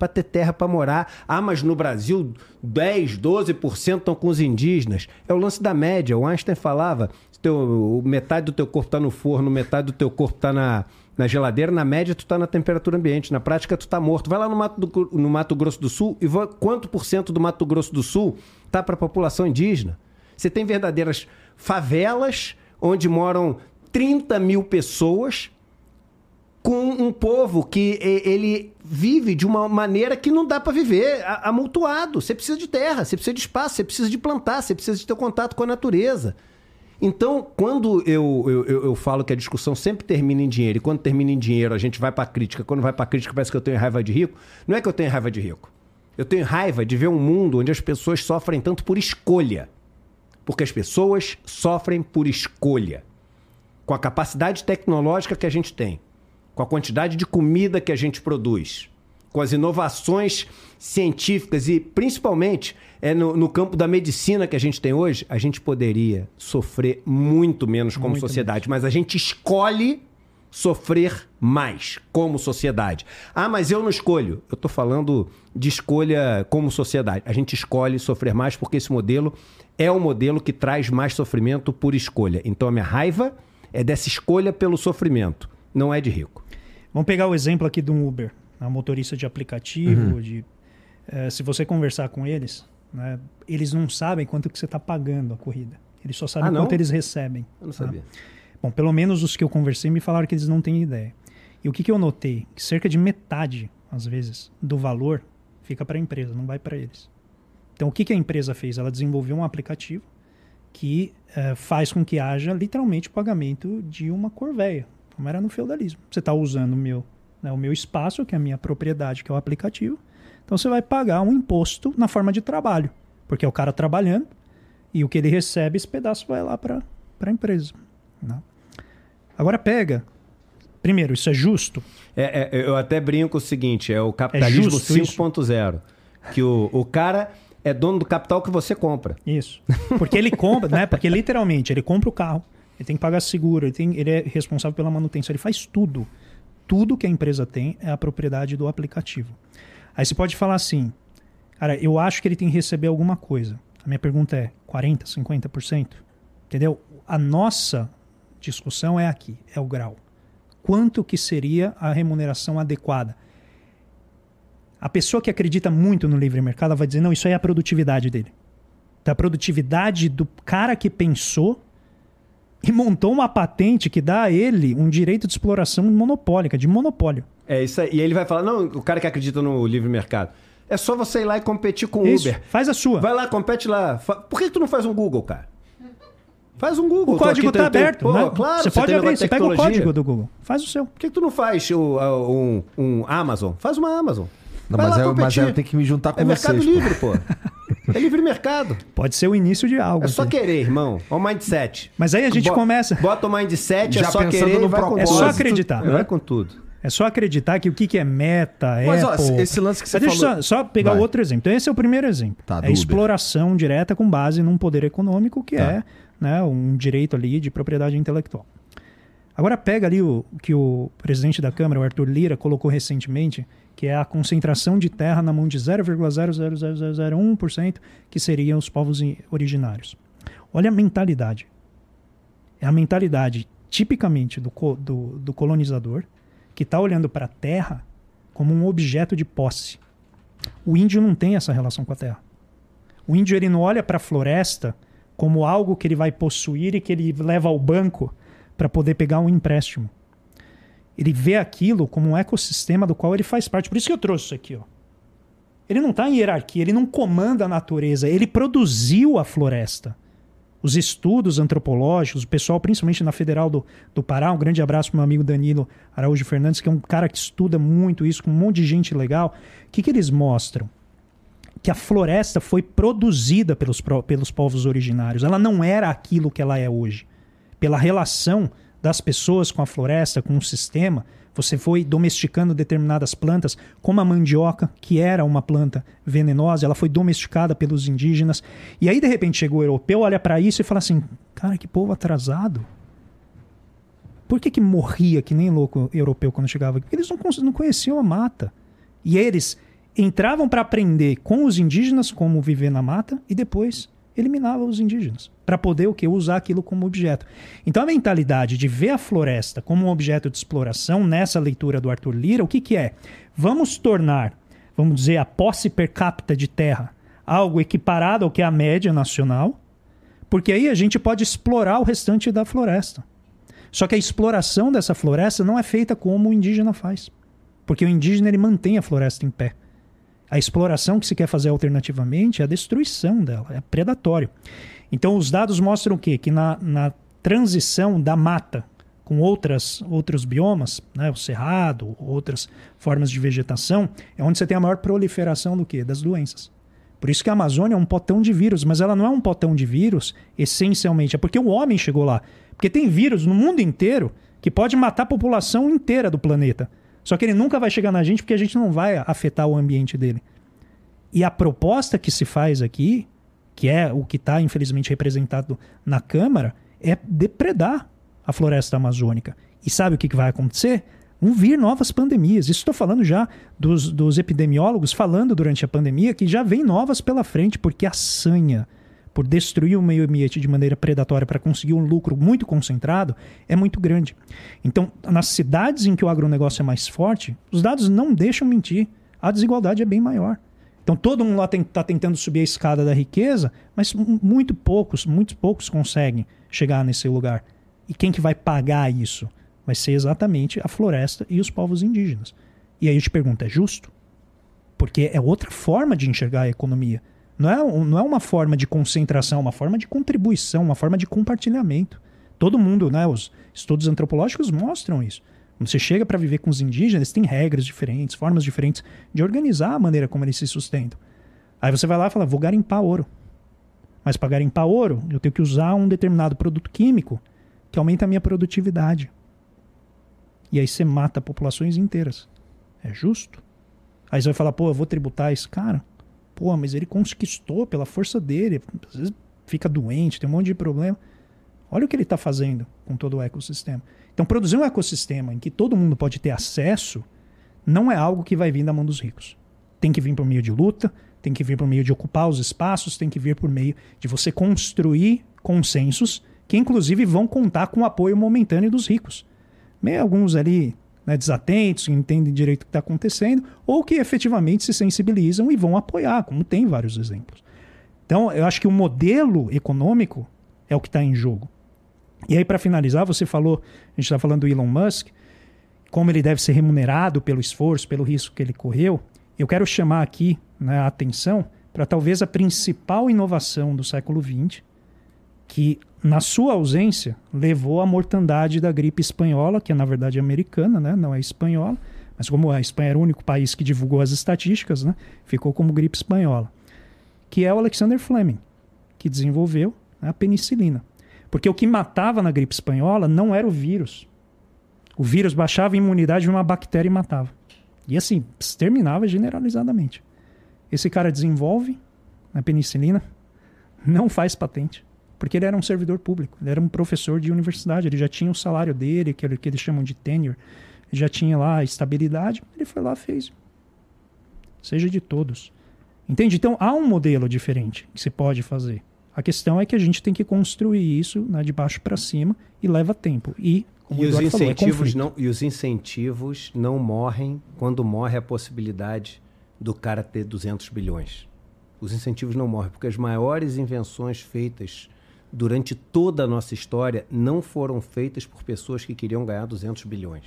para ter terra para morar. Ah, mas no Brasil 10, 12% estão com os indígenas. É o lance da média. O Einstein falava, teu, metade do teu corpo está no forno, metade do teu corpo está na, na geladeira, na média tu está na temperatura ambiente, na prática tu está morto. Vai lá no Mato, do, no Mato Grosso do Sul e quanto por cento do Mato Grosso do Sul está para a população indígena? Você tem verdadeiras favelas onde moram 30 mil pessoas com um povo que ele vive de uma maneira que não dá para viver amultuado. Você precisa de terra, você precisa de espaço, você precisa de plantar, você precisa de ter contato com a natureza. Então, quando eu, eu, eu, falo que a discussão sempre termina em dinheiro, e quando termina em dinheiro a gente vai para crítica, quando vai para crítica parece que eu tenho raiva de rico, não é que eu tenho raiva de rico. Eu tenho raiva de ver um mundo onde as pessoas sofrem tanto por escolha. Porque as pessoas sofrem por escolha. Com a capacidade tecnológica que a gente tem, com a quantidade de comida que a gente produz, com as inovações científicas e principalmente é no, no, campo da medicina que a gente tem hoje, a gente poderia sofrer muito menos como muito sociedade, menos. mas a gente escolhe sofrer mais como sociedade. Ah, mas eu não escolho. Eu estou falando de escolha como sociedade. A gente escolhe sofrer mais porque esse modelo é o modelo que traz mais sofrimento por escolha. Então a minha raiva é dessa escolha pelo sofrimento, não é de rico. Vamos pegar o exemplo aqui do Uber, a né? motorista de aplicativo, uhum. de é, se você conversar com eles, né, eles não sabem quanto que você está pagando a corrida. Eles só sabem ah, quanto eles recebem. Eu não sabia. Né? Bom, pelo menos os que eu conversei me falaram que eles não têm ideia. E o que, que eu notei? Que cerca de metade, às vezes, do valor fica para a empresa, não vai para eles. Então, o que, que a empresa fez? Ela desenvolveu um aplicativo que uh, faz com que haja literalmente o pagamento de uma corveia, como era no feudalismo. Você está usando o meu, né, o meu espaço, que é a minha propriedade, que é o aplicativo. Então, você vai pagar um imposto na forma de trabalho, porque é o cara trabalhando e o que ele recebe, esse pedaço vai lá para a empresa. Né? Agora pega. Primeiro, isso é justo? É, é, eu até brinco o seguinte: é o capitalismo é 5.0. Que o, o cara é dono do capital que você compra. Isso. Porque ele compra, né? Porque literalmente, ele compra o carro, ele tem que pagar seguro, ele, tem, ele é responsável pela manutenção, ele faz tudo. Tudo que a empresa tem é a propriedade do aplicativo. Aí você pode falar assim, cara, eu acho que ele tem que receber alguma coisa. A minha pergunta é 40%, 50%? Entendeu? A nossa discussão é aqui, é o grau. Quanto que seria a remuneração adequada? A pessoa que acredita muito no livre mercado vai dizer: não, isso aí é a produtividade dele. Da produtividade do cara que pensou e montou uma patente que dá a ele um direito de exploração monopólica, de monopólio. É isso aí. E ele vai falar: não, o cara que acredita no livre mercado. É só você ir lá e competir com o Uber. Faz a sua. Vai lá, compete lá. Por que tu não faz um Google, cara? Faz um Google. O código está aberto. Pô, né? Claro, você, você pode abrir, você pega o código do Google. Faz o seu. Por que, que tu não faz o, um, um Amazon? Faz uma Amazon. Não, mas, é, mas eu tenho que me juntar com é vocês. É mercado livre, pô. É livre mercado. Pode ser o início de algo. É só querer, irmão. Olha o mindset. Mas aí a gente começa. Bota o mindset, é Já é só querer no vai com É só acreditar. Vai com tudo. É só acreditar que o que, que é meta, Mas, Apple... Ó, esse lance que você Mas falou... Deixa só, só pegar Vai. outro exemplo. Então, esse é o primeiro exemplo. Tá, é exploração direta com base num poder econômico que tá. é né, um direito ali de propriedade intelectual. Agora pega ali o que o presidente da Câmara, o Arthur Lira, colocou recentemente, que é a concentração de terra na mão de 0,00001%, que seriam os povos originários. Olha a mentalidade. É a mentalidade tipicamente do, do, do colonizador, que está olhando para a terra como um objeto de posse. O índio não tem essa relação com a terra. O índio ele não olha para a floresta como algo que ele vai possuir e que ele leva ao banco para poder pegar um empréstimo. Ele vê aquilo como um ecossistema do qual ele faz parte. Por isso que eu trouxe isso aqui. Ó. Ele não está em hierarquia, ele não comanda a natureza, ele produziu a floresta. Os estudos antropológicos, o pessoal, principalmente na Federal do, do Pará, um grande abraço para meu amigo Danilo Araújo Fernandes, que é um cara que estuda muito isso, com um monte de gente legal. O que, que eles mostram? que a floresta foi produzida pelos, pelos povos originários. Ela não era aquilo que ela é hoje. Pela relação das pessoas com a floresta, com o sistema, você foi domesticando determinadas plantas, como a mandioca, que era uma planta venenosa, ela foi domesticada pelos indígenas. E aí, de repente, chegou o europeu, olha para isso e fala assim: cara, que povo atrasado. Por que, que morria que nem louco europeu quando chegava? Porque eles não, não conheciam a mata. E eles entravam para aprender com os indígenas como viver na mata e depois eliminavam os indígenas para poder o que usar aquilo como objeto. Então a mentalidade de ver a floresta como um objeto de exploração nessa leitura do Arthur Lira, o que que é? Vamos tornar, vamos dizer, a posse per capita de terra algo equiparado ao que é a média nacional, porque aí a gente pode explorar o restante da floresta. Só que a exploração dessa floresta não é feita como o indígena faz. Porque o indígena ele mantém a floresta em pé. A exploração que se quer fazer alternativamente é a destruição dela, é predatório. Então os dados mostram o quê? Que na, na transição da mata com outras, outros biomas, né, o cerrado, outras formas de vegetação, é onde você tem a maior proliferação do quê? Das doenças. Por isso que a Amazônia é um potão de vírus, mas ela não é um potão de vírus essencialmente, é porque o homem chegou lá. Porque tem vírus no mundo inteiro que pode matar a população inteira do planeta. Só que ele nunca vai chegar na gente porque a gente não vai afetar o ambiente dele. E a proposta que se faz aqui, que é o que está infelizmente representado na Câmara, é depredar a floresta amazônica. E sabe o que, que vai acontecer? Vão vir novas pandemias. Isso estou falando já dos, dos epidemiólogos falando durante a pandemia que já vem novas pela frente, porque a sanha por destruir o meio ambiente de maneira predatória para conseguir um lucro muito concentrado é muito grande. Então, nas cidades em que o agronegócio é mais forte, os dados não deixam mentir. A desigualdade é bem maior. Então, todo mundo lá está tentando subir a escada da riqueza, mas muito poucos, muito poucos conseguem chegar nesse lugar. E quem que vai pagar isso? Vai ser exatamente a floresta e os povos indígenas. E aí eu te pergunto, é justo? Porque é outra forma de enxergar a economia. Não é, não é uma forma de concentração, é uma forma de contribuição, uma forma de compartilhamento. Todo mundo, né, os estudos antropológicos mostram isso. Você chega para viver com os indígenas, tem regras diferentes, formas diferentes de organizar a maneira como eles se sustentam. Aí você vai lá e fala, vou garimpar ouro. Mas para garimpar ouro, eu tenho que usar um determinado produto químico que aumenta a minha produtividade. E aí você mata populações inteiras. É justo? Aí você vai falar, pô, eu vou tributar esse cara. Pô, mas ele conquistou pela força dele. Às vezes fica doente, tem um monte de problema. Olha o que ele está fazendo com todo o ecossistema. Então, produzir um ecossistema em que todo mundo pode ter acesso não é algo que vai vir da mão dos ricos. Tem que vir por meio de luta, tem que vir por meio de ocupar os espaços, tem que vir por meio de você construir consensos que, inclusive, vão contar com o apoio momentâneo dos ricos. Meio alguns ali né, desatentos, que entendem direito o que está acontecendo, ou que efetivamente se sensibilizam e vão apoiar, como tem vários exemplos. Então, eu acho que o modelo econômico é o que está em jogo. E aí, para finalizar, você falou, a gente está falando do Elon Musk, como ele deve ser remunerado pelo esforço, pelo risco que ele correu. Eu quero chamar aqui né, a atenção para talvez a principal inovação do século XX, que na sua ausência, levou à mortandade da gripe espanhola, que é na verdade americana, né? não é espanhola, mas como a Espanha era o único país que divulgou as estatísticas, né? ficou como gripe espanhola, que é o Alexander Fleming, que desenvolveu a penicilina. Porque o que matava na gripe espanhola não era o vírus. O vírus baixava a imunidade de uma bactéria e matava. E assim, exterminava generalizadamente. Esse cara desenvolve a penicilina, não faz patente porque ele era um servidor público, ele era um professor de universidade, ele já tinha o salário dele, que, que eles chamam de tenure, já tinha lá a estabilidade, ele foi lá fez. Seja de todos. Entende? Então há um modelo diferente que se pode fazer. A questão é que a gente tem que construir isso né, de baixo para cima e leva tempo. E, como e os incentivos falou, é não E os incentivos não morrem quando morre a possibilidade do cara ter 200 bilhões. Os incentivos não morrem, porque as maiores invenções feitas durante toda a nossa história, não foram feitas por pessoas que queriam ganhar 200 bilhões.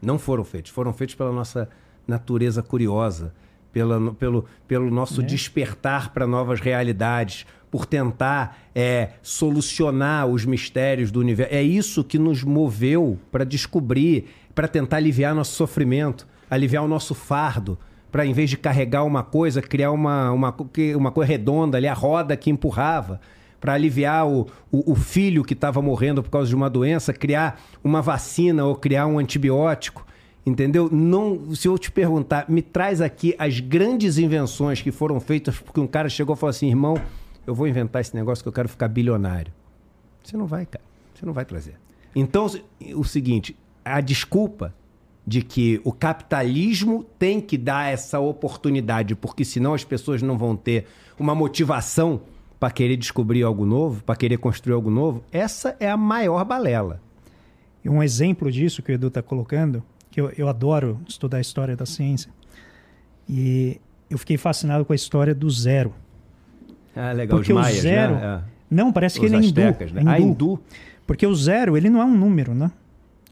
Não foram feitas. Foram feitas pela nossa natureza curiosa, pela, pelo, pelo nosso é. despertar para novas realidades, por tentar é, solucionar os mistérios do universo. É isso que nos moveu para descobrir, para tentar aliviar nosso sofrimento, aliviar o nosso fardo, para em vez de carregar uma coisa, criar uma, uma, uma coisa redonda ali, a roda que empurrava para aliviar o, o, o, filho que estava morrendo por causa de uma doença, criar uma vacina ou criar um antibiótico. Entendeu? Não, se eu te perguntar, me traz aqui as grandes invenções que foram feitas porque um cara chegou e falou assim: irmão, eu vou inventar esse negócio que eu quero ficar bilionário. Você não vai, cara. Você não vai trazer. Então, o seguinte: a desculpa de que o capitalismo tem que dar essa oportunidade, porque senão as pessoas não vão ter uma motivação para querer descobrir algo novo, para querer construir algo novo, essa é a maior balela. E um exemplo disso que o Edu está colocando, que eu, eu adoro estudar a história da ciência, e eu fiquei fascinado com a história do zero. Ah, legal. Porque Os maias, o zero... Né? Não, parece Os que ele é hindu. Né? hindu. Ah, hindu. Porque o zero, ele não é um número, né?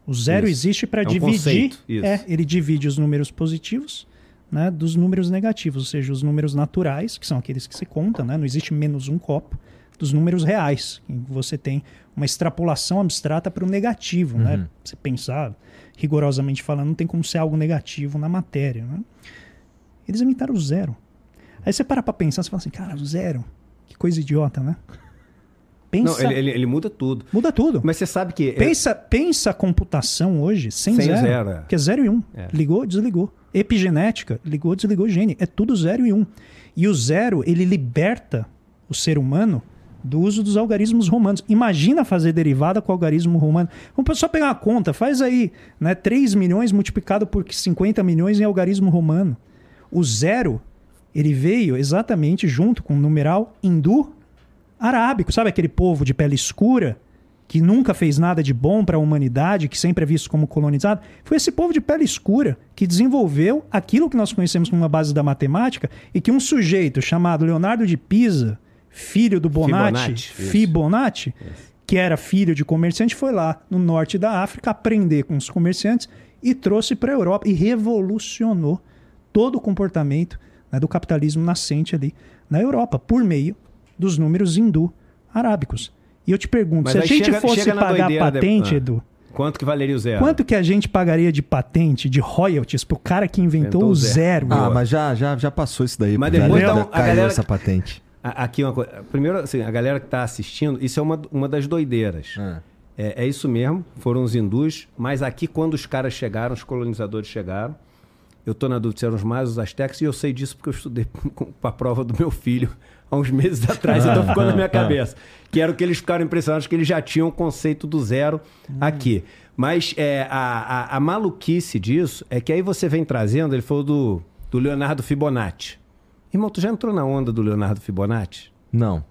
O zero Isso. existe para é um dividir. É, ele divide os números positivos né, dos números negativos, ou seja, os números naturais, que são aqueles que se conta, né, não existe menos um copo, dos números reais, você tem uma extrapolação abstrata para o negativo. Né? Uhum. Né? Você pensar, rigorosamente falando, não tem como ser algo negativo na matéria. Né? Eles imitaram o zero. Aí você para para pensar, você fala assim, cara, o zero, que coisa idiota, né? Pensa, Não, ele, ele, ele, muda tudo. Muda tudo. Mas você sabe que. É pensa, é... pensa a computação hoje sem, sem zero. zero é. Que é zero e um. É. Ligou, desligou. Epigenética, ligou, desligou gene. É tudo zero e um. E o zero, ele liberta o ser humano do uso dos algarismos romanos. Imagina fazer derivada com algarismo romano. Vamos só pegar uma conta, faz aí né, 3 milhões multiplicado por 50 milhões em algarismo romano. O zero, ele veio exatamente junto com o numeral hindu arábico. Sabe aquele povo de pele escura que nunca fez nada de bom para a humanidade, que sempre é visto como colonizado? Foi esse povo de pele escura que desenvolveu aquilo que nós conhecemos como uma base da matemática e que um sujeito chamado Leonardo de Pisa filho do Bonatti, Fibonacci, que era filho de comerciante, foi lá no norte da África aprender com os comerciantes e trouxe para a Europa e revolucionou todo o comportamento né, do capitalismo nascente ali na Europa, por meio dos números hindu-arábicos. E eu te pergunto, Mas se a gente chega, fosse chega pagar patente, de... ah. Edu, Quanto que valeria o zero? Quanto que a gente pagaria de patente, de royalties, pro cara que inventou, inventou o zero? zero? Ah, mas já, já, já passou isso daí. Mas depois então, a galera... essa patente. Aqui uma coisa. Primeiro, assim, a galera que está assistindo, isso é uma, uma das doideiras. É. é. É, isso mesmo, foram os hindus, mas aqui quando os caras chegaram, os colonizadores chegaram, eu estou na dúvida se eram os mais os astecas, e eu sei disso porque eu estudei para a prova do meu filho há uns meses atrás, então ficou na minha cabeça. Que era o que eles ficaram impressionados, que eles já tinham o conceito do zero hum. aqui. Mas é, a, a, a, maluquice disso é que aí você vem trazendo, ele falou do, do Leonardo Fibonacci. Irmão, tu já entrou na onda do Leonardo Fibonacci? Não.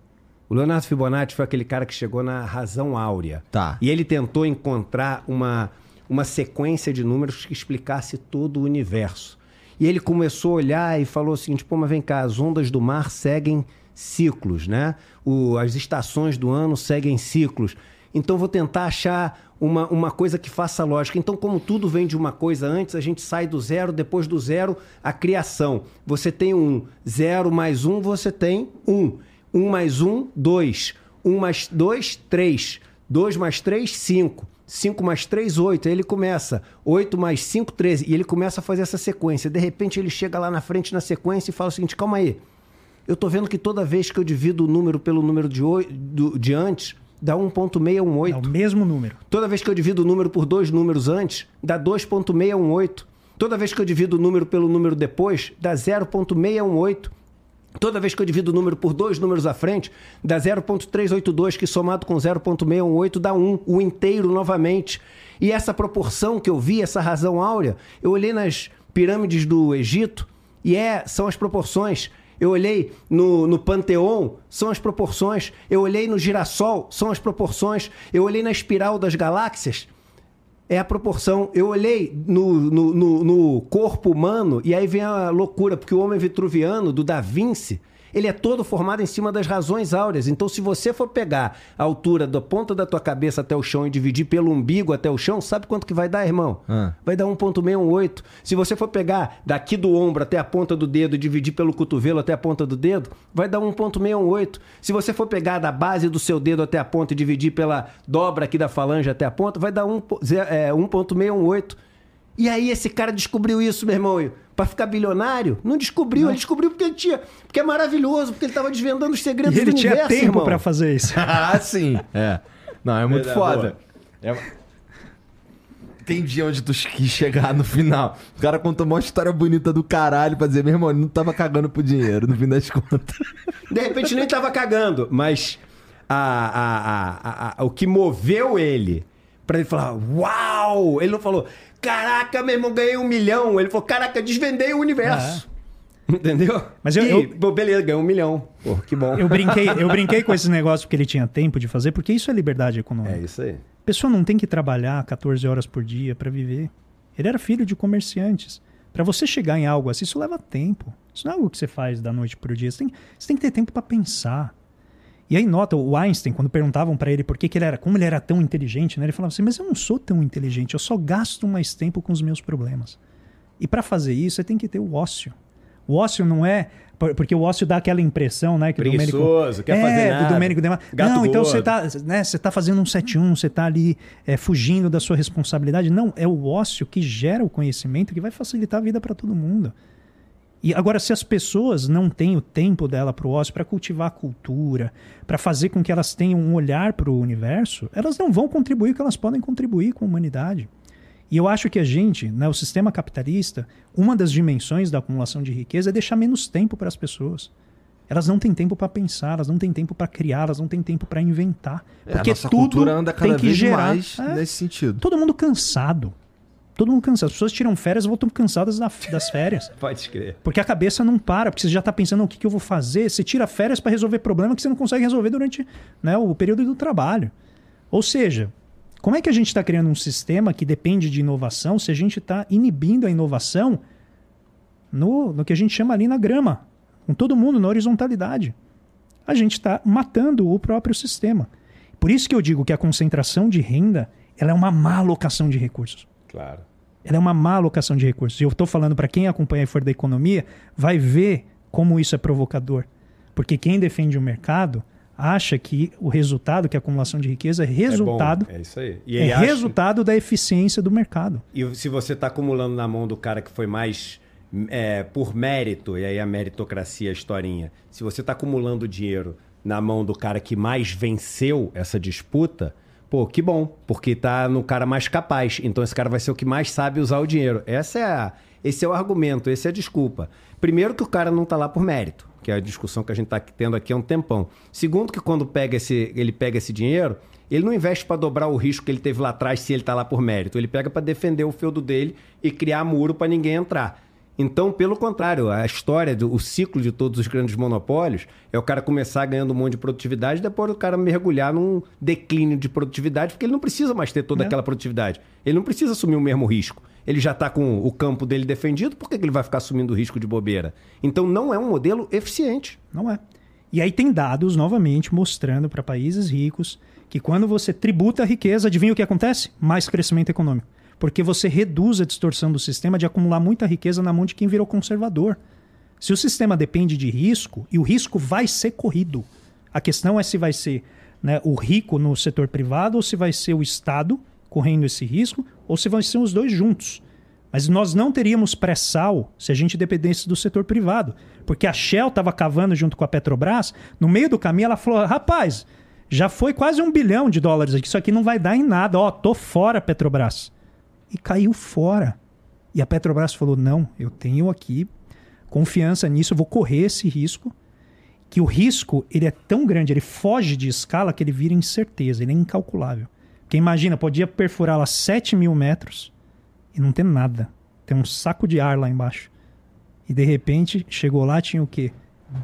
O Leonardo Fibonacci foi aquele cara que chegou na razão áurea. Tá. E ele tentou encontrar uma, uma sequência de números que explicasse todo o universo. E ele começou a olhar e falou o seguinte: pô, mas vem cá, as ondas do mar seguem ciclos, né? O, as estações do ano seguem ciclos. Então vou tentar achar uma, uma coisa que faça lógica. Então, como tudo vem de uma coisa antes, a gente sai do zero, depois do zero, a criação. Você tem um zero mais um, você tem um. Um mais um, dois. Um mais dois, três. Dois mais três, cinco. 5 mais 3, 8. Aí ele começa. 8 mais 5, 13. E ele começa a fazer essa sequência. De repente ele chega lá na frente na sequência e fala o seguinte: calma aí. Eu tô vendo que toda vez que eu divido o número pelo número de, de antes, dá 1.618. É o mesmo número. Toda vez que eu divido o número por dois números antes, dá 2.618. Toda vez que eu divido o número pelo número depois, dá 0.618. Toda vez que eu divido o número por dois números à frente, dá 0.382, que somado com 0.618 dá 1, o inteiro novamente. E essa proporção que eu vi, essa razão áurea, eu olhei nas pirâmides do Egito e é, são as proporções eu olhei no, no Panteon, são as proporções. Eu olhei no girassol, são as proporções. Eu olhei na espiral das galáxias, é a proporção. Eu olhei no, no, no, no corpo humano, e aí vem a loucura, porque o homem vitruviano, do Da Vinci, ele é todo formado em cima das razões áureas. Então, se você for pegar a altura da ponta da tua cabeça até o chão e dividir pelo umbigo até o chão, sabe quanto que vai dar, irmão? Ah. Vai dar 1.618. Se você for pegar daqui do ombro até a ponta do dedo e dividir pelo cotovelo até a ponta do dedo, vai dar 1.618. Se você for pegar da base do seu dedo até a ponta e dividir pela dobra aqui da falange até a ponta, vai dar 1.618. E aí esse cara descobriu isso, meu irmão para ficar bilionário? Não descobriu, não. ele descobriu porque ele tinha, porque é maravilhoso, porque ele estava desvendando os segredos e ele do universo, tinha tempo para fazer isso. ah, sim. É. Não, é muito foda. É... Entendi onde tu quis chegar no final. O cara contou uma história bonita do caralho pra dizer, meu irmão, ele não tava cagando pro dinheiro, no fim das contas. De repente nem tava cagando, mas a, a, a, o que moveu ele para ele falar, uau! Ele não falou, Caraca, meu irmão, ganhei um milhão. Ele falou, caraca, desvendei o universo. É. Entendeu? Mas eu, e, eu... Beleza, ganhou um milhão. Pô, que bom. Eu brinquei, eu brinquei com esse negócio porque ele tinha tempo de fazer, porque isso é liberdade econômica. É isso aí. A pessoa não tem que trabalhar 14 horas por dia para viver. Ele era filho de comerciantes. Para você chegar em algo assim, isso leva tempo. Isso não é algo que você faz da noite para o dia. Você tem, você tem que ter tempo para pensar. E aí nota o Einstein, quando perguntavam para ele por que, que ele era, como ele era tão inteligente, né? ele falava assim: "Mas eu não sou tão inteligente, eu só gasto mais tempo com os meus problemas". E para fazer isso, você tem que ter o ócio. O ócio não é porque o ócio dá aquela impressão, né, que o Domênico quer é, fazer nada. do Domênico Gato Não, então você tá, né, você tá fazendo um 71, você tá ali é, fugindo da sua responsabilidade. Não, é o ócio que gera o conhecimento que vai facilitar a vida para todo mundo. E agora, se as pessoas não têm o tempo dela para o ócio, para cultivar a cultura, para fazer com que elas tenham um olhar para o universo, elas não vão contribuir o que elas podem contribuir com a humanidade. E eu acho que a gente, né, o sistema capitalista, uma das dimensões da acumulação de riqueza é deixar menos tempo para as pessoas. Elas não têm tempo para pensar, elas não têm tempo para criar, elas não têm tempo para inventar. É, porque a nossa tudo cultura anda cada tem que vez gerar. mais é, nesse sentido. Todo mundo cansado. Todo mundo cansado. As pessoas tiram férias e voltam cansadas das férias. Pode crer. Porque a cabeça não para, porque você já está pensando o que, que eu vou fazer. Você tira férias para resolver problema que você não consegue resolver durante né, o período do trabalho. Ou seja, como é que a gente está criando um sistema que depende de inovação se a gente está inibindo a inovação no, no que a gente chama ali na grama, com todo mundo na horizontalidade? A gente está matando o próprio sistema. Por isso que eu digo que a concentração de renda ela é uma má alocação de recursos. Claro. Ela é uma má alocação de recursos. E eu estou falando para quem acompanha a For da Economia, vai ver como isso é provocador. Porque quem defende o mercado acha que o resultado, que a acumulação de riqueza, é resultado. É, é isso aí. E é acha... resultado da eficiência do mercado. E se você está acumulando na mão do cara que foi mais é, por mérito, e aí a meritocracia, a historinha, se você está acumulando dinheiro na mão do cara que mais venceu essa disputa, pô, que bom, porque tá no cara mais capaz. Então esse cara vai ser o que mais sabe usar o dinheiro. Essa é a, esse é o argumento, essa é a desculpa. Primeiro que o cara não tá lá por mérito, que é a discussão que a gente tá tendo aqui há um tempão. Segundo que quando pega esse, ele pega esse dinheiro, ele não investe para dobrar o risco que ele teve lá atrás se ele tá lá por mérito. Ele pega para defender o feudo dele e criar muro para ninguém entrar. Então, pelo contrário, a história, do, o ciclo de todos os grandes monopólios é o cara começar ganhando um monte de produtividade, depois o cara mergulhar num declínio de produtividade, porque ele não precisa mais ter toda é. aquela produtividade. Ele não precisa assumir o mesmo risco. Ele já está com o campo dele defendido, por que ele vai ficar assumindo o risco de bobeira? Então, não é um modelo eficiente. Não é. E aí tem dados, novamente, mostrando para países ricos que quando você tributa a riqueza, adivinha o que acontece? Mais crescimento econômico porque você reduz a distorção do sistema de acumular muita riqueza na mão de quem virou conservador. Se o sistema depende de risco, e o risco vai ser corrido, a questão é se vai ser né, o rico no setor privado ou se vai ser o Estado correndo esse risco ou se vão ser os dois juntos. Mas nós não teríamos pré-sal se a gente dependesse do setor privado. Porque a Shell estava cavando junto com a Petrobras, no meio do caminho ela falou: rapaz, já foi quase um bilhão de dólares aqui, isso aqui não vai dar em nada, ó, tô fora, Petrobras e caiu fora. E a Petrobras falou: não, eu tenho aqui confiança nisso, vou correr esse risco. Que o risco ele é tão grande, ele foge de escala que ele vira incerteza, ele é incalculável. Porque imagina, podia perfurar lá 7 mil metros e não ter nada. Tem um saco de ar lá embaixo. E de repente chegou lá, tinha o quê?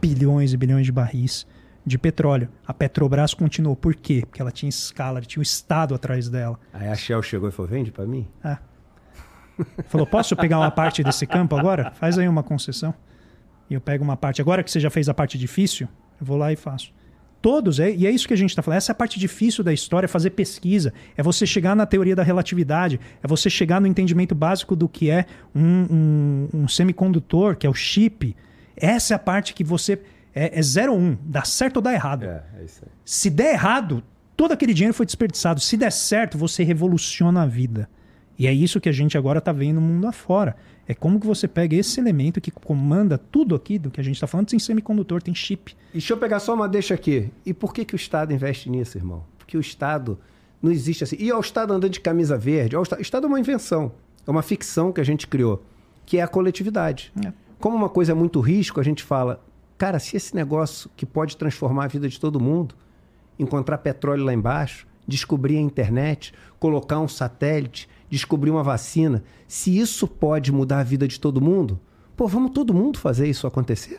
Bilhões e bilhões de barris de petróleo. A Petrobras continuou. Por quê? Porque ela tinha escala, tinha o Estado atrás dela. Aí a Shell chegou e falou: vende para mim? É. Falou: posso pegar uma parte desse campo agora? Faz aí uma concessão. E eu pego uma parte. Agora que você já fez a parte difícil, eu vou lá e faço. Todos, é, e é isso que a gente está falando. Essa é a parte difícil da história, é fazer pesquisa. É você chegar na teoria da relatividade. É você chegar no entendimento básico do que é um, um, um semicondutor, que é o chip. Essa é a parte que você é, é 0 ou 1. Um, dá certo ou dá errado. É, é isso aí. Se der errado, todo aquele dinheiro foi desperdiçado. Se der certo, você revoluciona a vida. E é isso que a gente agora está vendo no mundo afora. É como que você pega esse elemento que comanda tudo aqui do que a gente está falando, tem semicondutor, tem chip. E deixa eu pegar só uma deixa aqui. E por que, que o Estado investe nisso, irmão? Porque o Estado não existe assim. E o Estado andando de camisa verde, o Estado é uma invenção, é uma ficção que a gente criou, que é a coletividade. É. Como uma coisa é muito risco, a gente fala, Cara, se esse negócio que pode transformar a vida de todo mundo, encontrar petróleo lá embaixo, descobrir a internet, colocar um satélite, descobrir uma vacina, se isso pode mudar a vida de todo mundo, pô, vamos todo mundo fazer isso acontecer?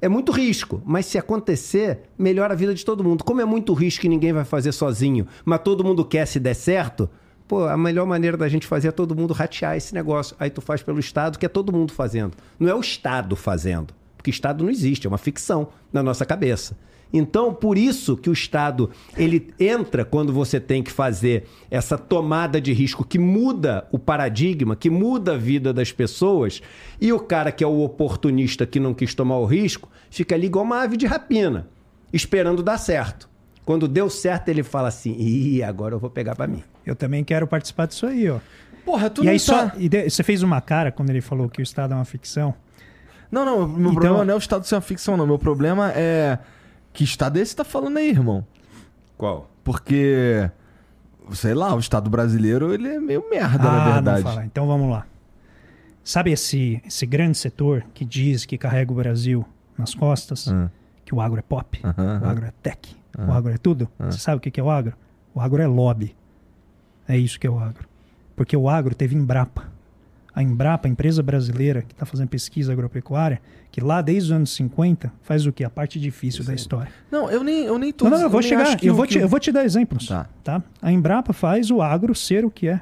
É muito risco, mas se acontecer, melhora a vida de todo mundo. Como é muito risco que ninguém vai fazer sozinho, mas todo mundo quer se der certo, pô, a melhor maneira da gente fazer é todo mundo ratear esse negócio. Aí tu faz pelo Estado, que é todo mundo fazendo. Não é o Estado fazendo porque Estado não existe, é uma ficção na nossa cabeça. Então, por isso que o Estado ele entra quando você tem que fazer essa tomada de risco que muda o paradigma, que muda a vida das pessoas, e o cara que é o oportunista que não quis tomar o risco, fica ali igual uma ave de rapina, esperando dar certo. Quando deu certo, ele fala assim: "Ih, agora eu vou pegar para mim". Eu também quero participar disso aí, ó. Porra, tu e não aí tá... só, e de, você fez uma cara quando ele falou que o Estado é uma ficção. Não, não, meu então... problema não é o Estado ser uma ficção, não. Meu problema é. Que Estado é esse tá falando aí, irmão? Qual? Porque. Sei lá, o Estado brasileiro, ele é meio merda, ah, na verdade. Não fala. Então vamos lá. Sabe esse, esse grande setor que diz que carrega o Brasil nas costas? Uhum. Que o agro é pop, uhum, o agro é tech, uhum. o agro é tudo? Você sabe o que é o agro? O agro é lobby. É isso que é o agro. Porque o agro teve Embrapa. A Embrapa, a empresa brasileira que está fazendo pesquisa agropecuária, que lá desde os anos 50 faz o quê? A parte difícil da história. Não, eu nem, eu nem tô Não, não, eu vou chegar, eu, vou te, eu vou te dar exemplos. Tá. tá. A Embrapa faz o agro ser o que é.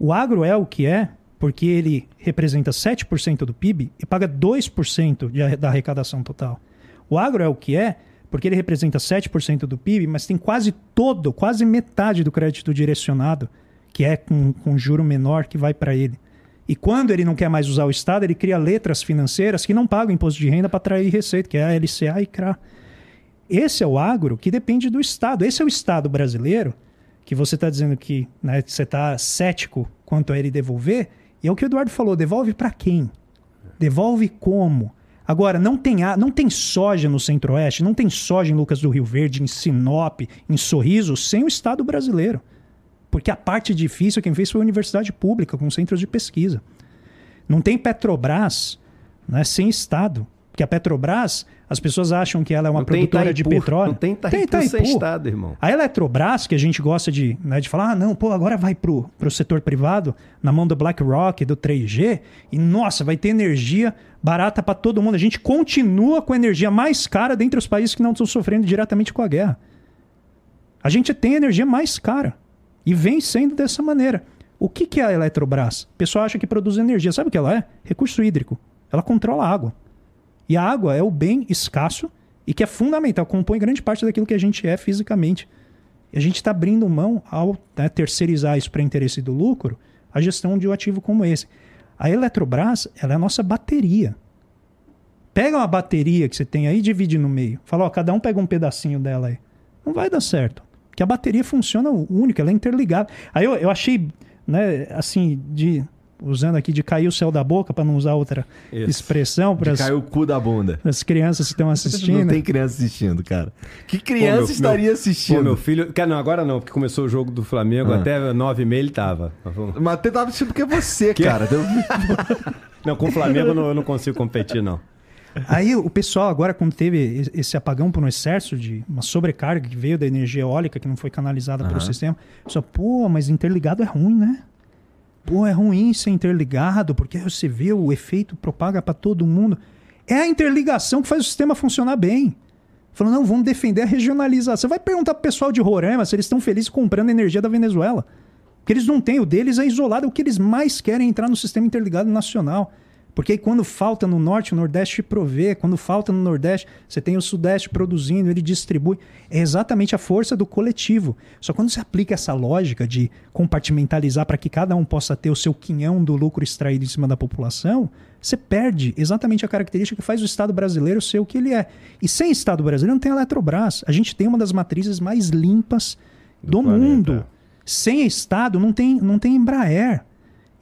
O agro é o que é porque ele representa 7% do PIB e paga 2% de, da arrecadação total. O agro é o que é porque ele representa 7% do PIB, mas tem quase todo, quase metade do crédito direcionado, que é com, com juro menor que vai para ele. E quando ele não quer mais usar o Estado, ele cria letras financeiras que não pagam imposto de renda para atrair receita, que é a LCA e CRA. Esse é o agro que depende do Estado. Esse é o Estado brasileiro, que você está dizendo que né, você está cético quanto a ele devolver, e é o que o Eduardo falou: devolve para quem? Devolve como? Agora, não tem, não tem soja no Centro-Oeste, não tem soja em Lucas do Rio Verde, em Sinop, em Sorriso, sem o Estado brasileiro. Porque a parte difícil quem fez foi a universidade pública, com centros de pesquisa. Não tem Petrobras né, sem Estado. Porque a Petrobras, as pessoas acham que ela é uma não produtora de petróleo. Não tem Itaipu, tem Itaipu. sem Estado, irmão. A Eletrobras, que a gente gosta de, né, de falar, ah, não, pô, agora vai pro, pro setor privado, na mão do BlackRock, do 3G, e nossa, vai ter energia barata para todo mundo. A gente continua com a energia mais cara dentre os países que não estão sofrendo diretamente com a guerra. A gente tem a energia mais cara. E vem sendo dessa maneira. O que, que é a Eletrobras? O pessoal acha que produz energia. Sabe o que ela é? Recurso hídrico. Ela controla a água. E a água é o bem escasso e que é fundamental, compõe grande parte daquilo que a gente é fisicamente. E a gente está abrindo mão ao né, terceirizar isso para interesse do lucro, a gestão de um ativo como esse. A Eletrobras, ela é a nossa bateria. Pega uma bateria que você tem aí e divide no meio. Fala, ó, cada um pega um pedacinho dela aí. Não vai dar certo. Porque a bateria funciona única, ela é interligada. Aí eu, eu achei, né, assim, de usando aqui de cair o céu da boca, para não usar outra Isso. expressão. Para cair o cu da bunda. As crianças que estão assistindo. Não tem criança assistindo, cara. Que criança pô, meu, estaria meu, assistindo? Pô, meu filho. Não, agora não, porque começou o jogo do Flamengo, ah. até nove e meia ele tava. Mas até tava assistindo porque é você, que? cara. não, com o Flamengo eu não, eu não consigo competir, não. Aí o pessoal agora, quando teve esse apagão por um excesso de uma sobrecarga que veio da energia eólica, que não foi canalizada uhum. pelo sistema, só, pô, mas interligado é ruim, né? Pô, é ruim ser interligado, porque você vê o efeito propaga para todo mundo. É a interligação que faz o sistema funcionar bem. Falando, não, vamos defender a regionalização. Você vai perguntar pro pessoal de Roraima se eles estão felizes comprando energia da Venezuela. Porque eles não têm, o deles é isolado, é o que eles mais querem é entrar no sistema interligado nacional. Porque aí quando falta no norte, o nordeste provê. Quando falta no nordeste, você tem o sudeste produzindo, ele distribui. É exatamente a força do coletivo. Só quando você aplica essa lógica de compartimentalizar para que cada um possa ter o seu quinhão do lucro extraído em cima da população, você perde exatamente a característica que faz o Estado brasileiro ser o que ele é. E sem Estado brasileiro não tem Eletrobras. A gente tem uma das matrizes mais limpas do, do mundo. Sem Estado não tem, não tem Embraer.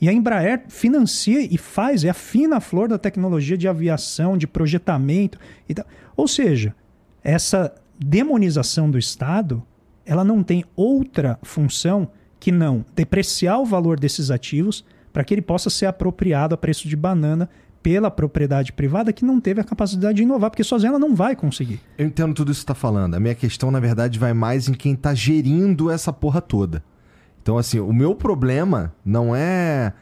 E a Embraer financia e faz, é a fina flor da tecnologia de aviação, de projetamento. E tal. Ou seja, essa demonização do Estado, ela não tem outra função que não depreciar o valor desses ativos para que ele possa ser apropriado a preço de banana pela propriedade privada que não teve a capacidade de inovar, porque sozinha ela não vai conseguir. Eu entendo tudo isso que você está falando. A minha questão, na verdade, vai mais em quem está gerindo essa porra toda. Então, assim, o meu problema não é.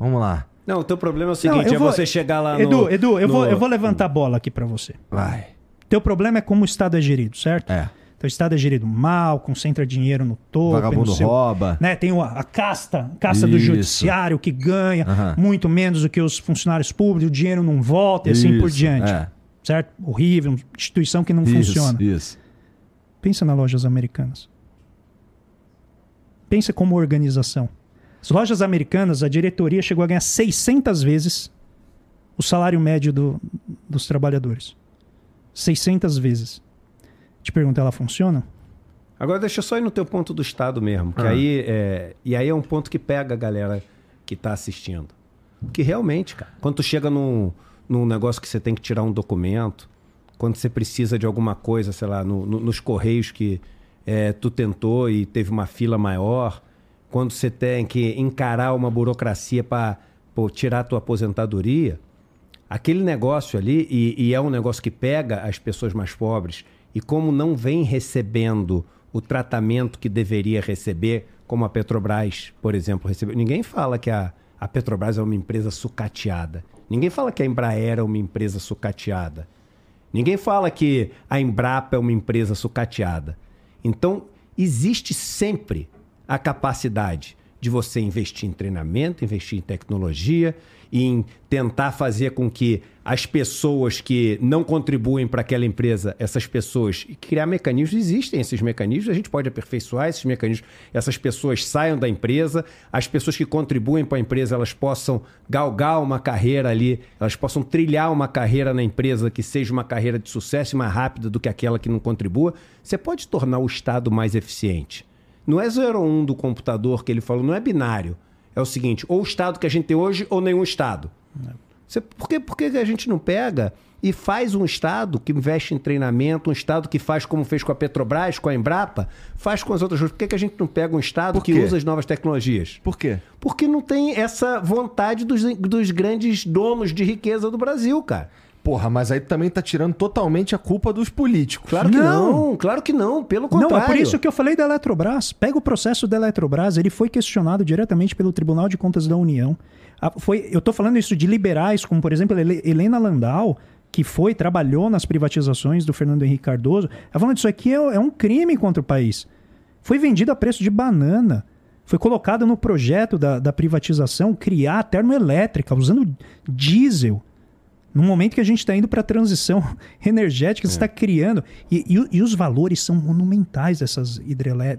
Vamos lá. Não, o teu problema é o seguinte: não, é vou... você chegar lá Edu, no. Edu, eu, no... vou, eu vou levantar a bola aqui para você. Vai. Teu problema é como o Estado é gerido, certo? É. Então, o Estado é gerido mal, concentra dinheiro no topo. Vagabundo seu, rouba. Né? Tem a, a casta, casta do judiciário que ganha uhum. muito menos do que os funcionários públicos, o dinheiro não volta e assim isso, por diante. É. Certo? Horrível, instituição que não isso, funciona. Isso. Pensa nas lojas americanas. Pensa como organização. As lojas americanas, a diretoria chegou a ganhar 600 vezes o salário médio do, dos trabalhadores. 600 vezes. Te pergunto, ela funciona? Agora deixa eu só ir no teu ponto do Estado mesmo. Que ah. aí é, e aí é um ponto que pega a galera que está assistindo. Que realmente, cara, quando tu chega num, num negócio que você tem que tirar um documento, quando você precisa de alguma coisa, sei lá, no, no, nos correios que é, tu tentou e teve uma fila maior, quando você tem que encarar uma burocracia para tirar a tua aposentadoria, aquele negócio ali, e, e, é um negócio que pega as pessoas mais pobres, e como não vem recebendo o tratamento que deveria receber, como a Petrobras, por exemplo, recebeu. Ninguém fala que a, a Petrobras é uma empresa sucateada. Ninguém fala que a Embraer é uma empresa sucateada. Ninguém fala que a Embrapa é uma empresa sucateada. Então, existe sempre a capacidade de você investir em treinamento, investir em tecnologia, em tentar fazer com que as pessoas que não contribuem para aquela empresa, essas pessoas, criar mecanismos, existem esses mecanismos, a gente pode aperfeiçoar esses mecanismos, essas pessoas saiam da empresa, as pessoas que contribuem para a empresa, elas possam galgar uma carreira ali, elas possam trilhar uma carreira na empresa que seja uma carreira de sucesso e mais rápida do que aquela que não contribua. Você pode tornar o Estado mais eficiente. Não é 0 1 do computador que ele falou, não é binário é o seguinte: ou o Estado que a gente tem hoje, ou nenhum Estado. Você, por, que, por que a gente não pega e faz um Estado que investe em treinamento, um Estado que faz como fez com a Petrobras, com a Embrapa, faz com as outras coisas? Por que, que a gente não pega um Estado que usa as novas tecnologias? Por quê? Porque não tem essa vontade dos, dos grandes donos de riqueza do Brasil, cara. Porra, mas aí também tá tirando totalmente a culpa dos políticos. Claro que não, não claro que não, pelo contrário. Não, é por isso que eu falei da Eletrobras. Pega o processo da Eletrobras, ele foi questionado diretamente pelo Tribunal de Contas da União. Foi, eu tô falando isso de liberais, como por exemplo Helena Landau, que foi, trabalhou nas privatizações do Fernando Henrique Cardoso. Ela falando isso aqui é, é um crime contra o país. Foi vendido a preço de banana. Foi colocado no projeto da, da privatização criar a termoelétrica usando diesel. No momento que a gente está indo para a transição energética, é. você está criando. E, e, e, os valores são monumentais dessas,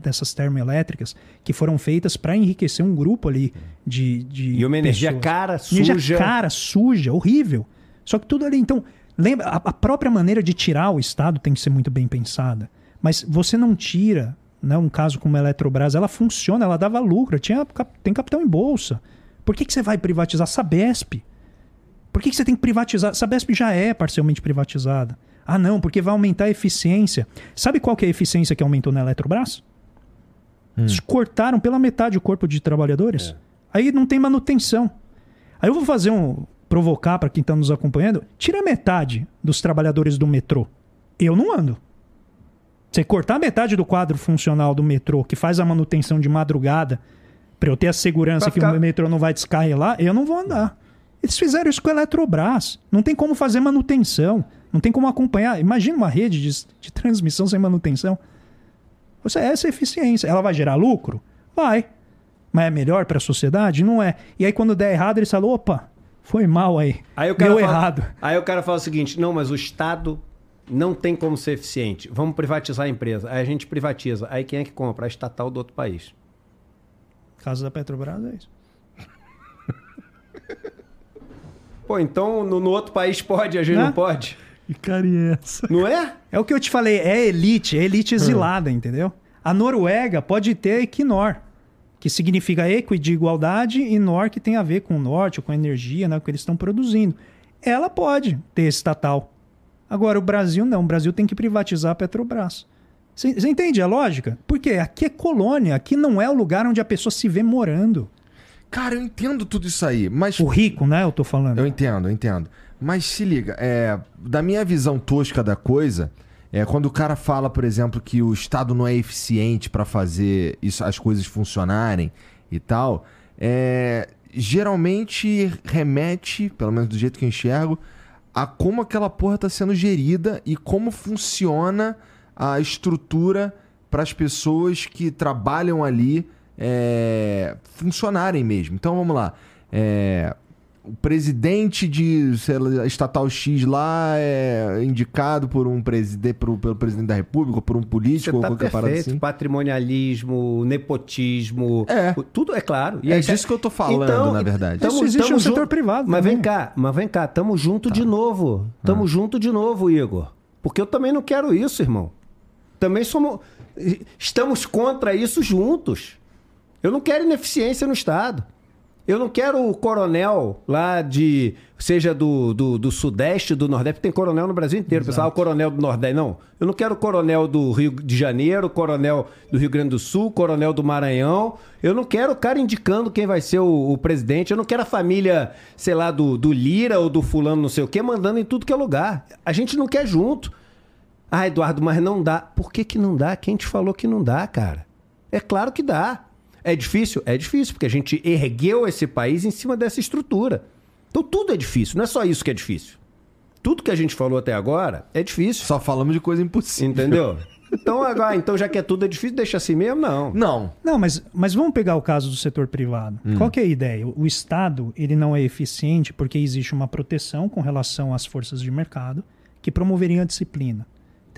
dessas termoelétricas que foram feitas para enriquecer um grupo ali de. de e uma energia pessoas. cara, suja. Energia cara, suja, horrível. Só que tudo ali. Então, lembra, a, a própria maneira de tirar o Estado tem que ser muito bem pensada. Mas você não tira, né, um caso como a Eletrobras, ela funciona, ela dava lucro, tinha, tem capital em bolsa. Por que, que você vai privatizar a Sabesp? Por que, que você tem que privatizar? Sabesp já é parcialmente privatizada. Ah, não, porque vai aumentar a eficiência. Sabe qual que é a eficiência que aumentou na Eletrobras? Hum. Eles cortaram pela metade o corpo de trabalhadores. É. Aí não tem manutenção. Aí eu vou fazer um. provocar para quem está nos acompanhando. Tira metade dos trabalhadores do metrô. Eu não ando. Você cortar metade do quadro funcional do metrô, que faz a manutenção de madrugada, para eu ter a segurança ficar... que o metrô não vai descarrelar, eu não vou andar. Eles fizeram isso com a Eletrobras. Não tem como fazer manutenção. Não tem como acompanhar. Imagina uma rede de, de transmissão sem manutenção. Você, essa é eficiência. Ela vai gerar lucro? Vai. Mas é melhor para a sociedade? Não é. E aí, quando der errado, eles falam: opa, foi mal aí. aí o cara Deu fala, errado. Aí o cara fala o seguinte: não, mas o Estado não tem como ser eficiente. Vamos privatizar a empresa. Aí a gente privatiza. Aí quem é que compra? A estatal do outro país. Caso da Petrobras é isso. Pô, então no, no outro país pode, a gente não, não pode? Que carinha é essa? Não é? É o que eu te falei, é elite, é elite exilada, hum. entendeu? A Noruega pode ter Equinor, que significa equi de igualdade e nor que tem a ver com o norte, com a energia, né, que eles estão produzindo. Ela pode ter estatal. Agora, o Brasil não. O Brasil tem que privatizar a Petrobras. Você entende a lógica? Porque aqui é colônia, aqui não é o lugar onde a pessoa se vê morando. Cara, eu entendo tudo isso aí, mas. O rico, né? Eu tô falando. Eu entendo, eu entendo. Mas se liga, é, da minha visão tosca da coisa, é quando o cara fala, por exemplo, que o Estado não é eficiente para fazer isso, as coisas funcionarem e tal, é, geralmente remete, pelo menos do jeito que eu enxergo, a como aquela porra tá sendo gerida e como funciona a estrutura para as pessoas que trabalham ali é, funcionarem mesmo. Então vamos lá. É, o presidente de lá, estatal X lá é indicado por um presidente, por, pelo presidente da República, por um político, Você tá ou qualquer perfeito, assim. Patrimonialismo, nepotismo, é. tudo é claro. E é disso que eu tô falando, então, na verdade. Tamo, Isso existe no setor privado. Mas também. vem cá, mas vem cá, tamo junto tá. de novo. Tamo ah. junto de novo, Igor. Porque eu também não quero isso, irmão. Também somos estamos contra isso juntos. Eu não quero ineficiência no Estado. Eu não quero o coronel lá de. Seja do, do, do Sudeste, do Nordeste, tem coronel no Brasil inteiro. Exato. Pessoal, o coronel do Nordeste. Não. Eu não quero o coronel do Rio de Janeiro, o coronel do Rio Grande do Sul, coronel do Maranhão. Eu não quero o cara indicando quem vai ser o, o presidente. Eu não quero a família, sei lá, do, do Lira ou do Fulano, não sei o quê, mandando em tudo que é lugar. A gente não quer junto. Ah, Eduardo, mas não dá. Por que, que não dá? Quem te falou que não dá, cara? É claro que dá. É difícil? É difícil, porque a gente ergueu esse país em cima dessa estrutura. Então tudo é difícil, não é só isso que é difícil. Tudo que a gente falou até agora é difícil. Só falamos de coisa impossível. Entendeu? Então, agora, então já que é tudo é difícil, deixa assim mesmo? Não. Não. Não, mas, mas vamos pegar o caso do setor privado. Hum. Qual que é a ideia? O Estado ele não é eficiente porque existe uma proteção com relação às forças de mercado que promoveria a disciplina.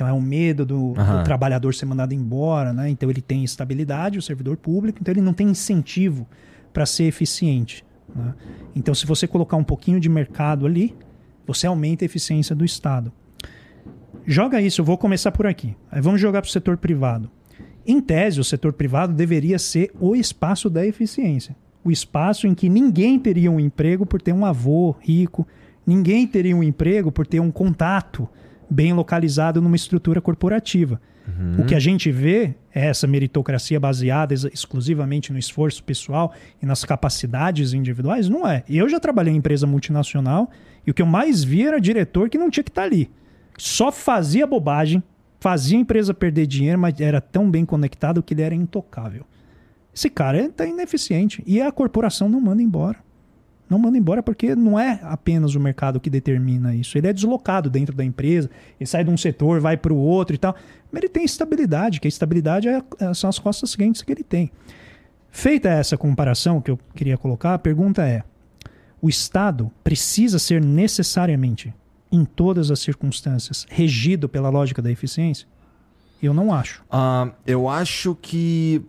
Então é um medo do, uhum. do, trabalhador ser mandado embora, né? Então ele tem estabilidade, o servidor público, então ele não tem incentivo para ser eficiente. Né? Então se você colocar um pouquinho de mercado ali, você aumenta a eficiência do Estado. Joga isso, eu vou começar por aqui. Aí vamos jogar para o setor privado. Em tese, o setor privado deveria ser o espaço da eficiência. O espaço em que ninguém teria um emprego por ter um avô rico, ninguém teria um emprego por ter um contato bem localizado numa estrutura corporativa. Uhum. O que a gente vê é essa meritocracia baseada exclusivamente no esforço pessoal e nas capacidades individuais? Não é. Eu já trabalhei em empresa multinacional e o que eu mais vi era diretor que não tinha que estar tá ali. Só fazia bobagem, fazia a empresa perder dinheiro, mas era tão bem conectado que ele era intocável. Esse cara está ineficiente e a corporação não manda embora não manda embora porque não é apenas o mercado que determina isso. Ele é deslocado dentro da empresa, ele sai de um setor, vai para o outro e tal. Mas ele tem estabilidade, que a estabilidade é, é, são as costas seguintes que ele tem. Feita essa comparação que eu queria colocar, a pergunta é: o Estado precisa ser necessariamente, em todas as circunstâncias, regido pela lógica da eficiência? Eu não acho. Uh, eu acho que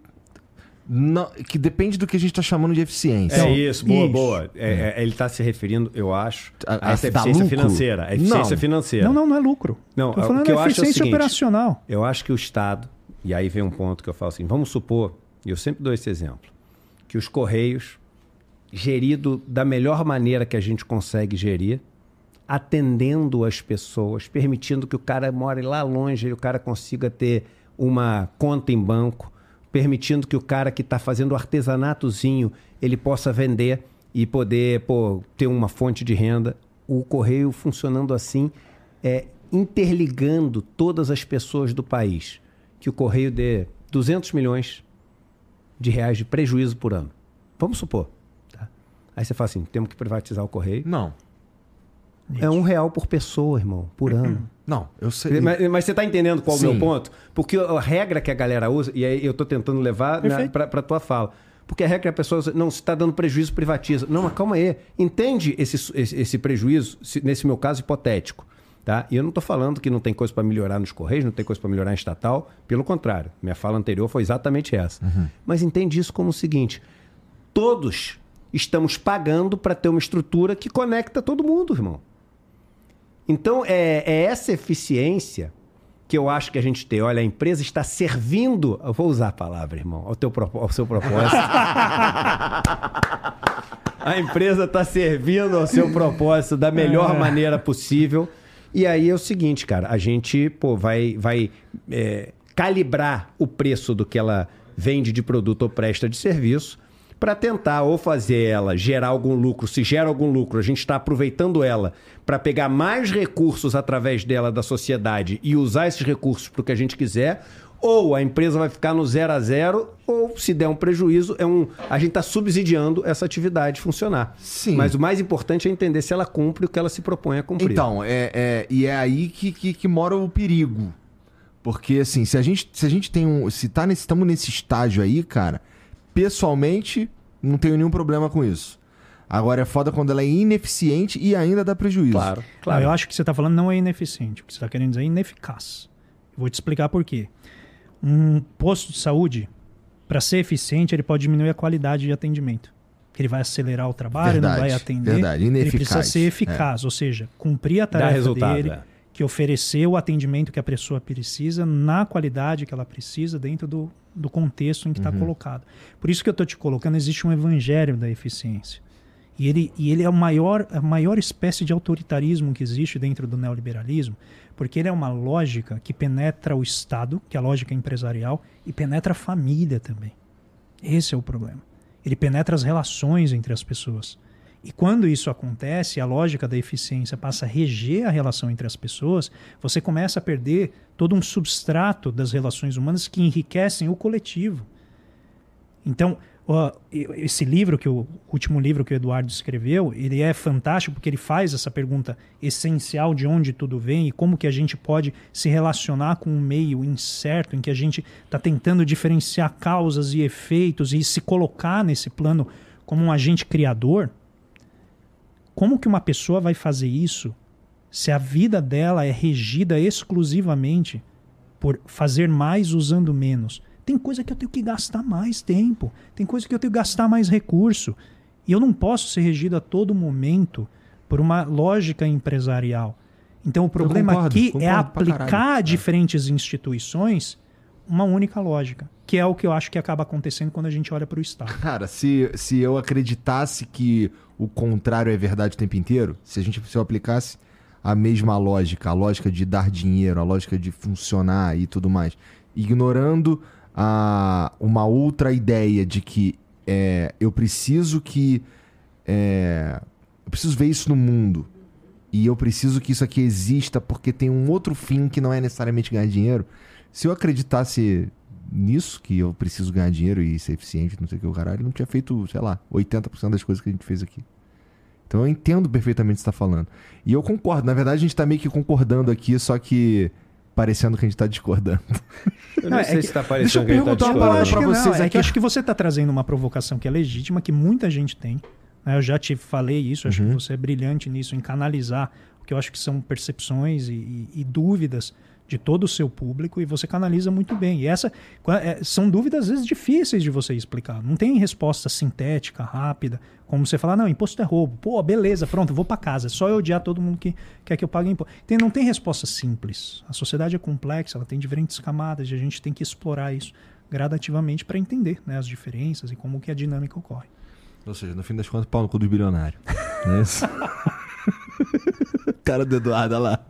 não, que depende do que a gente está chamando de eficiência. É isso, boa, isso. boa. É, é, ele está se referindo, eu acho, a, a essa eficiência financeira. A eficiência não. financeira. Não, não, não é lucro. Não, Tô falando o que eu eficiência acho é o seguinte, operacional. Eu acho que o Estado, e aí vem um ponto que eu falo assim, vamos supor, e eu sempre dou esse exemplo, que os Correios, gerido da melhor maneira que a gente consegue gerir, atendendo as pessoas, permitindo que o cara more lá longe e o cara consiga ter uma conta em banco, permitindo que o cara que está fazendo o artesanatozinho ele possa vender e poder pô, ter uma fonte de renda. O correio funcionando assim, é, interligando todas as pessoas do país. Que o correio dê 200 milhões de reais de prejuízo por ano. Vamos supor. Tá? Aí você fala assim: temos que privatizar o correio? Não. É um real por pessoa, irmão, por ano. Não, eu sei. Mas, mas você está entendendo qual Sim. é o meu ponto? Porque a regra que a galera usa, e aí eu estou tentando levar para a tua fala. Porque a regra que a pessoa usa, não, se está dando prejuízo, privatiza. Não, mas calma aí. Entende esse, esse, esse prejuízo, nesse meu caso hipotético. Tá? E eu não estou falando que não tem coisa para melhorar nos Correios, não tem coisa para melhorar em estatal. Pelo contrário, minha fala anterior foi exatamente essa. Uhum. Mas entende isso como o seguinte: todos estamos pagando para ter uma estrutura que conecta todo mundo, irmão. Então, é, é essa eficiência que eu acho que a gente tem. Olha, a empresa está servindo. Eu vou usar a palavra, irmão, ao, teu, ao seu propósito. a empresa está servindo ao seu propósito da melhor é. maneira possível. E aí é o seguinte, cara, a gente pô, vai, vai é, calibrar o preço do que ela vende de produto ou presta de serviço para tentar ou fazer ela gerar algum lucro. Se gera algum lucro, a gente está aproveitando ela para pegar mais recursos através dela da sociedade e usar esses recursos para o que a gente quiser. Ou a empresa vai ficar no zero a zero, ou se der um prejuízo, é um, a gente está subsidiando essa atividade funcionar. Sim. Mas o mais importante é entender se ela cumpre o que ela se propõe a cumprir. Então, é, é e é aí que, que, que mora o perigo. Porque, assim, se a gente, se a gente tem um. Se tá nesse, estamos nesse estágio aí, cara, pessoalmente, não tenho nenhum problema com isso. Agora é foda quando ela é ineficiente e ainda dá prejuízo. Claro, claro. eu acho que você está falando não é ineficiente. O que você está querendo dizer é ineficaz. Eu vou te explicar por quê. Um posto de saúde, para ser eficiente, ele pode diminuir a qualidade de atendimento. Ele vai acelerar o trabalho, verdade, não vai atender. Verdade, ineficaz. Ele precisa ser eficaz, é. ou seja, cumprir a tarefa dele, é. que oferecer o atendimento que a pessoa precisa na qualidade que ela precisa dentro do, do contexto em que está uhum. colocado. Por isso que eu estou te colocando, existe um evangelho da eficiência. E ele, e ele é o maior, a maior espécie de autoritarismo que existe dentro do neoliberalismo, porque ele é uma lógica que penetra o Estado, que é a lógica empresarial, e penetra a família também. Esse é o problema. Ele penetra as relações entre as pessoas. E quando isso acontece, a lógica da eficiência passa a reger a relação entre as pessoas, você começa a perder todo um substrato das relações humanas que enriquecem o coletivo. Então, esse livro que o último livro que o Eduardo escreveu, ele é fantástico porque ele faz essa pergunta essencial de onde tudo vem e como que a gente pode se relacionar com um meio incerto em que a gente está tentando diferenciar causas e efeitos e se colocar nesse plano como um agente criador. Como que uma pessoa vai fazer isso se a vida dela é regida exclusivamente por fazer mais usando menos? Tem coisa que eu tenho que gastar mais tempo, tem coisa que eu tenho que gastar mais recurso. E eu não posso ser regido a todo momento por uma lógica empresarial. Então o problema concordo, aqui é aplicar a diferentes instituições uma única lógica, que é o que eu acho que acaba acontecendo quando a gente olha para o Estado. Cara, se, se eu acreditasse que o contrário é verdade o tempo inteiro, se a gente se eu aplicasse a mesma lógica, a lógica de dar dinheiro, a lógica de funcionar e tudo mais, ignorando a uma outra ideia de que é, eu preciso que. É, eu preciso ver isso no mundo. E eu preciso que isso aqui exista porque tem um outro fim que não é necessariamente ganhar dinheiro. Se eu acreditasse nisso, que eu preciso ganhar dinheiro e ser eficiente, não sei o que o caralho, não tinha feito, sei lá, 80% das coisas que a gente fez aqui. Então eu entendo perfeitamente o que você está falando. E eu concordo. Na verdade, a gente está meio que concordando aqui, só que parecendo que a gente está discordando. Eu não, não sei é se está parecendo que a gente está discordando. Para vocês não, é que eu acho que você está trazendo uma provocação que é legítima, que muita gente tem. Né? Eu já te falei isso, acho uhum. que você é brilhante nisso, em canalizar o que eu acho que são percepções e, e, e dúvidas de todo o seu público e você canaliza muito bem. E essa é, são dúvidas às vezes difíceis de você explicar. Não tem resposta sintética, rápida, como você falar, não, imposto é roubo. Pô, beleza, pronto, vou para casa. É só eu odiar todo mundo que quer que eu pague imposto. Tem, não tem resposta simples. A sociedade é complexa, ela tem diferentes camadas e a gente tem que explorar isso gradativamente para entender né, as diferenças e como que a dinâmica ocorre. Ou seja, no fim das contas, pau no cu dos bilionários. Não é isso? Cara do Eduardo, olha lá.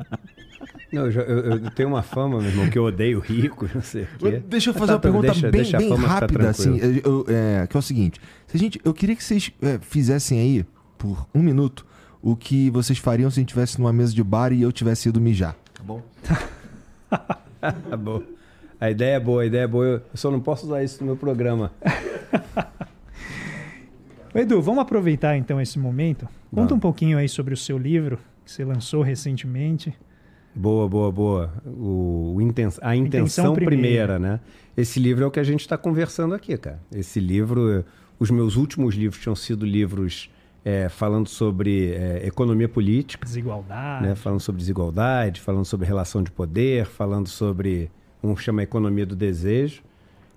Não, eu, eu, eu, tenho uma fama, meu irmão, que eu odeio rico, não sei o quê. Deixa eu fazer tá, uma pergunta deixa, bem, deixa bem rápida, assim, eu, é, que é o seguinte. Se a gente, eu queria que vocês é, fizessem aí, por um minuto, o que vocês fariam se a gente estivesse numa mesa de bar e eu tivesse ido mijar. Tá bom? tá bom. A ideia é boa, a ideia é boa. Eu só não posso usar isso no meu programa. Edu, vamos aproveitar então esse momento. Conta um pouquinho aí sobre o seu livro que você lançou recentemente. Boa, boa, boa. O, o inten a intenção, intenção primeira. primeira, né? Esse livro é o que a gente está conversando aqui, cara. Esse livro, os meus últimos livros tinham sido livros é, falando sobre é, economia política. Desigualdade. Né? Falando sobre desigualdade, falando sobre relação de poder, falando sobre, um chama economia do desejo.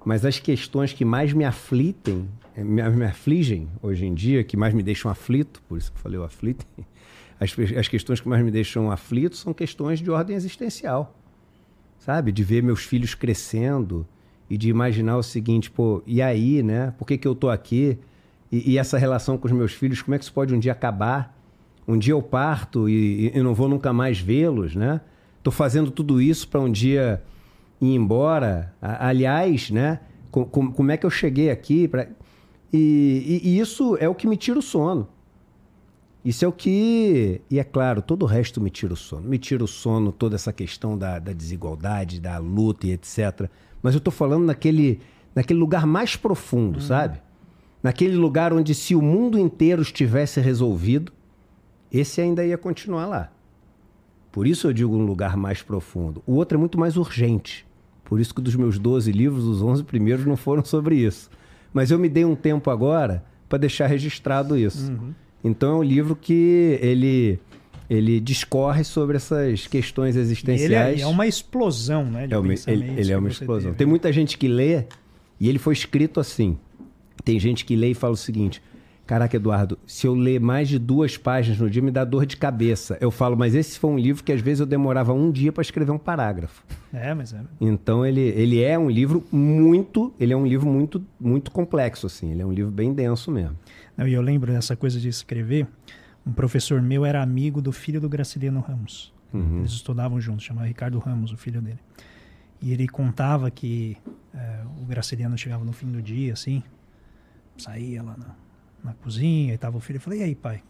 Mas as questões que mais me aflitem, me, me afligem hoje em dia, que mais me deixam aflito, por isso que eu falei o aflitem, as, as questões que mais me deixam aflito são questões de ordem existencial. Sabe? De ver meus filhos crescendo e de imaginar o seguinte, pô, e aí, né? Por que, que eu tô aqui? E, e essa relação com os meus filhos, como é que isso pode um dia acabar? Um dia eu parto e, e não vou nunca mais vê-los, né? Tô fazendo tudo isso para um dia ir embora. Aliás, né? Com, com, como é que eu cheguei aqui? Pra... E, e, e, isso é o que me tira o sono. Isso é o que. E é claro, todo o resto me tira o sono. Me tira o sono toda essa questão da, da desigualdade, da luta e etc. Mas eu estou falando naquele, naquele lugar mais profundo, uhum. sabe? Naquele lugar onde, se o mundo inteiro estivesse resolvido, esse ainda ia continuar lá. Por isso eu digo um lugar mais profundo. O outro é muito mais urgente. Por isso que dos meus 12 livros, os 11 primeiros não foram sobre isso. Mas eu me dei um tempo agora para deixar registrado isso. Uhum. Então é um livro que ele ele discorre sobre essas questões existenciais. Ele é, é uma explosão, né? é uma, ele, ele é uma explosão. Teve. Tem muita gente que lê e ele foi escrito assim. Tem gente que lê e fala o seguinte: Caraca, Eduardo, se eu ler mais de duas páginas no dia, me dá dor de cabeça. Eu falo, mas esse foi um livro que às vezes eu demorava um dia para escrever um parágrafo. É, mas é. Então ele, ele é um livro muito, ele é um livro muito, muito complexo, assim. Ele é um livro bem denso mesmo. E eu lembro dessa coisa de escrever. Um professor meu era amigo do filho do Graciliano Ramos. Uhum. Eles estudavam juntos, chamava Ricardo Ramos, o filho dele. E ele contava que é, o Graciliano chegava no fim do dia, assim, saía lá na na cozinha e tava o filho. Eu falei, e aí, pai?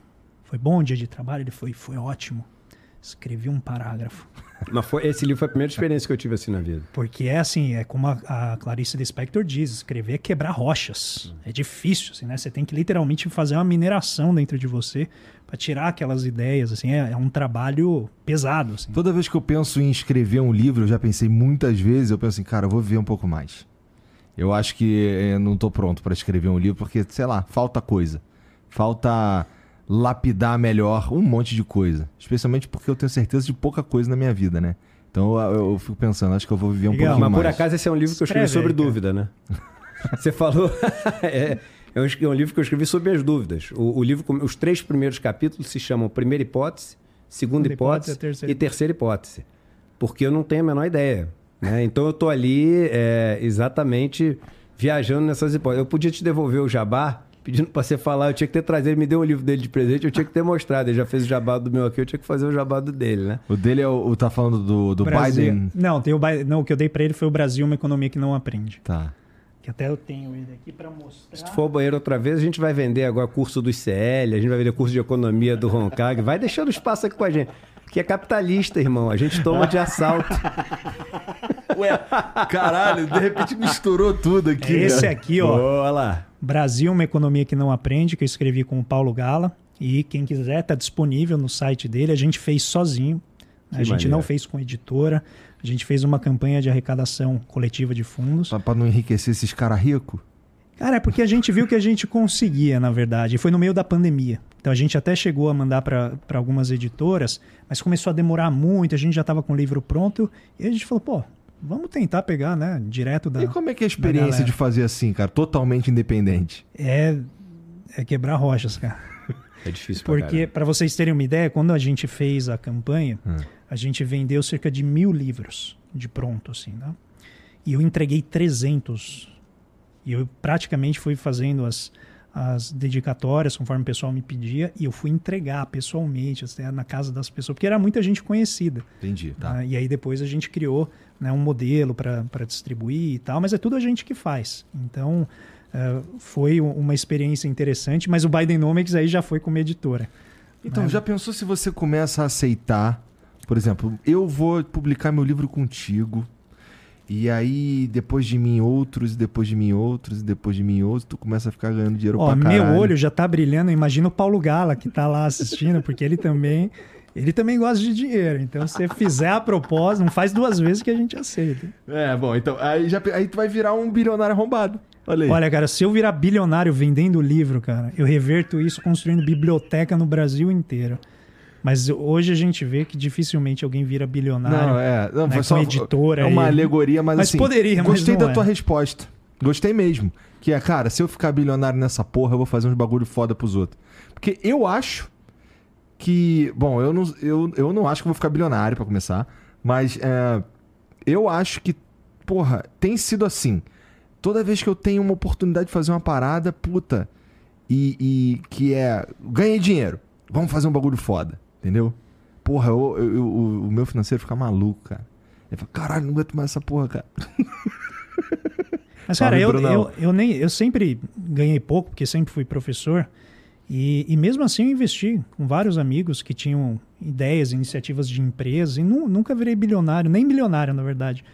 Foi bom o dia de trabalho? Ele foi, foi ótimo. Escrevi um parágrafo. Mas foi, esse livro foi a primeira experiência que eu tive assim na vida. Porque é assim, é como a, a Clarice Lispector diz, escrever é quebrar rochas. É difícil, assim, né? Você tem que literalmente fazer uma mineração dentro de você para tirar aquelas ideias, assim, é, é, um trabalho pesado. Assim. Toda vez que eu penso em escrever um livro, eu já pensei muitas vezes, eu penso assim, cara, eu vou ver um pouco mais. Eu acho que eu não estou pronto para escrever um livro porque, sei lá, falta coisa. Falta lapidar melhor um monte de coisa. Especialmente porque eu tenho certeza de pouca coisa na minha vida, né? Então eu, eu fico pensando, acho que eu vou viver um Legal, pouquinho mas mais. Mas por acaso esse é um livro que eu escrevi sobre aí, dúvida, né? Você falou. é, é um livro que eu escrevi sobre as dúvidas. O, o, livro, os três primeiros capítulos se chamam Primeira Hipótese, Segunda Hipótese, hipótese terceira. e Terceira Hipótese. Porque eu não tenho a menor ideia. Né? Então eu tô ali é, exatamente viajando nessas hipóteses. Eu podia te devolver o jabá, pedindo para você falar, eu tinha que ter trazido, ele me deu um livro dele de presente, eu tinha que ter mostrado. Ele já fez o jabá do meu aqui, eu tinha que fazer o jabá do dele, né? O dele é o, o tá falando do, do Biden? Não, tem o Biden, não, o que eu dei para ele foi o Brasil, uma economia que não aprende. Tá. Que até eu tenho ele aqui para mostrar. Se for ao banheiro outra vez, a gente vai vender agora curso do ICL, a gente vai vender curso de economia do Roncag. Vai deixando espaço aqui com a gente. Que é capitalista, irmão. A gente toma de assalto. Ué, caralho, de repente misturou tudo aqui. É esse aqui, ó. Olha lá. Brasil, uma economia que não aprende, que eu escrevi com o Paulo Gala. E quem quiser, tá disponível no site dele. A gente fez sozinho. Que a gente maneiro. não fez com editora. A gente fez uma campanha de arrecadação coletiva de fundos. Para não enriquecer esses caras ricos? Cara, é porque a gente viu que a gente conseguia, na verdade. E foi no meio da pandemia. Então a gente até chegou a mandar para algumas editoras, mas começou a demorar muito, a gente já estava com o livro pronto. E a gente falou, pô, vamos tentar pegar, né, direto da. E como é que é a experiência de fazer assim, cara, totalmente independente? É, é quebrar rochas, cara. É difícil pra Porque, para vocês terem uma ideia, quando a gente fez a campanha, hum. a gente vendeu cerca de mil livros de pronto, assim, né? E eu entreguei 300 e eu praticamente fui fazendo as, as dedicatórias conforme o pessoal me pedia e eu fui entregar pessoalmente assim, na casa das pessoas, porque era muita gente conhecida. Entendi, tá. Uh, e aí depois a gente criou né, um modelo para distribuir e tal, mas é tudo a gente que faz. Então uh, foi uma experiência interessante, mas o Bidenomics aí já foi como editora. Então, né? já pensou se você começa a aceitar, por exemplo, eu vou publicar meu livro contigo, e aí, depois de mim, outros, depois de mim, outros, depois de mim, outros, tu começa a ficar ganhando dinheiro Ó, pra caralho. Meu olho já tá brilhando. Imagina o Paulo Gala que tá lá assistindo, porque ele também. Ele também gosta de dinheiro. Então, se você fizer a proposta, não faz duas vezes que a gente aceita. É, bom, então aí, já, aí tu vai virar um bilionário arrombado. Olha, aí. Olha, cara, se eu virar bilionário vendendo livro, cara, eu reverto isso construindo biblioteca no Brasil inteiro. Mas hoje a gente vê que dificilmente alguém vira bilionário. Não, é. Não, né, só, editora. É uma e... alegoria, mas, mas assim. poderia, mas Gostei da é. tua resposta. Gostei mesmo. Que é, cara, se eu ficar bilionário nessa porra, eu vou fazer uns bagulho foda pros outros. Porque eu acho que. Bom, eu não, eu, eu não acho que vou ficar bilionário para começar. Mas é, eu acho que, porra, tem sido assim. Toda vez que eu tenho uma oportunidade de fazer uma parada, puta, e, e que é. Ganhei dinheiro. Vamos fazer um bagulho foda. Entendeu? Porra, eu, eu, eu, o meu financeiro fica maluco, cara. Ele fala, caralho, não aguento mais essa porra, cara. Mas, cara, eu, eu, eu, nem, eu sempre ganhei pouco, porque sempre fui professor. E, e mesmo assim eu investi com vários amigos que tinham ideias, iniciativas de empresas. E nu, nunca virei bilionário, nem bilionário, na verdade.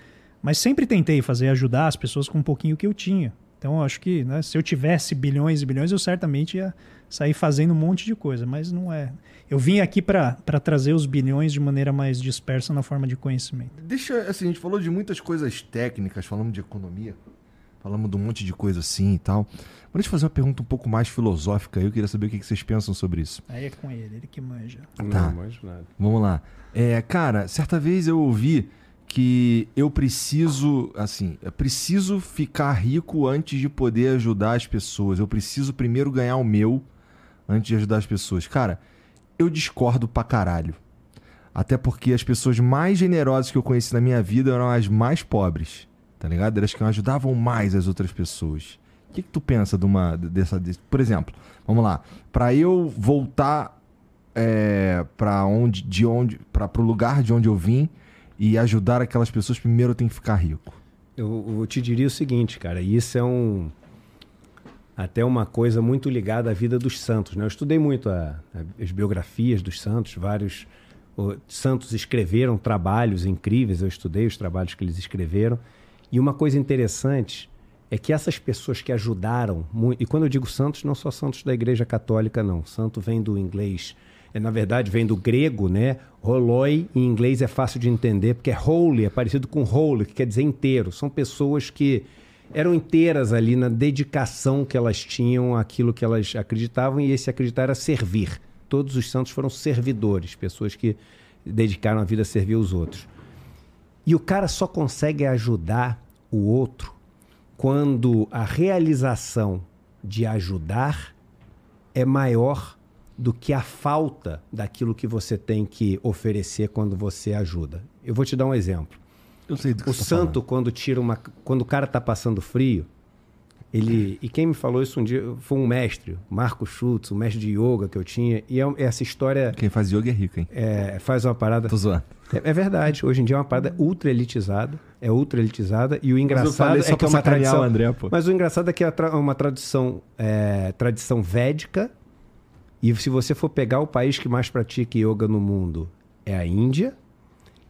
Mas sempre tentei fazer, ajudar as pessoas com um pouquinho que eu tinha. Então, eu acho que né, se eu tivesse bilhões e bilhões, eu certamente ia sair fazendo um monte de coisa. Mas não é. Eu vim aqui para trazer os bilhões de maneira mais dispersa na forma de conhecimento. Deixa, assim, a gente falou de muitas coisas técnicas, falamos de economia, falamos de um monte de coisa assim e tal. Mas deixa eu fazer uma pergunta um pouco mais filosófica. Eu queria saber o que vocês pensam sobre isso. Aí é com ele, ele que manja. Tá. Não manjo nada. Vamos lá. É, cara, certa vez eu ouvi que eu preciso, assim, eu preciso ficar rico antes de poder ajudar as pessoas. Eu preciso primeiro ganhar o meu antes de ajudar as pessoas. Cara, eu discordo pra caralho. Até porque as pessoas mais generosas que eu conheci na minha vida eram as mais pobres. Tá ligado? Eram as que ajudavam mais as outras pessoas. O que, que tu pensa de uma dessa. De, por exemplo, vamos lá. Para eu voltar é, para onde, de onde, para o lugar de onde eu vim e ajudar aquelas pessoas, primeiro eu tenho que ficar rico. Eu, eu te diria o seguinte, cara. Isso é um até uma coisa muito ligada à vida dos santos. Né? Eu estudei muito a, a, as biografias dos santos, vários o, santos escreveram trabalhos incríveis, eu estudei os trabalhos que eles escreveram. E uma coisa interessante é que essas pessoas que ajudaram e quando eu digo santos, não só santos da Igreja Católica, não. Santo vem do inglês, é, na verdade vem do grego, né? Holoi em inglês é fácil de entender, porque é holy, é parecido com holy, que quer dizer inteiro. São pessoas que eram inteiras ali na dedicação que elas tinham àquilo que elas acreditavam, e esse acreditar era servir. Todos os santos foram servidores, pessoas que dedicaram a vida a servir os outros. E o cara só consegue ajudar o outro quando a realização de ajudar é maior do que a falta daquilo que você tem que oferecer quando você ajuda. Eu vou te dar um exemplo. Eu sei do que o você tá santo falando. quando tira uma quando o cara tá passando frio, ele e quem me falou isso um dia foi um mestre, Marco Schultz, um mestre de yoga que eu tinha, e é, essa história Quem faz yoga é rico, hein? é, faz uma parada Tô zoando. é, é verdade. Hoje em dia é uma parada ultra elitizada. É ultra elitizada. E o engraçado é que é uma tradição. André, pô. Mas o engraçado é que é tra- uma tradição, é, tradição védica. E se você for pegar o país que mais pratica yoga no mundo é a Índia.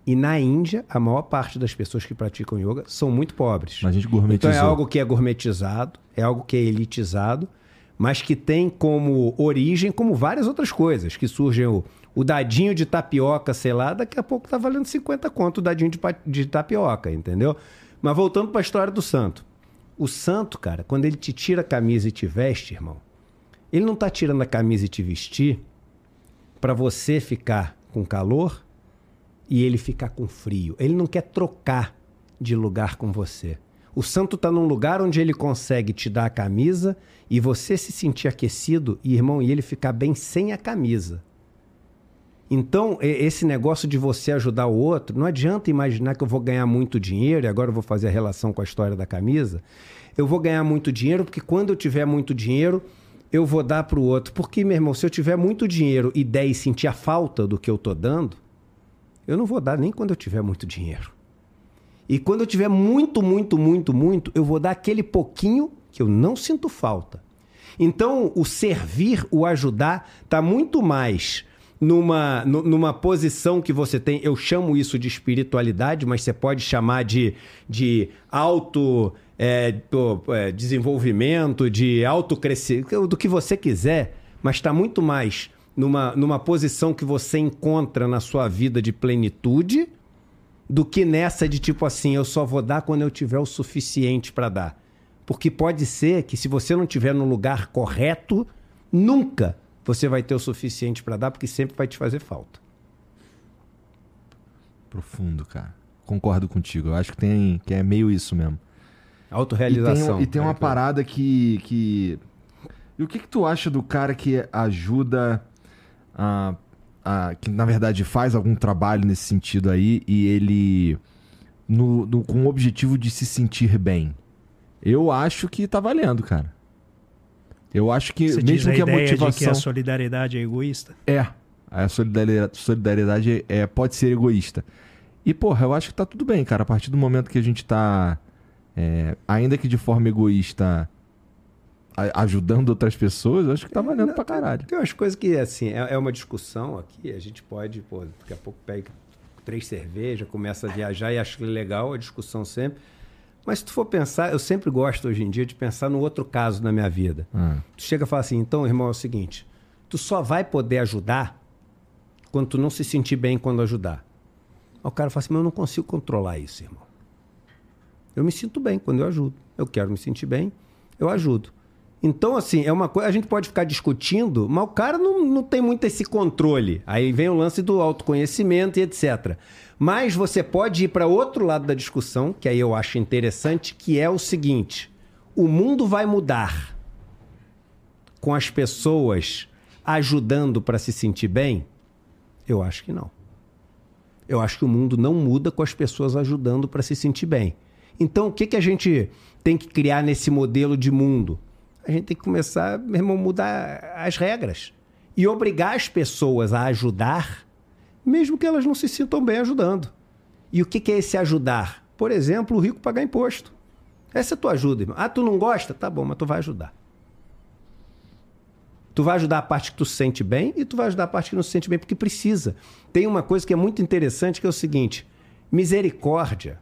E na Índia, a maior parte das pessoas que praticam yoga são muito pobres. A gente Então gourmetizou. é algo que é gourmetizado, é algo que é elitizado, mas que tem como origem, como várias outras coisas, que surgem o, o dadinho de tapioca, sei lá, daqui a pouco tá valendo 50 conto o dadinho de, de tapioca, entendeu? Mas voltando para a história do santo. O santo, cara, quando ele te tira a camisa e te veste, irmão, ele não tá tirando a camisa e te vestir para você ficar com calor e ele ficar com frio. Ele não quer trocar de lugar com você. O santo está num lugar onde ele consegue te dar a camisa e você se sentir aquecido, e irmão, e ele ficar bem sem a camisa. Então, esse negócio de você ajudar o outro, não adianta imaginar que eu vou ganhar muito dinheiro, e agora eu vou fazer a relação com a história da camisa. Eu vou ganhar muito dinheiro porque quando eu tiver muito dinheiro, eu vou dar para o outro. Porque, meu irmão, se eu tiver muito dinheiro e der e sentir a falta do que eu tô dando, eu não vou dar nem quando eu tiver muito dinheiro. E quando eu tiver muito, muito, muito, muito, eu vou dar aquele pouquinho que eu não sinto falta. Então, o servir, o ajudar, está muito mais numa, nu- numa posição que você tem. Eu chamo isso de espiritualidade, mas você pode chamar de, de auto é, pô, é, desenvolvimento, de autocrescimento, do que você quiser, mas está muito mais numa, numa posição que você encontra na sua vida de plenitude do que nessa de tipo assim, eu só vou dar quando eu tiver o suficiente para dar. Porque pode ser que se você não tiver no lugar correto, nunca você vai ter o suficiente para dar, porque sempre vai te fazer falta. Profundo, cara. Concordo contigo. Eu acho que tem que é meio isso mesmo. E Autorealização. tem, e tem uma parada que, que. E o que, que tu acha do cara que ajuda a, a- que na verdade faz algum trabalho nesse sentido aí e ele. No, no- com o objetivo de se sentir bem? Eu acho que tá valendo, cara. Eu acho que Você mesmo a que a ideia de que motivação. a solidariedade é egoísta? É. A solidariedade, solidariedade é, pode ser egoísta. E, porra, eu acho que tá tudo bem, cara. A partir do momento que a gente tá. é, ainda que de forma egoísta, ajudando outras pessoas, eu acho que tá valendo pra caralho. Tem umas coisas que, assim, é, é uma discussão aqui, a gente pode, pô, daqui a pouco pega três cervejas, começa a viajar e acho legal a discussão sempre. Mas se tu for pensar, eu sempre gosto hoje em dia de pensar no outro caso na minha vida. Ah, Tu chega e fala assim, então, irmão, é o seguinte, tu só vai poder ajudar quando tu não se sentir bem quando ajudar. Aí o cara fala assim, mas eu não consigo controlar isso, irmão. Eu me sinto bem quando eu ajudo. Eu quero me sentir bem, eu ajudo. Então, assim, é uma coisa. A gente pode ficar discutindo, mas o cara não, não tem muito esse controle. Aí vem o lance do autoconhecimento e etc. Mas você pode ir para outro lado da discussão, que aí eu acho interessante, que é o seguinte: o mundo vai mudar com as pessoas ajudando para se sentir bem? Eu acho que não. Eu acho que o mundo não muda com as pessoas ajudando para se sentir bem. Então, o que, que a gente tem que criar nesse modelo de mundo? A gente tem que começar, meu irmão, mudar as regras e obrigar as pessoas a ajudar, mesmo que elas não se sintam bem ajudando. E o que, que é esse ajudar? Por exemplo, o rico pagar imposto. Essa é a tua ajuda, irmão. Ah, tu não gosta? Tá bom, mas tu vai ajudar. Tu vai ajudar a parte que tu se sente bem e tu vai ajudar a parte que não se sente bem porque precisa. Tem uma coisa que é muito interessante que é o seguinte: misericórdia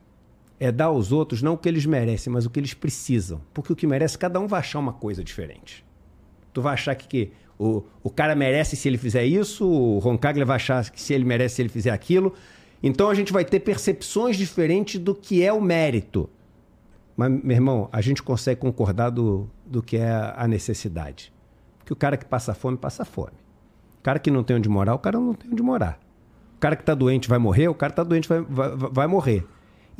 é dar aos outros não o que eles merecem, mas o que eles precisam. Porque o que merece, cada um vai achar uma coisa diferente. Tu vai achar que, que o, o cara merece se ele fizer isso, o Roncaglia vai achar que se ele merece se ele fizer aquilo. Então a gente vai ter percepções diferentes do que é o mérito. Mas, meu irmão, a gente consegue concordar do, do que é a necessidade que o cara que passa fome, passa fome. O cara que não tem onde morar, o cara não tem onde morar. O cara que está doente vai morrer, o cara está doente vai, vai, vai morrer.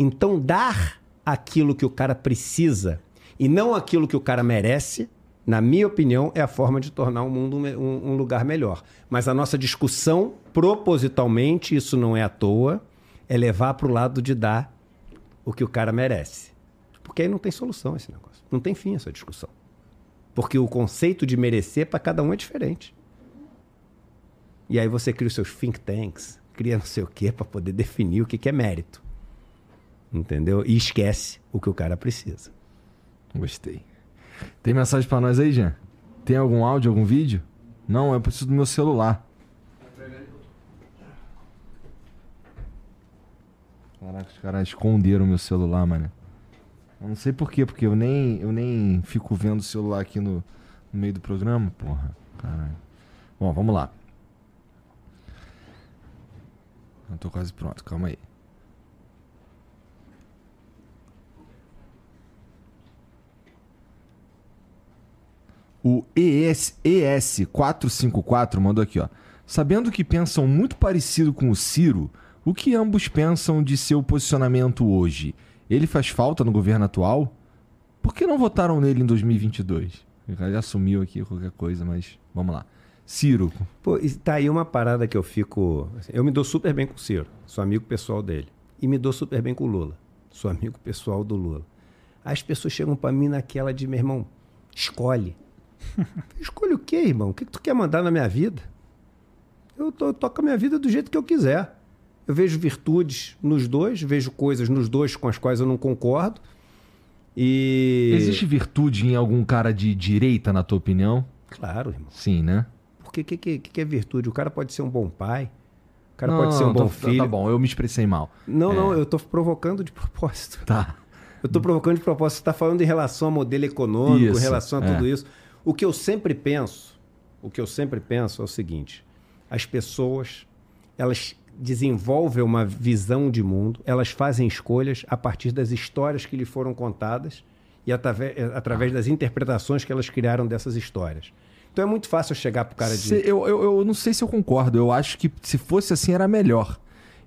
Então, dar aquilo que o cara precisa e não aquilo que o cara merece, na minha opinião, é a forma de tornar o mundo um, lugar melhor. Mas a nossa discussão, propositalmente, isso não é à toa, é levar para o lado de dar o que o cara merece. Porque aí não tem solução esse negócio. Não tem fim essa discussão. Porque o conceito de merecer para cada um é diferente. E aí você cria os seus think tanks, cria não sei o quê para poder definir o que é mérito. Entendeu? E esquece o que o cara precisa. Gostei. Tem mensagem para nós aí, Jean? Tem algum áudio, algum vídeo? Não, eu preciso do meu celular. Caraca, os caras esconderam meu celular, mano. Eu não sei porquê, porque eu nem, eu nem fico vendo o celular aqui no, no meio do programa, porra. Caralho. Bom, vamos lá. Eu tô quase pronto, calma aí. O ES, ES454 mandou aqui, ó. Sabendo que pensam muito parecido com o Ciro, o que ambos pensam de seu posicionamento hoje? Ele faz falta no governo atual? Por que não votaram nele em 2022? Ele assumiu aqui qualquer coisa, mas vamos lá. Ciro. Pô, tá aí uma parada que eu fico. Assim, eu me dou super bem com o Ciro, sou amigo pessoal dele. E me dou super bem com o Lula, sou amigo pessoal do Lula. As pessoas chegam para mim naquela de, meu irmão, escolhe. escolhe o quê, irmão? O que, que tu quer mandar na minha vida? Eu, to, eu toco a minha vida do jeito que eu quiser. Eu vejo virtudes nos dois, vejo coisas nos dois com as quais eu não concordo. E. Existe virtude em algum cara de direita, na tua opinião? Claro, irmão. Sim, né? Porque o que, que, que, é virtude? O cara pode ser um bom pai, o cara não, pode ser um bom tô, filho. Tá bom, eu me expressei mal. Não, é... não, eu tô provocando de propósito. Tá. Eu tô provocando de propósito. Você tá falando em relação ao modelo econômico, em relação a tudo é. isso. O que eu sempre penso, o que eu sempre penso é o seguinte: as pessoas, elas desenvolvem uma visão de mundo, elas fazem escolhas a partir das histórias que lhe foram contadas e através, através das interpretações que elas criaram dessas histórias. Então é muito fácil chegar pro cara de. Se, eu, eu, eu não sei se eu concordo. Eu acho que se fosse assim era melhor.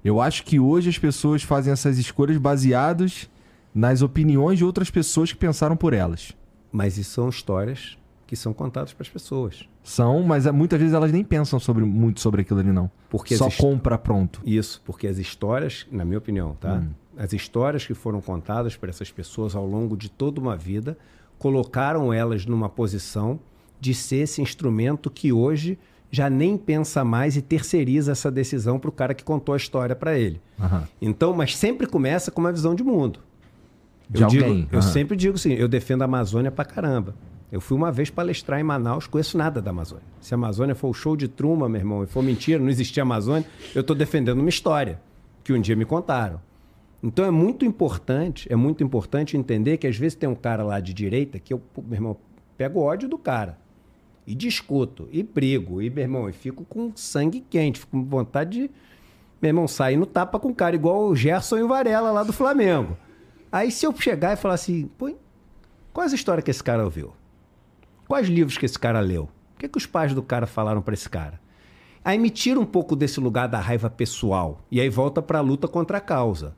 Eu acho que hoje as pessoas fazem essas escolhas baseadas nas opiniões de outras pessoas que pensaram por elas. Mas isso são histórias que são contadas para as pessoas. São, mas é, muitas vezes elas nem pensam sobre, muito sobre aquilo ali, não. Porque Só compra pronto. Isso, porque as histórias, na minha opinião, tá? Hum. As histórias que foram contadas por essas pessoas ao longo de toda uma vida colocaram elas numa posição de ser esse instrumento que hoje já nem pensa mais e terceiriza essa decisão para o cara que contou a história para ele. Uhum. Então, mas sempre começa com uma visão de mundo. De eu alguém. Digo, uhum. Eu sempre digo assim, eu defendo a Amazônia pra caramba. Eu fui uma vez palestrar em Manaus, conheço nada da Amazônia. Se a Amazônia for o show de Truma, meu irmão, e for mentira, não existia Amazônia, eu estou defendendo uma história que um dia me contaram. Então é muito importante, é muito importante entender que às vezes tem um cara lá de direita que eu, meu irmão, pego ódio do cara e discuto, e brigo, e, meu irmão, e fico com sangue quente, fico com vontade de, meu irmão, sair no tapa com o cara, igual o Gerson e o Varela lá do Flamengo. Aí se eu chegar e falar assim, pô, qual é a história que esse cara ouviu? Quais livros que esse cara leu? O que, que os pais do cara falaram para esse cara? Aí me tira um pouco desse lugar da raiva pessoal e aí volta para a luta contra a causa,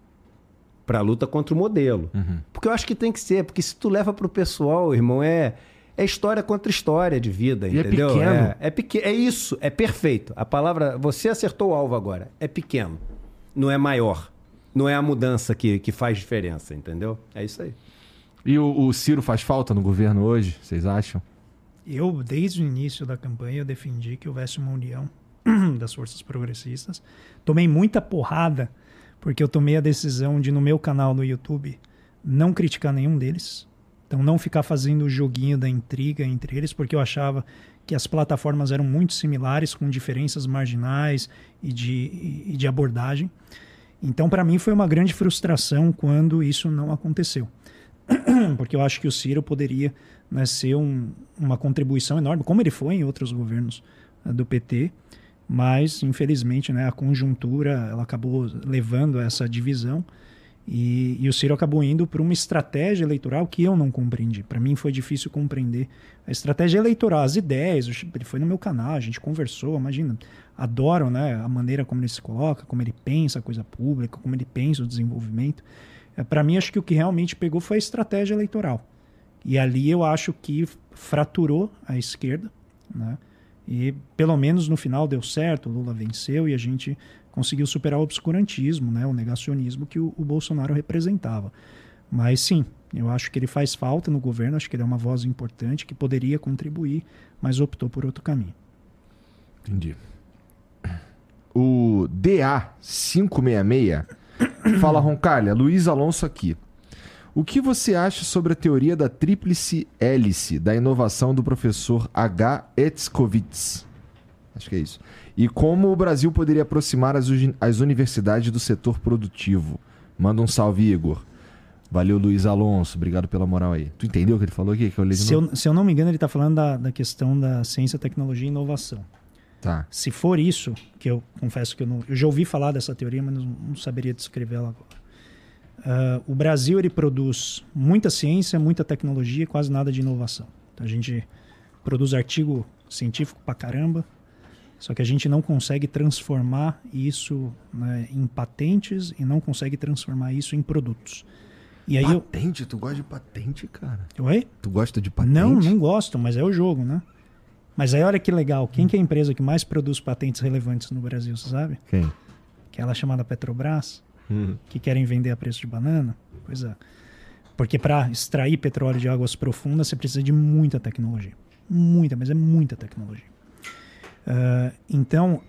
para a luta contra o modelo. Uhum. Porque eu acho que tem que ser, porque se tu leva para o pessoal, irmão, é é história contra história de vida, e é entendeu? É pequeno. É, é, pequ... é isso, é perfeito. A palavra, você acertou o alvo agora. É pequeno, não é maior. Não é a mudança que, que faz diferença, entendeu? É isso aí. E o, o Ciro faz falta no governo hoje, vocês acham? Eu, desde o início da campanha, eu defendi que houvesse uma união das forças progressistas. Tomei muita porrada, porque eu tomei a decisão de, no meu canal no YouTube, não criticar nenhum deles. Então, não ficar fazendo o joguinho da intriga entre eles, porque eu achava que as plataformas eram muito similares, com diferenças marginais e de, e de abordagem. Então, para mim, foi uma grande frustração quando isso não aconteceu. porque eu acho que o Ciro poderia né, ser um, uma contribuição enorme, como ele foi em outros governos né, do PT, mas infelizmente né, a conjuntura ela acabou levando a essa divisão e, e o Ciro acabou indo para uma estratégia eleitoral que eu não compreendi. Para mim foi difícil compreender a estratégia eleitoral, as ideias. Ele foi no meu canal, a gente conversou. Imagina, adoro né, a maneira como ele se coloca, como ele pensa a coisa pública, como ele pensa o desenvolvimento. É, para mim, acho que o que realmente pegou foi a estratégia eleitoral. E ali eu acho que fraturou a esquerda. Né? E pelo menos no final deu certo, o Lula venceu e a gente conseguiu superar o obscurantismo, né, o negacionismo que o, o, Bolsonaro representava. Mas sim, eu acho que ele faz falta no governo, acho que ele é uma voz importante que poderia contribuir, mas optou por outro caminho. Entendi. O DA 566 fala Roncalha, Luiz Alonso aqui. O que você acha sobre a teoria da tríplice hélice da inovação do professor H. Etzkovitz? Acho que é isso. E como o Brasil poderia aproximar as, as universidades do setor produtivo? Manda um salve, Igor. Valeu, Luiz Alonso. Obrigado pela moral aí. Tu entendeu o que ele falou aqui? Que eu se, eu, se, eu, não me engano, ele está falando da, da questão da ciência, tecnologia e inovação. Tá. Se for isso, que eu confesso que eu não. Eu já ouvi falar dessa teoria, mas não, não saberia descrevê-la agora. Uh, o Brasil ele produz muita ciência, muita tecnologia e quase nada de inovação. Então, a gente produz artigo científico pra caramba, só que a gente não consegue transformar isso né, em patentes e não consegue transformar isso em produtos. E aí patente? Eu... Tu gosta de patente, cara? Oi? Tu gosta de patente? Não, não gosto, mas é o jogo, né? Mas aí olha que legal. Quem que é a empresa que mais produz patentes relevantes no Brasil, você sabe? Quem? Aquela chamada Petrobras uhum. que querem vender a preço de banana. Pois é. Porque para extrair petróleo de águas profundas você precisa de muita tecnologia. Muita, mas é muita tecnologia. Uh, então,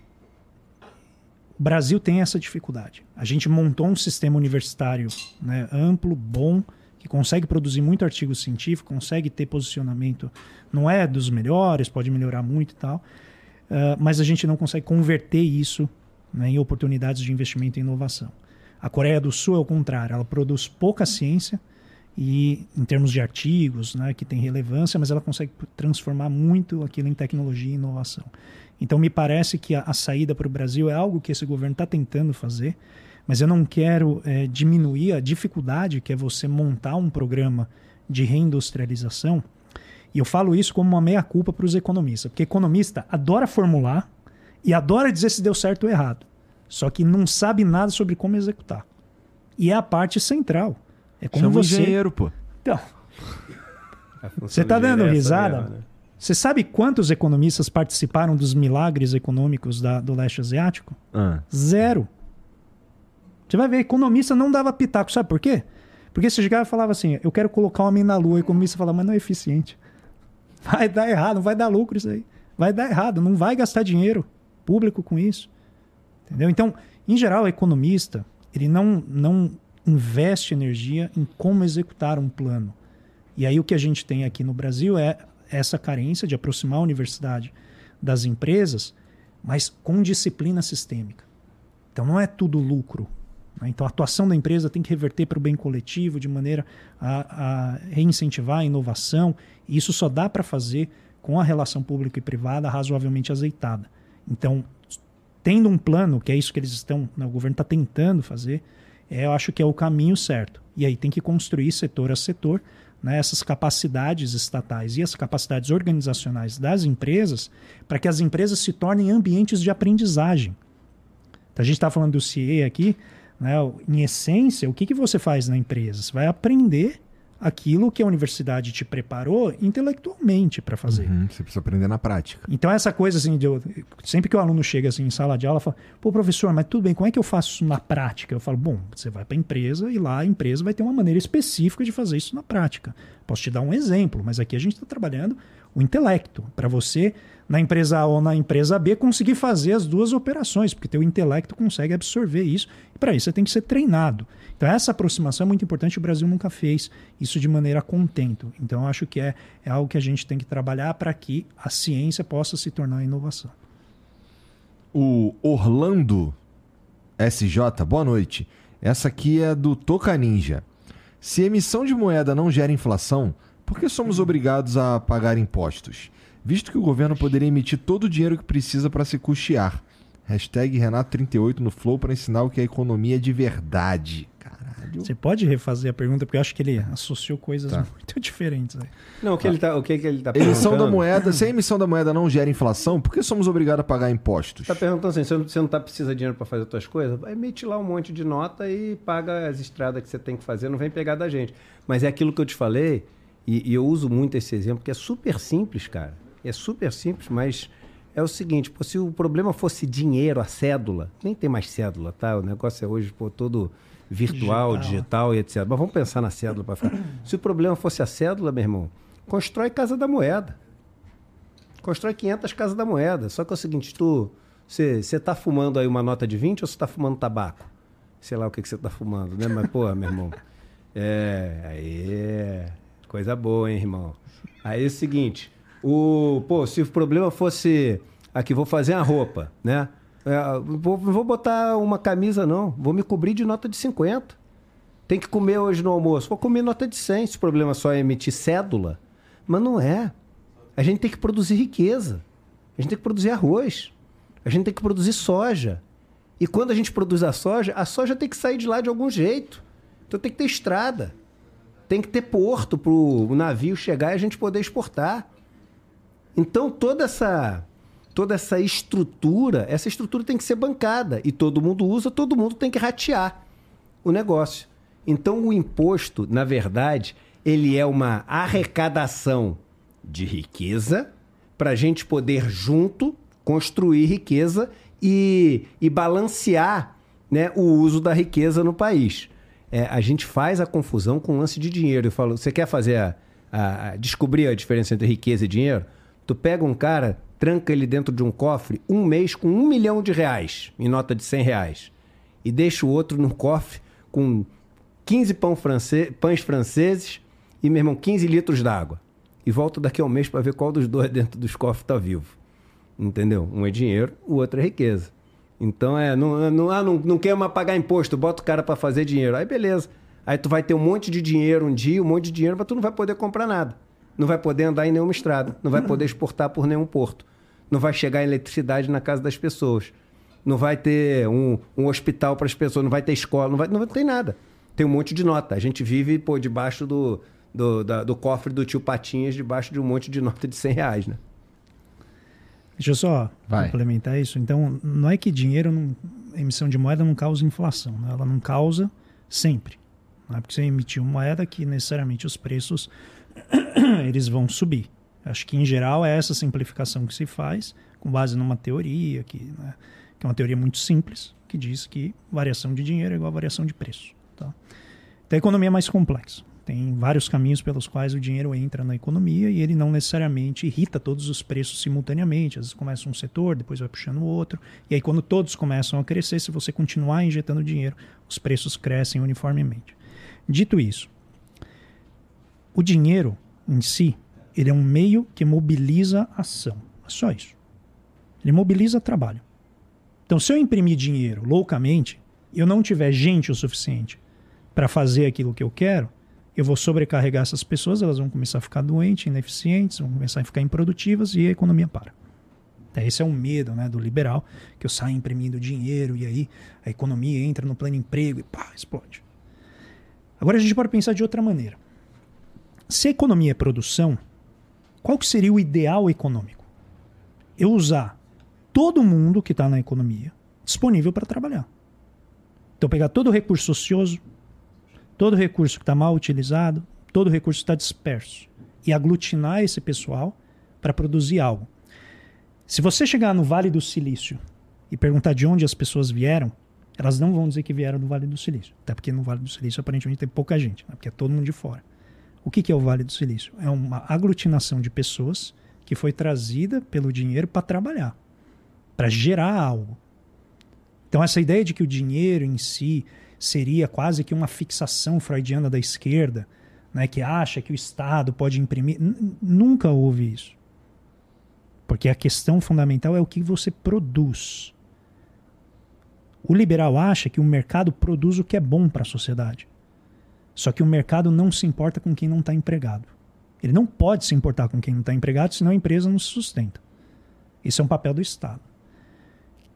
o Brasil tem essa dificuldade. A gente montou um sistema universitário né, amplo, bom, que consegue produzir muito artigo científico, consegue ter posicionamento, não é dos melhores, pode melhorar muito e tal, uh, mas a gente não consegue converter isso né, em oportunidades de investimento e inovação. A Coreia do Sul é o contrário, ela produz pouca ciência e em termos de artigos, né, que tem relevância, mas ela consegue transformar muito aquilo em tecnologia e inovação. Então me parece que a, a saída para o Brasil é algo que esse governo está tentando fazer, mas eu não quero é, diminuir a dificuldade que é você montar um programa de reindustrialização. E eu falo isso como uma meia-culpa para os economistas, porque economista adora formular e adora dizer se deu certo ou errado. Só que não sabe nada sobre como executar. E é a parte central. É como Chama você. engenheiro, pô. Então. Você está dando risada? Mesmo, né? Você sabe quantos economistas participaram dos milagres econômicos da, do leste asiático? Ah. Zero. Você vai ver, economista não dava pitaco. Sabe por quê? Porque você chegava e falava assim: eu quero colocar homem na lua. O economista falava, mas não é eficiente. Vai dar errado, não vai dar lucro isso aí. Vai dar errado, não vai gastar dinheiro público com isso. Entendeu? Então, em geral, o economista ele não, não investe energia em como executar um plano. E aí o que a gente tem aqui no Brasil é essa carência de aproximar a universidade das empresas, mas com disciplina sistêmica. Então não é tudo lucro. Né? Então a atuação da empresa tem que reverter para o bem coletivo de maneira a, a reincentivar a inovação. E isso só dá para fazer com a relação pública e privada razoavelmente azeitada. Então tendo um plano, que é isso que eles estão, né, o governo está tentando fazer, é, eu acho que é o caminho certo. E aí tem que construir setor a setor, né, essas capacidades estatais e as capacidades organizacionais das empresas para que as empresas se tornem ambientes de aprendizagem. Então, a gente está falando do CIE aqui, né, em essência, o que, que você faz na empresa? Você vai aprender aquilo que a universidade te preparou intelectualmente para fazer. Uhum, você precisa aprender na prática. Então essa coisa assim, de eu, sempre que o aluno chega assim em sala de aula, fala: "Pô, professor, mas tudo bem, como é que eu faço isso na prática?" Eu falo: "Bom, você vai para a empresa e lá a empresa vai ter uma maneira específica de fazer isso na prática. Posso te dar um exemplo, mas aqui a gente está trabalhando o intelecto para você na empresa A ou na empresa B conseguir fazer as duas operações, porque teu intelecto consegue absorver isso. E para isso você tem que ser treinado. Então essa aproximação é muito importante, o Brasil nunca fez isso de maneira contento. Então acho que é, é algo que a gente tem que trabalhar para que a ciência possa se tornar inovação. O Orlando SJ, boa noite. Essa aqui é do Toca Ninja. Se emissão de moeda não gera inflação, por que somos obrigados a pagar impostos? Visto que o governo poderia emitir todo o dinheiro que precisa para se custear. Hashtag Renato38 no Flow para ensinar o que é economia de verdade. Caralho. Você pode refazer a pergunta, porque eu acho que ele associou coisas tá. muito diferentes. Aí. Não, o que, tá. ele tá, o que, que ele tá perguntando... Emissão da moeda, se a emissão da moeda não gera inflação, por que somos obrigados a pagar impostos? Está perguntando assim, você não, você não tá, precisa de dinheiro para fazer as suas coisas? Emite lá um monte de nota e paga as estradas que você tem que fazer, não vem pegar da gente. Mas é aquilo que eu te falei, e, e eu uso muito esse exemplo, que é super simples, cara. É super simples, mas é o seguinte, pô, se o problema fosse dinheiro, a cédula, nem tem mais cédula, tá? O negócio é hoje pô, todo virtual, digital, digital e etc. Mas vamos pensar na cédula para ficar. Se o problema fosse a cédula, meu irmão, constrói Casa da Moeda. Constrói 500 Casas da Moeda. Só que é o seguinte, tu... Você está fumando aí uma nota de 20 ou você está fumando tabaco? Sei lá o que você está fumando, né? Mas, pô, meu irmão. É, aí. Coisa boa, hein, irmão? Aí é o seguinte: o, pô, se o problema fosse. Aqui, vou fazer a roupa, né? É, vou, vou botar uma camisa, não. Vou me cobrir de nota de 50. Tem que comer hoje no almoço. Vou comer nota de 100. Se o problema só é emitir cédula. Mas não é. A gente tem que produzir riqueza. A gente tem que produzir arroz. A gente tem que produzir soja. E quando a gente produz a soja, a soja tem que sair de lá de algum jeito. Então tem que ter estrada. Tem que ter porto para o navio chegar e a gente poder exportar. Então toda essa toda essa estrutura, essa estrutura tem que ser bancada e todo mundo usa, todo mundo tem que ratear o negócio. Então o imposto, na verdade, ele é uma arrecadação de riqueza para a gente poder junto construir riqueza e, e balancear né, o uso da riqueza no país. É, a gente faz a confusão com o lance de dinheiro. Eu falo, você quer fazer a, a, a descobrir a diferença entre riqueza e dinheiro? Tu pega um cara, tranca ele dentro de um cofre um mês com um milhão de reais em nota de 100 reais e deixa o outro no cofre com 15 pão francês, pães franceses e, meu irmão, 15 litros d'água. E volta daqui a um mês para ver qual dos dois dentro dos cofres está vivo. Entendeu? Um é dinheiro, o outro é riqueza. Então é, não, não, ah, não, não quer pagar imposto, bota o cara para fazer dinheiro. Aí beleza. Aí tu vai ter um monte de dinheiro um dia, um monte de dinheiro, mas tu não vai poder comprar nada não vai poder andar em nenhuma estrada, não vai poder exportar por nenhum porto, não vai chegar eletricidade na casa das pessoas, não vai ter um, um hospital para as pessoas, não vai ter escola, não vai, não vai ter nada. Tem um monte de nota. A gente vive pô, debaixo do, do, da, do cofre do tio Patinhas, debaixo de um monte de nota de 100 reais, né? Deixa eu só vai. complementar isso. Então, não é que dinheiro, não, emissão de moeda não causa inflação, né? ela não causa sempre. Não é porque você emitiu moeda que necessariamente os preços eles vão subir. Acho que em geral é essa simplificação que se faz com base numa teoria que, né, que é uma teoria muito simples que diz que variação de dinheiro é igual a variação de preço. Tá? Então a economia é mais complexa. Tem vários caminhos pelos quais o dinheiro entra na economia e ele não necessariamente irrita todos os preços simultaneamente. Às vezes começa um setor, depois vai puxando o outro. E aí, quando todos começam a crescer, se você continuar injetando dinheiro, os preços crescem uniformemente. Dito isso, o dinheiro em si, ele é um meio que mobiliza ação. É só isso. Ele mobiliza trabalho. Então, se eu imprimir dinheiro loucamente, eu não tiver gente o suficiente para fazer aquilo que eu quero, eu vou sobrecarregar essas pessoas, elas vão começar a ficar doentes, ineficientes, vão começar a ficar improdutivas e a economia para. Esse é um medo né, do liberal, que eu saio imprimindo dinheiro e aí a economia entra no pleno emprego e pá, explode. Agora a gente pode pensar de outra maneira se a economia é produção, qual que seria o ideal econômico? Eu usar todo mundo que está na economia disponível para trabalhar. Então, pegar todo o recurso ocioso, todo recurso que está mal utilizado, todo recurso está disperso e aglutinar esse pessoal para produzir algo. Se você chegar no Vale do Silício e perguntar de onde as pessoas vieram, elas não vão dizer que vieram do Vale do Silício. Até porque no Vale do Silício aparentemente tem pouca gente, né? porque é todo mundo de fora. O que, que é o Vale do Silício? É uma aglutinação de pessoas que foi trazida pelo dinheiro para trabalhar, para gerar algo. Então, essa ideia de que o dinheiro em si seria quase que uma fixação freudiana da esquerda, né, que acha que o Estado pode imprimir. Nunca houve isso. Porque a questão fundamental é o que você produz. O liberal acha que o mercado produz o que é bom para a sociedade. Só que o mercado não se importa com quem não está empregado. Ele não pode se importar com quem não está empregado, senão a empresa não se sustenta. Isso é um papel do Estado.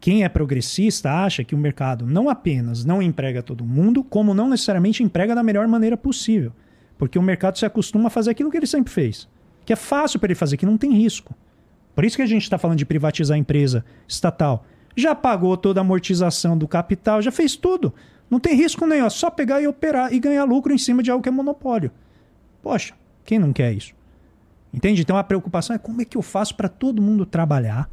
Quem é progressista acha que o mercado não apenas não emprega todo mundo, como não necessariamente emprega da melhor maneira possível. Porque o mercado se acostuma a fazer aquilo que ele sempre fez. Que é fácil para ele fazer, que não tem risco. Por isso que a gente está falando de privatizar a empresa estatal. Já pagou toda a amortização do capital, já fez tudo. Não tem risco nenhum, é só pegar e operar e ganhar lucro em cima de algo que é monopólio. Poxa, quem não quer isso? Entende? Então a preocupação é como é que eu faço para todo mundo trabalhar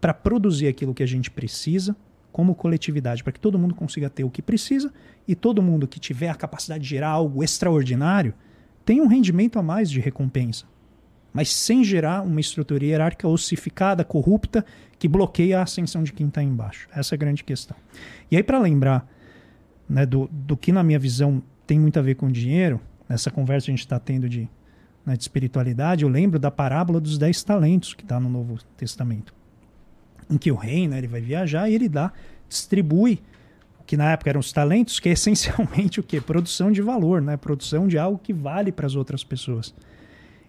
para produzir aquilo que a gente precisa como coletividade, para que todo mundo consiga ter o que precisa e todo mundo que tiver a capacidade de gerar algo extraordinário tenha um rendimento a mais de recompensa, mas sem gerar uma estrutura hierárquica ossificada, corrupta, que bloqueia a ascensão de quem está embaixo. Essa é a grande questão. E aí, para lembrar né, do, do que, na minha visão, tem muito a ver com dinheiro, nessa conversa que a gente está tendo de, né, de espiritualidade, eu lembro da parábola dos dez talentos que está no Novo Testamento em que o rei né, ele vai viajar e ele dá, distribui o que na época eram os talentos, que é essencialmente o que? Produção de valor, né? produção de algo que vale para as outras pessoas.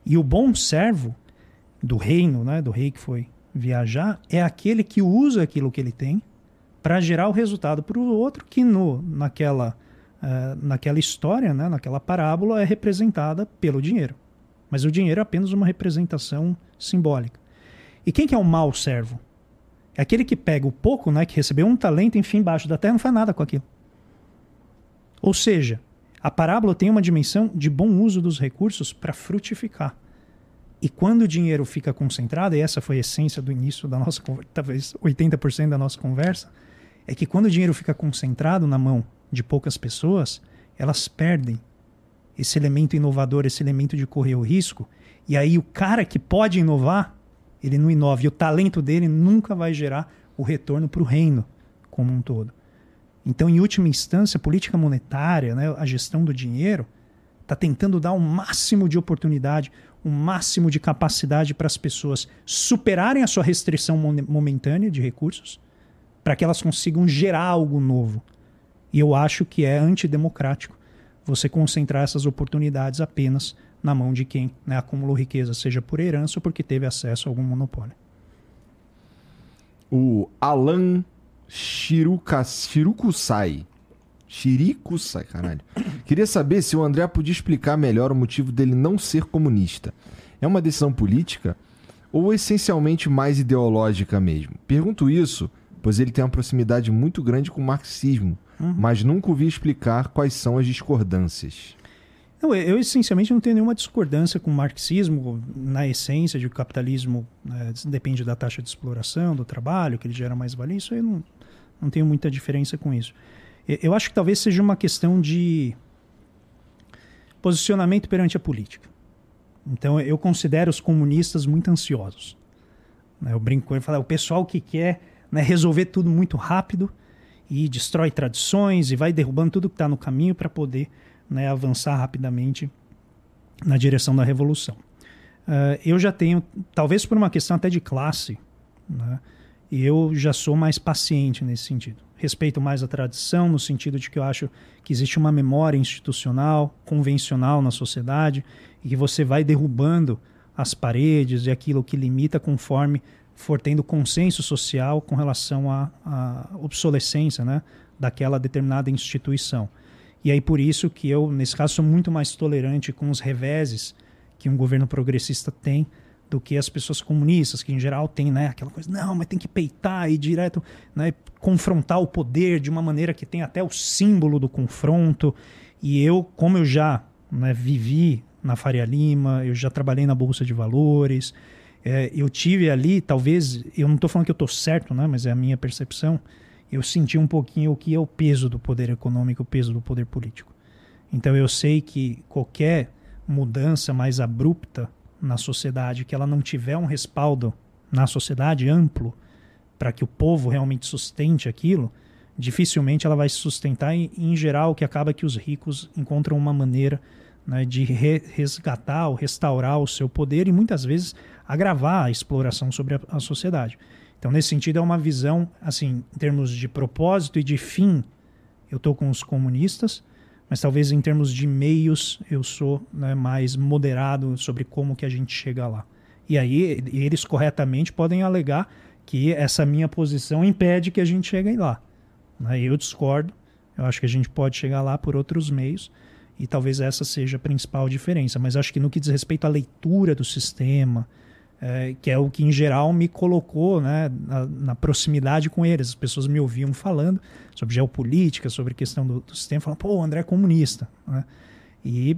E o bom servo do reino, né, do rei que foi viajar, é aquele que usa aquilo que ele tem para gerar o resultado para o outro que no, naquela, uh, naquela história, né, naquela parábola, é representada pelo dinheiro. Mas o dinheiro é apenas uma representação simbólica. E quem que é o mau servo? É aquele que pega o pouco, né, que recebeu um talento, enfim, embaixo da terra, não faz nada com aquilo. Ou seja, a parábola tem uma dimensão de bom uso dos recursos para frutificar. E quando o dinheiro fica concentrado, e essa foi a essência do início da nossa talvez 80% da nossa conversa, é que quando o dinheiro fica concentrado na mão de poucas pessoas, elas perdem esse elemento inovador, esse elemento de correr o risco. E aí o cara que pode inovar, ele não inova. E o talento dele nunca vai gerar o retorno para o reino como um todo. Então, em última instância, a política monetária, né, a gestão do dinheiro, está tentando dar o um máximo de oportunidade, o um máximo de capacidade para as pessoas superarem a sua restrição momentânea de recursos, para que elas consigam gerar algo novo. E eu acho que é antidemocrático você concentrar essas oportunidades apenas na mão de quem né, acumulou riqueza, seja por herança ou porque teve acesso a algum monopólio. O Alan Shirukusai. Shirikusai, caralho. Queria saber se o André podia explicar melhor o motivo dele não ser comunista. É uma decisão política ou essencialmente mais ideológica mesmo? Pergunto isso, pois ele tem uma proximidade muito grande com o marxismo, uhum. mas nunca ouvi explicar quais são as discordâncias. Eu essencialmente não tenho nenhuma discordância com o marxismo, na essência de que o capitalismo né, depende da taxa de exploração, do trabalho, que ele gera mais valia. Isso eu não, não tenho muita diferença com isso. Eu acho que talvez seja uma questão de posicionamento perante a política. Então eu considero os comunistas muito ansiosos. Né, eu brinco ele, falo, é o pessoal que quer né, resolver tudo muito rápido e destrói tradições e vai derrubando tudo que está no caminho para poder né, avançar rapidamente na direção da revolução. Uh, eu já tenho, talvez por uma questão até de classe, né, eu já sou mais paciente nesse sentido. Respeito mais a tradição, no sentido de que eu acho que existe uma memória institucional, convencional na sociedade, e que você vai derrubando as paredes e aquilo que limita conforme for tendo consenso social com relação à, à obsolescência né, daquela determinada instituição. E aí por isso que eu, nesse caso, sou muito mais tolerante com os reveses que um governo progressista tem do que as pessoas comunistas, que em geral tem né, aquela coisa, não, mas tem que peitar e direto, né, confrontar o poder de uma maneira que tem até o símbolo do confronto. E eu, como eu já né, vivi na Faria Lima, eu já trabalhei na Bolsa de Valores, é, eu tive ali, talvez, eu não estou falando que eu estou certo, né, mas é a minha percepção, eu senti um pouquinho o que é o peso do poder econômico, o peso do poder político. Então eu sei que qualquer mudança mais abrupta na sociedade, que ela não tiver um respaldo na sociedade amplo para que o povo realmente sustente aquilo, dificilmente ela vai se sustentar e, em geral, que acaba que os ricos encontram uma maneira né, de re resgatar ou restaurar o seu poder e muitas vezes agravar a exploração sobre a, a sociedade. Então, nesse sentido, é uma visão, assim, em termos de propósito e de fim, eu estou com os comunistas, mas talvez em termos de meios eu sou né, mais moderado sobre como que a gente chega lá. E aí eles corretamente podem alegar que essa minha posição impede que a gente chegue lá. Né? Eu discordo, eu acho que a gente pode chegar lá por outros meios e talvez essa seja a principal diferença. Mas acho que no que diz respeito à leitura do sistema, é, que é o que em geral me colocou né, na, na, proximidade com eles. As pessoas me ouviam falando sobre geopolítica, sobre questão do, do sistema, falando, pô, o André é comunista. Né? E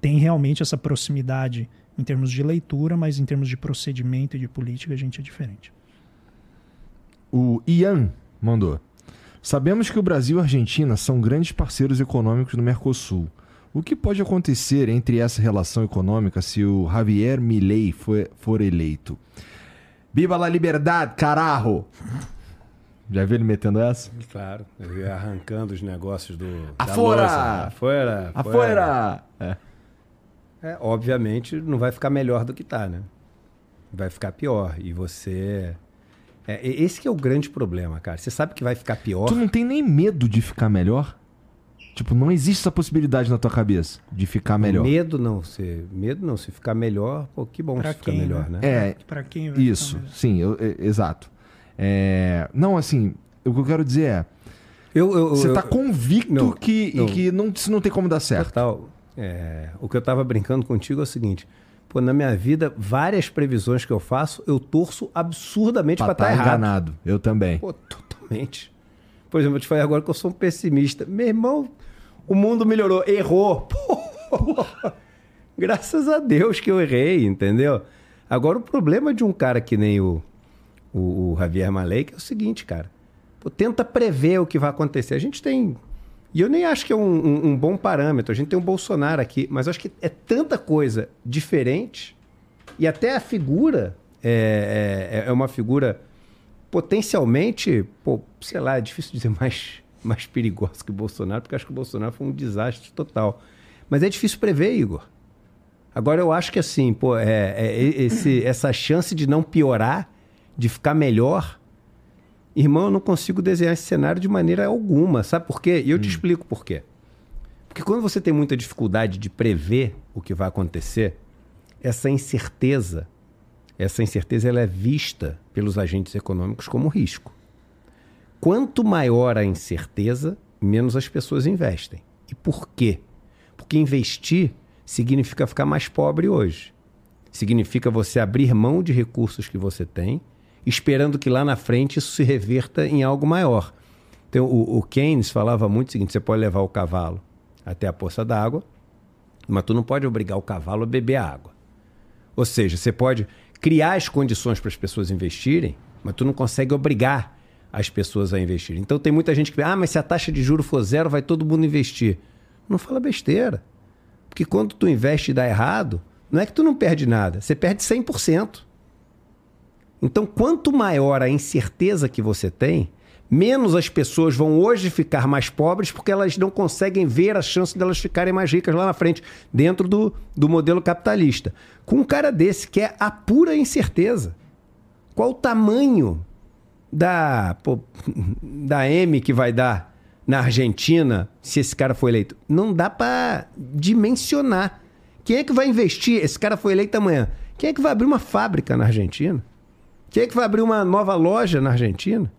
tem realmente essa proximidade em termos de leitura, mas em termos de procedimento e de política a gente é diferente. O Ian mandou. Sabemos que o Brasil e a Argentina são grandes parceiros econômicos no Mercosul. O que pode acontecer entre essa relação econômica se o Javier Milei for, for eleito? Viva la liberdade, carajo! Já viu ele metendo essa? Claro, ele arrancando os negócios do. Afora! Afora! Afora! É. é. Obviamente não vai ficar melhor do que tá, né? Vai ficar pior. E você. É, esse que é o grande problema, cara. Você sabe que vai ficar pior. Tu não tem nem medo de ficar melhor? Tipo, não existe essa possibilidade na tua cabeça de ficar melhor. Medo não, se medo não, se ficar melhor, pô, que bom pra se ficar melhor, né? né? É, para quem vai Isso, sim, eu, é, exato. É, não, assim, o que eu quero dizer é eu, eu, você está convicto não, que, não, que não, isso não tem como dar certo. Total. É, o que eu estava brincando contigo é o seguinte: pô, na minha vida, várias previsões que eu faço, eu torço absurdamente para estar tá, tá enganado. Eu também. Pô, totalmente. Por exemplo, eu te falei agora que eu sou um pessimista. Meu irmão, o mundo melhorou. Errou. Graças a Deus que eu errei, entendeu? Agora, o problema de um cara que nem o, o, o Javier Malek é o seguinte, cara. Pô, tenta prever o que vai acontecer. A gente tem. E eu nem acho que é um, um, um bom parâmetro. A gente tem um Bolsonaro aqui, mas acho que é tanta coisa diferente. E até a figura é, é, é uma figura potencialmente, pô, sei lá, é difícil dizer mais mais perigosa que o Bolsonaro, porque acho que o Bolsonaro foi um desastre total. Mas é difícil prever, Igor. Agora eu acho que assim, pô, é, é esse, essa chance de não piorar, de ficar melhor, irmão, eu não consigo desenhar esse cenário de maneira alguma. Sabe por quê? E eu hum. te explico por quê. Porque quando você tem muita dificuldade de prever o que vai acontecer, essa incerteza, essa incerteza ela é vista pelos agentes econômicos como risco. Quanto maior a incerteza, menos as pessoas investem. E por quê? Porque investir significa ficar mais pobre hoje. Significa você abrir mão de recursos que você tem, esperando que lá na frente isso se reverta em algo maior. Então, o, o Keynes falava muito o seguinte: você pode levar o cavalo até a poça d'água, mas tu não pode obrigar o cavalo a beber água. Ou seja, você pode criar as condições para as pessoas investirem, mas tu não consegue obrigar as pessoas a investir. Então tem muita gente que ah, mas se a taxa de juro for zero, vai todo mundo investir. Não fala besteira. Porque quando tu investe e dá errado, não é que tu não perde nada, você perde 100%. Então, quanto maior a incerteza que você tem, menos as pessoas vão hoje ficar mais pobres porque elas não conseguem ver a chance delas ficarem mais ricas lá na frente, dentro do, do modelo capitalista. Com um cara desse que é a pura incerteza. Qual o tamanho da, pô, da M que vai dar na Argentina se esse cara for eleito. Não dá para dimensionar. Quem é que vai investir? Esse cara foi eleito amanhã. Quem é que vai abrir uma fábrica na Argentina? Quem é que vai abrir uma nova loja na Argentina?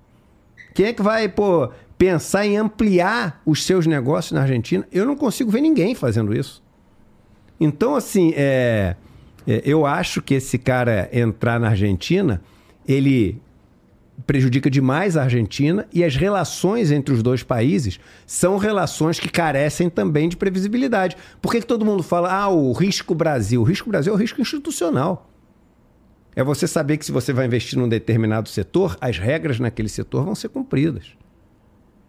Quem é que vai pô, pensar em ampliar os seus negócios na Argentina? Eu não consigo ver ninguém fazendo isso. Então, assim, é, É, eu acho que esse cara entrar na Argentina, ele prejudica demais a Argentina e as relações entre os dois países são relações que carecem também de previsibilidade. Por que, que todo mundo fala, ah, o risco Brasil? O risco Brasil é o risco institucional. É você saber que se você vai investir num determinado setor, as regras naquele setor vão ser cumpridas.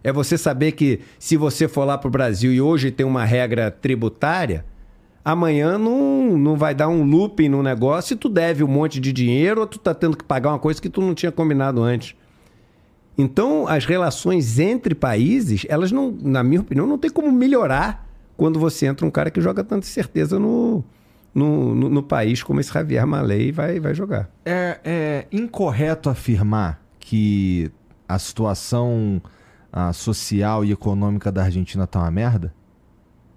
É você saber que se você for lá para o Brasil e hoje tem uma regra tributária, amanhã não, não vai dar um looping no negócio e tu deve um monte de dinheiro ou tu tá tendo que pagar uma coisa que tu não tinha combinado antes. Então, as relações entre países, elas não, na minha opinião, não tem como melhorar quando você entra um cara que joga tanta certeza no, no, no, no país como esse Javier Malay vai, vai jogar. É, é incorreto afirmar que a situação a social e econômica da Argentina tá uma merda?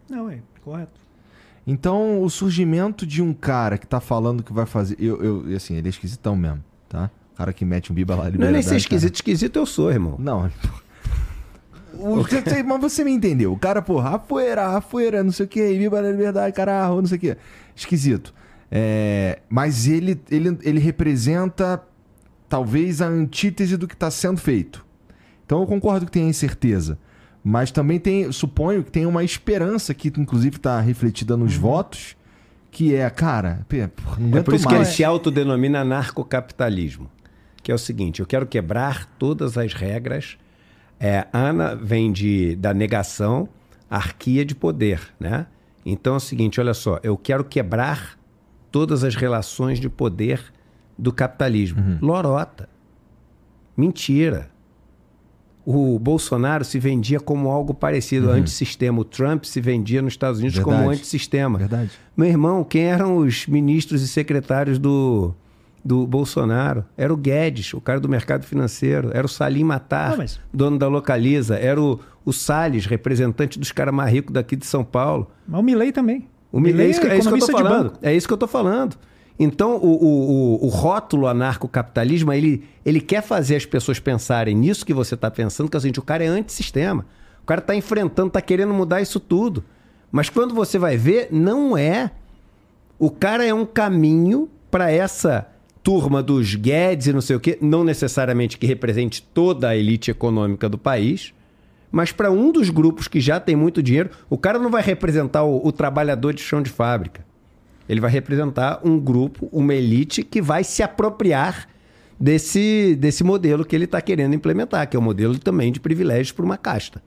Não, é correto. Então, o surgimento de um cara que tá falando que vai fazer. Eu, eu assim, ele é esquisitão mesmo, tá? O cara que mete um biba lá. Não é nem ser esquisito, cara. esquisito eu sou, irmão. Não. O, mas você me entendeu. O cara, porra, afuera, afuera, não sei o que, viva a liberdade, caralho, não sei o que. Esquisito. É, mas ele, ele, ele representa talvez a antítese do que está sendo feito. Então eu concordo que tem incerteza. Mas também tem, suponho que tem uma esperança que, inclusive, está refletida nos uhum. votos, que é, cara, não é por isso mais. que ele se autodenomina narcocapitalismo. Que é o seguinte: eu quero quebrar todas as regras. É, Ana vem de, da negação, arquia de poder, né? Então é o seguinte: olha só, eu quero quebrar todas as relações de poder do capitalismo. Uhum. Lorota. Mentira o Bolsonaro se vendia como algo parecido, uhum. antissistema. O Trump se vendia nos Estados Unidos Verdade. como antissistema. Verdade. Meu irmão, quem eram os ministros e secretários do, do Bolsonaro? Era o Guedes, o cara do mercado financeiro. Era o Salim Matar, mas... dono da Localiza. Era o, o Salles, representante dos caras mais ricos daqui de São Paulo. Mas o Milley também. O Milley, é, isso, é isso que eu tô falando. É isso que eu tô falando. Então, o, o, o, rótulo anarcocapitalismo, ele, ele quer fazer as pessoas pensarem nisso que você está pensando, que é o o cara é antissistema. O cara está enfrentando, está querendo mudar isso tudo. Mas quando você vai ver, não é. O cara é um caminho para essa turma dos Guedes e não sei o quê, não necessariamente que represente toda a elite econômica do país, mas para um dos grupos que já tem muito dinheiro, o cara não vai representar o, o trabalhador de chão de fábrica. Ele vai representar um grupo, uma elite que vai se apropriar desse, desse modelo que ele está querendo implementar, que é o um modelo também de privilégios para uma casta.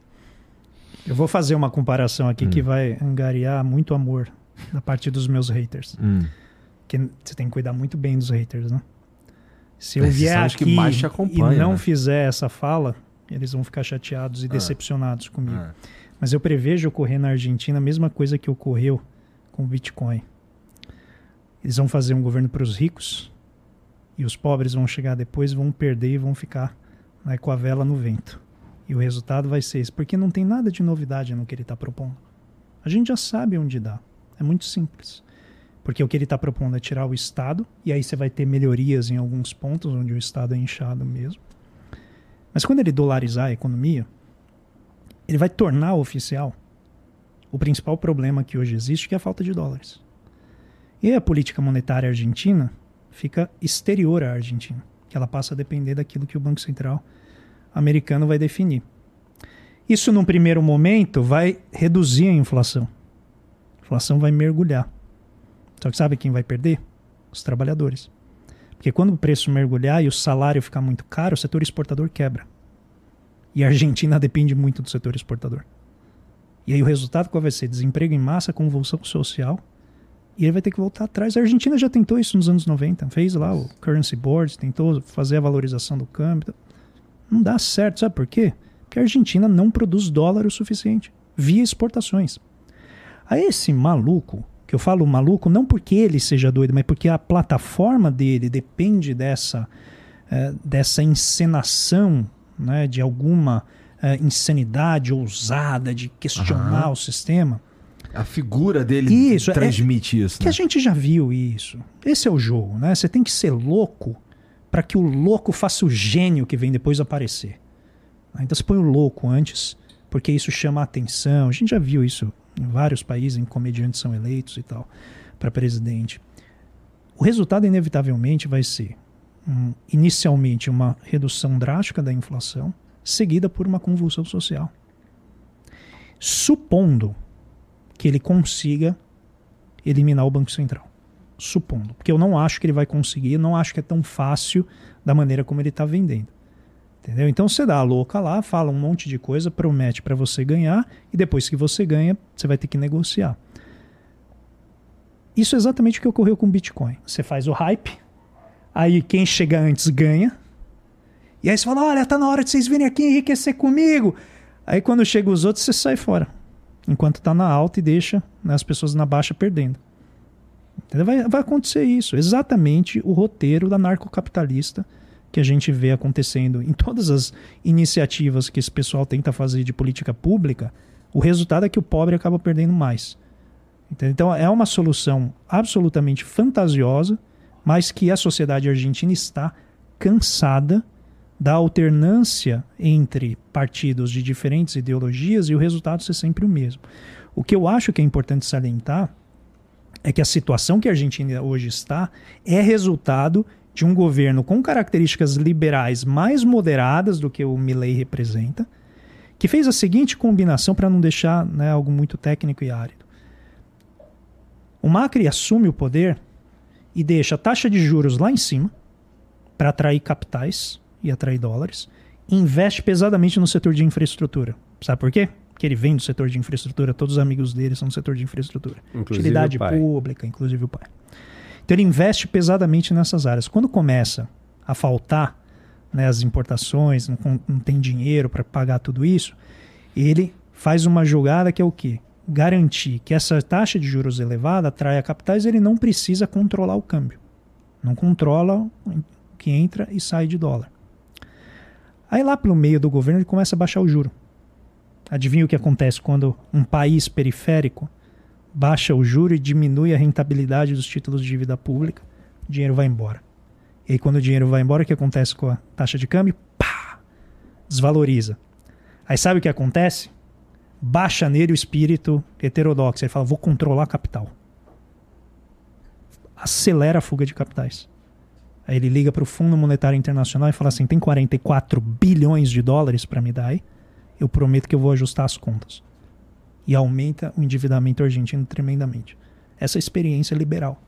Eu vou fazer uma comparação aqui hum. que vai angariar muito amor da parte dos meus haters. Hum. Que você tem que cuidar muito bem dos haters, né? Se eu vier aqui e não né? fizer essa fala, eles vão ficar chateados e ah. decepcionados comigo. Ah. Mas eu prevejo ocorrer na Argentina a mesma coisa que ocorreu com o Bitcoin. Eles vão fazer um governo para os ricos e os pobres vão chegar depois, vão perder e vão ficar né, com a vela no vento. E o resultado vai ser esse, porque não tem nada de novidade no que ele está propondo. A gente já sabe onde dá. É muito simples. Porque o que ele está propondo é tirar o Estado, e aí você vai ter melhorias em alguns pontos onde o Estado é inchado mesmo. Mas quando ele dolarizar a economia, ele vai tornar oficial o principal problema que hoje existe, que é a falta de dólares. E a política monetária argentina fica exterior à Argentina, que ela passa a depender daquilo que o Banco Central americano vai definir. Isso, num primeiro momento, vai reduzir a inflação. A inflação vai mergulhar. Só que sabe quem vai perder? Os trabalhadores. Porque quando o preço mergulhar e o salário ficar muito caro, o setor exportador quebra. E a Argentina depende muito do setor exportador. E aí o resultado qual vai ser? Desemprego em massa, convulsão social e ele vai ter que voltar atrás. A Argentina já tentou isso nos anos 90, fez lá o Currency Board, tentou fazer a valorização do câmbio. Não dá certo, sabe por quê? Porque a Argentina não produz dólar o suficiente, via exportações. A esse maluco, que eu falo maluco não porque ele seja doido, mas porque a plataforma dele depende dessa, é, dessa encenação né, de alguma é, insanidade ousada de questionar uhum. o sistema a figura dele isso, é transmite é, isso. Que né? a gente já viu isso. Esse é o jogo, né? Você tem que ser louco para que o louco faça o gênio que vem depois aparecer. Então você põe o louco antes, porque isso chama a atenção. A gente já viu isso em vários países, em comediantes são eleitos e tal, para presidente. o resultado inevitavelmente vai ser um, inicialmente uma redução drástica da inflação, seguida por uma convulsão social. Supondo que ele consiga eliminar o Banco Central. Supondo. Porque eu não acho que ele vai conseguir, não acho que é tão fácil da maneira como ele está vendendo. Entendeu? Então você dá a louca lá, fala um monte de coisa, promete para você ganhar e depois que você ganha, você vai ter que negociar. Isso é exatamente o que ocorreu com o Bitcoin. Você faz o hype, aí quem chega antes ganha. E aí você fala: olha, tá na hora de vocês virem aqui enriquecer comigo. Aí quando chega os outros, você sai fora. Enquanto tá na alta e deixa né, as pessoas na baixa perdendo. Vai, vai acontecer isso. Exatamente o roteiro da narcocapitalista que a gente vê acontecendo em todas as iniciativas que esse pessoal tenta fazer de política pública. O resultado é que o pobre acaba perdendo mais. Então é uma solução absolutamente fantasiosa, mas que a sociedade argentina está cansada da alternância entre partidos de diferentes ideologias e o resultado ser sempre o mesmo. O que eu acho que é importante salientar é que a situação que a Argentina hoje está é resultado de um governo com características liberais mais moderadas do que o Milley representa, que fez a seguinte combinação para não deixar né, algo muito técnico e árido. O Macri assume o poder e deixa a taxa de juros lá em cima para atrair capitais e atrair dólares, investe pesadamente no setor de infraestrutura. Sabe por quê? Porque ele vem do setor de infraestrutura, todos os amigos dele são do setor de infraestrutura. Inclusive Utilidade pública, inclusive o pai. Então ele investe pesadamente nessas áreas. Quando começa a faltar né, as importações, não, não tem dinheiro para pagar tudo isso, ele faz uma jogada que é o quê? garantir que essa taxa de juros elevada atraia capitais, ele não precisa controlar o câmbio. Não controla o que entra e sai de dólar. Aí lá pelo meio do governo ele começa a baixar o juro. Adivinha o que acontece quando um país periférico baixa o juro e diminui a rentabilidade dos títulos de dívida pública? O dinheiro vai embora. E aí quando o dinheiro vai embora, o que acontece com a taxa de câmbio? Pá! Desvaloriza. Aí sabe o que acontece? baixa nele o espírito heterodoxo. Ele fala: vou controlar capital. Acelera a fuga de capitais. Aí ele liga para o Fundo Monetário Internacional e fala assim: tem 44 bilhões de dólares para me dar aí? Eu prometo que eu vou ajustar as contas. E aumenta o endividamento argentino tremendamente. Essa experiência liberal,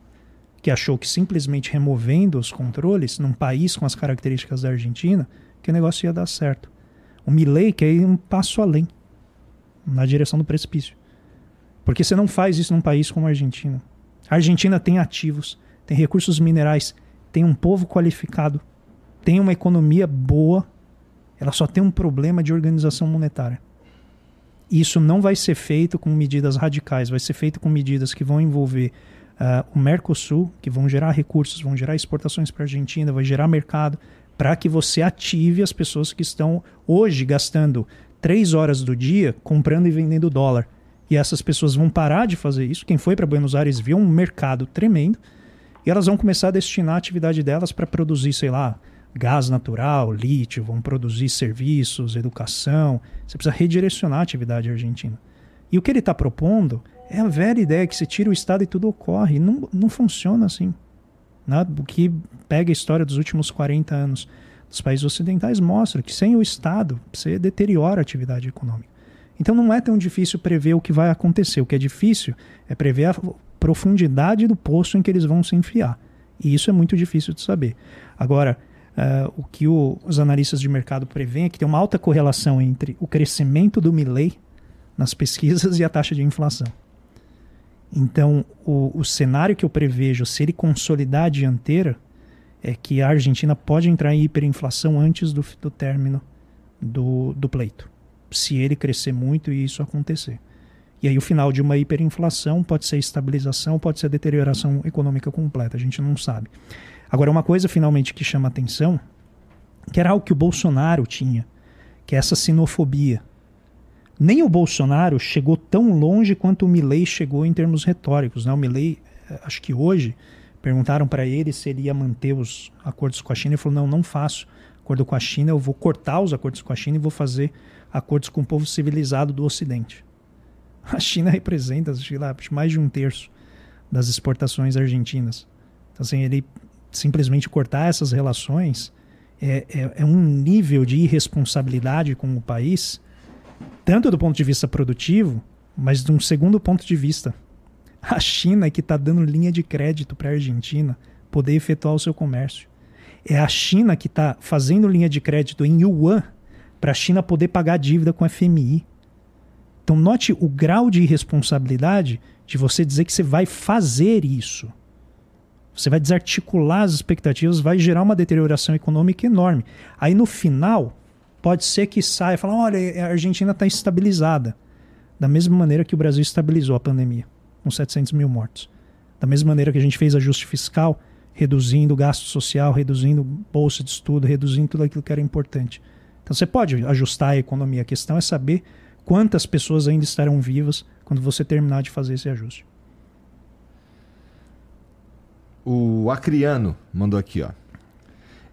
que achou que simplesmente removendo os controles num país com as características da Argentina, que o negócio ia dar certo. O Milley quer ir um passo além na direção do precipício. Porque você não faz isso num país como a Argentina. A Argentina tem ativos, tem recursos minerais, tem um povo qualificado, tem uma economia boa, ela só tem um problema de organização monetária. Isso não vai ser feito com medidas radicais, vai ser feito com medidas que vão envolver uh, o Mercosul, que vão gerar recursos, vão gerar exportações para a Argentina, vai gerar mercado, para que você ative as pessoas que estão hoje gastando três horas do dia comprando e vendendo dólar. E essas pessoas vão parar de fazer isso. Quem foi para Buenos Aires viu um mercado tremendo e elas vão começar a destinar a atividade delas para produzir, sei lá, gás natural, lítio, vão produzir serviços, educação. Você precisa redirecionar a atividade argentina. E o que ele está propondo é a velha ideia que você tira o Estado e tudo ocorre. Não, não funciona assim. Nada, o que pega a história dos últimos 40 anos dos países ocidentais mostra que sem o Estado você deteriora a atividade econômica. Então não é tão difícil prever o que vai acontecer. O que é difícil é prever a profundidade do poço em que eles vão se enfiar. E isso é muito difícil de saber. Agora, uh, o que o, os analistas de mercado prevêem é que tem uma alta correlação entre o crescimento do Milley nas pesquisas e a taxa de inflação. Então, o, o cenário que eu prevejo, se ele consolidar a dianteira, é que a Argentina pode entrar em hiperinflação antes do, do término do, do pleito, se ele crescer muito e isso acontecer. E aí o final de uma hiperinflação pode ser estabilização, pode ser deterioração econômica completa, a gente não sabe. Agora, uma coisa finalmente que chama atenção, que era algo que o Bolsonaro tinha, que é essa sinofobia. Nem o Bolsonaro chegou tão longe quanto o Milley chegou em termos retóricos. Né? O Milley, eh, acho que hoje, Perguntaram para ele se ele ia manter os acordos com a China. Ele falou: não, não faço acordo com a China, eu vou cortar os acordos com a China e vou fazer acordos com o povo civilizado do Ocidente. A China representa, acho lá, mais de um terço das exportações argentinas. Então, assim, ele simplesmente cortar essas relações é, é, é um nível de irresponsabilidade com o país, tanto do ponto de vista produtivo, mas de um segundo ponto de vista. A China é que está dando linha de crédito para a Argentina poder efetuar o seu comércio. É a China que está fazendo linha de crédito em yuan para a China poder pagar a dívida com a FMI. Então, note o grau de irresponsabilidade de você dizer que você vai fazer isso. Você vai desarticular as expectativas, vai gerar uma deterioração econômica enorme. Aí no final, pode ser que saia e fale: olha, a Argentina está estabilizada. Da mesma maneira que o Brasil estabilizou a pandemia, com 700 mil mortos. Da mesma maneira que a gente fez ajuste fiscal, reduzindo o gasto social, reduzindo bolsa de estudo, reduzindo tudo aquilo que era importante. Então você pode ajustar a economia. A questão é saber quantas pessoas ainda estarão vivas quando você terminar de fazer esse ajuste. O Acriano mandou aqui, ó.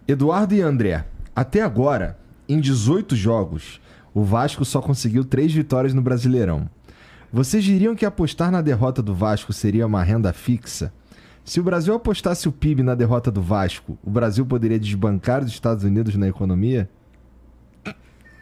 Eduardo e André, até agora, em 18 jogos, o Vasco só conseguiu 3 vitórias no Brasileirão. Vocês diriam que apostar na derrota do Vasco seria uma renda fixa? Se o Brasil apostasse o PIB na derrota do Vasco, o Brasil poderia desbancar os Estados Unidos na economia?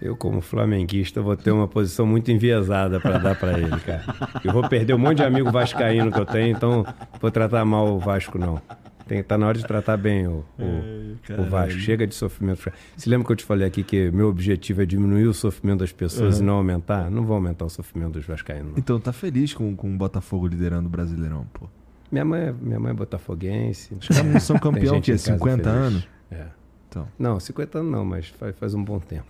Eu, como flamenguista, vou ter uma posição muito enviesada para dar para ele, cara. Eu vou perder um monte de amigo vascaíno que eu tenho, então vou tratar mal o Vasco, não. Tem, tá na hora de tratar bem o, o, o Vasco. Chega de sofrimento. Se lembra que eu te falei aqui que meu objetivo é diminuir o sofrimento das pessoas uhum. e não aumentar? Não vou aumentar o sofrimento dos vascaínos. Não. Então tá feliz com, com o Botafogo liderando o Brasileirão, pô. Minha mãe, é, minha mãe é botafoguense. Os caras não são campeão, que 50 feliz. anos? É. Então. Não, 50 anos não, mas faz, faz um bom tempo.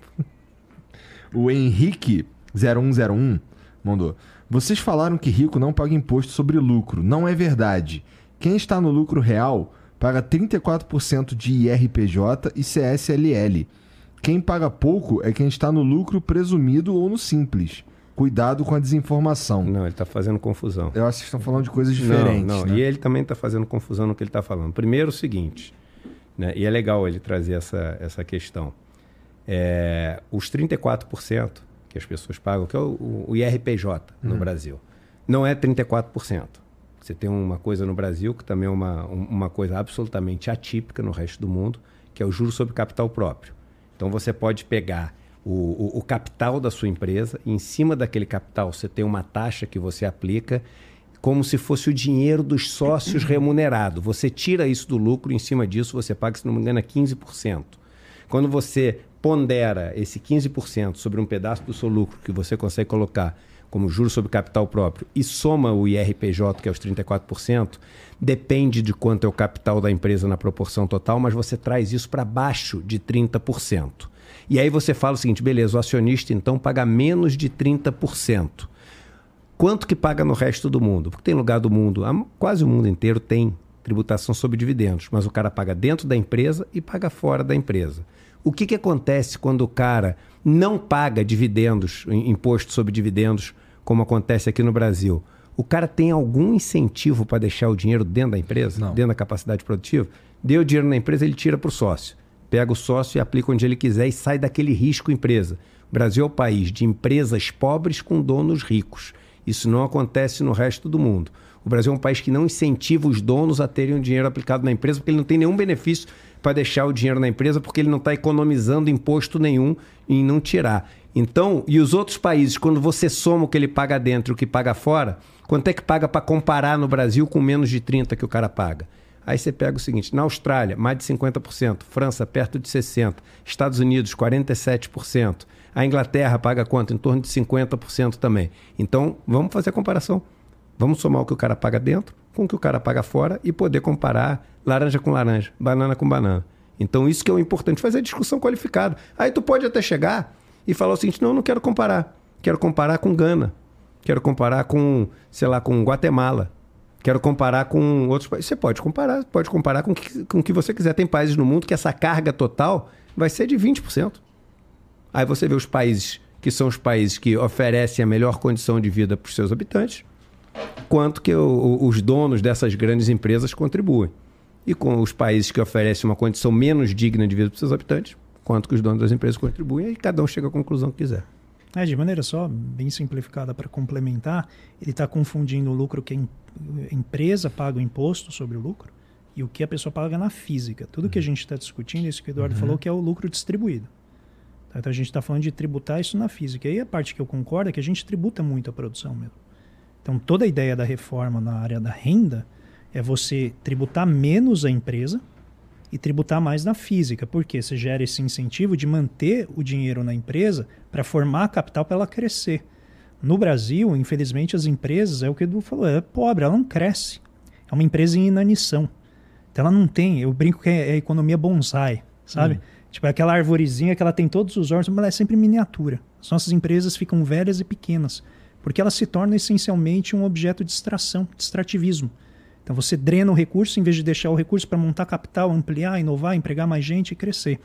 O Henrique0101 mandou. Vocês falaram que rico não paga imposto sobre lucro. Não é verdade. Quem está no lucro real paga 34% de IRPJ e CSLL. Quem paga pouco é quem está no lucro presumido ou no simples. Cuidado com a desinformação. Não, ele está fazendo confusão. Eu acho que estão falando de coisas diferentes. Não, não. Né? E ele também está fazendo confusão no que ele está falando. Primeiro, o seguinte, né? e é legal ele trazer essa, essa questão. É, os 34% que as pessoas pagam, que é o, o IRPJ no uhum. Brasil, não é 34%. Você tem uma coisa no Brasil que também é uma, uma coisa absolutamente atípica no resto do mundo, que é o juro sobre capital próprio. Então você pode pegar o, o, o, capital da sua empresa, e em cima daquele capital você tem uma taxa que você aplica como se fosse o dinheiro dos sócios remunerado. Você tira isso do lucro, em cima disso você paga, se não me engano, 15%. Quando você pondera esse 15% sobre um pedaço do seu lucro que você consegue colocar como juros sobre capital próprio e soma o IRPJ, que é os 34%, depende de quanto é o capital da empresa na proporção total, mas você traz isso para baixo de 30%. E aí você fala o seguinte: beleza, o acionista então paga menos de 30%. Quanto que paga no resto do mundo? Porque tem lugar do mundo, quase o mundo inteiro tem tributação sobre dividendos, mas o cara paga dentro da empresa e paga fora da empresa. O que, que acontece quando o cara não paga dividendos, imposto sobre dividendos, como acontece aqui no Brasil? O cara tem algum incentivo para deixar o dinheiro dentro da empresa, não. dentro da capacidade produtiva? Deu dinheiro na empresa, ele tira para o sócio. Pega o sócio e aplica onde ele quiser e sai daquele risco empresa. O Brasil é o país de empresas pobres com donos ricos. Isso não acontece no resto do mundo. O Brasil é um país que não incentiva os donos a terem o dinheiro aplicado na empresa, porque ele não tem nenhum benefício para deixar o dinheiro na empresa porque ele não está economizando imposto nenhum em não tirar. Então, e os outros países, quando você soma o que ele paga dentro e o que paga fora, quanto é que paga para comparar no Brasil com menos de 30% que o cara paga? Aí você pega o seguinte: na Austrália, mais de 50%, França, perto de 60%, Estados Unidos, 47%, a Inglaterra paga quanto? Em torno de 50% também. Então, vamos fazer a comparação. Vamos somar o que o cara paga dentro com o que o cara paga fora e poder comparar laranja com laranja, banana com banana. Então isso que é o importante, fazer a discussão qualificada. Aí tu pode até chegar e falar o seguinte, não, não quero comparar. Quero comparar com Gana. Quero comparar com, sei lá, com Guatemala. Quero comparar com outros países. Você pode comparar, pode comparar com que, com o que você quiser. Tem países no mundo que essa carga total vai ser de 20%. Aí você vê os países que são os países que oferecem a melhor condição de vida para os seus habitantes, quanto que o, os donos dessas grandes empresas contribuem. E com os países que oferecem uma condição menos digna de vida para os seus habitantes, quanto que os donos das empresas contribuem, e cada um chega à conclusão que quiser. É, de maneira só bem simplificada para complementar, ele está confundindo o lucro que a empresa paga o imposto sobre o lucro e o que a pessoa paga na física. Tudo que a gente está discutindo, isso que o Eduardo uhum. falou, que é o lucro distribuído. Então a gente está falando de tributar isso na física. E a parte que eu concordo é que a gente tributa muito a produção mesmo. Então toda a ideia da reforma na área da renda é você tributar menos a empresa e tributar mais na física, porque você gera esse incentivo de manter o dinheiro na empresa para formar capital para ela crescer. No Brasil, infelizmente, as empresas, é o que o Edu falou, é pobre, ela não cresce. É uma empresa em inanição. Então ela não tem, eu brinco que é, é economia bonsai, sabe? Hum. Tipo, é aquela arvorezinha que ela tem todos os órgãos, mas ela é sempre miniatura. As nossas empresas ficam velhas e pequenas, porque elas se tornam essencialmente um objeto de distração, de extrativismo. Então você drena o recurso em vez de deixar o recurso para montar capital, ampliar, inovar, empregar mais gente e crescer.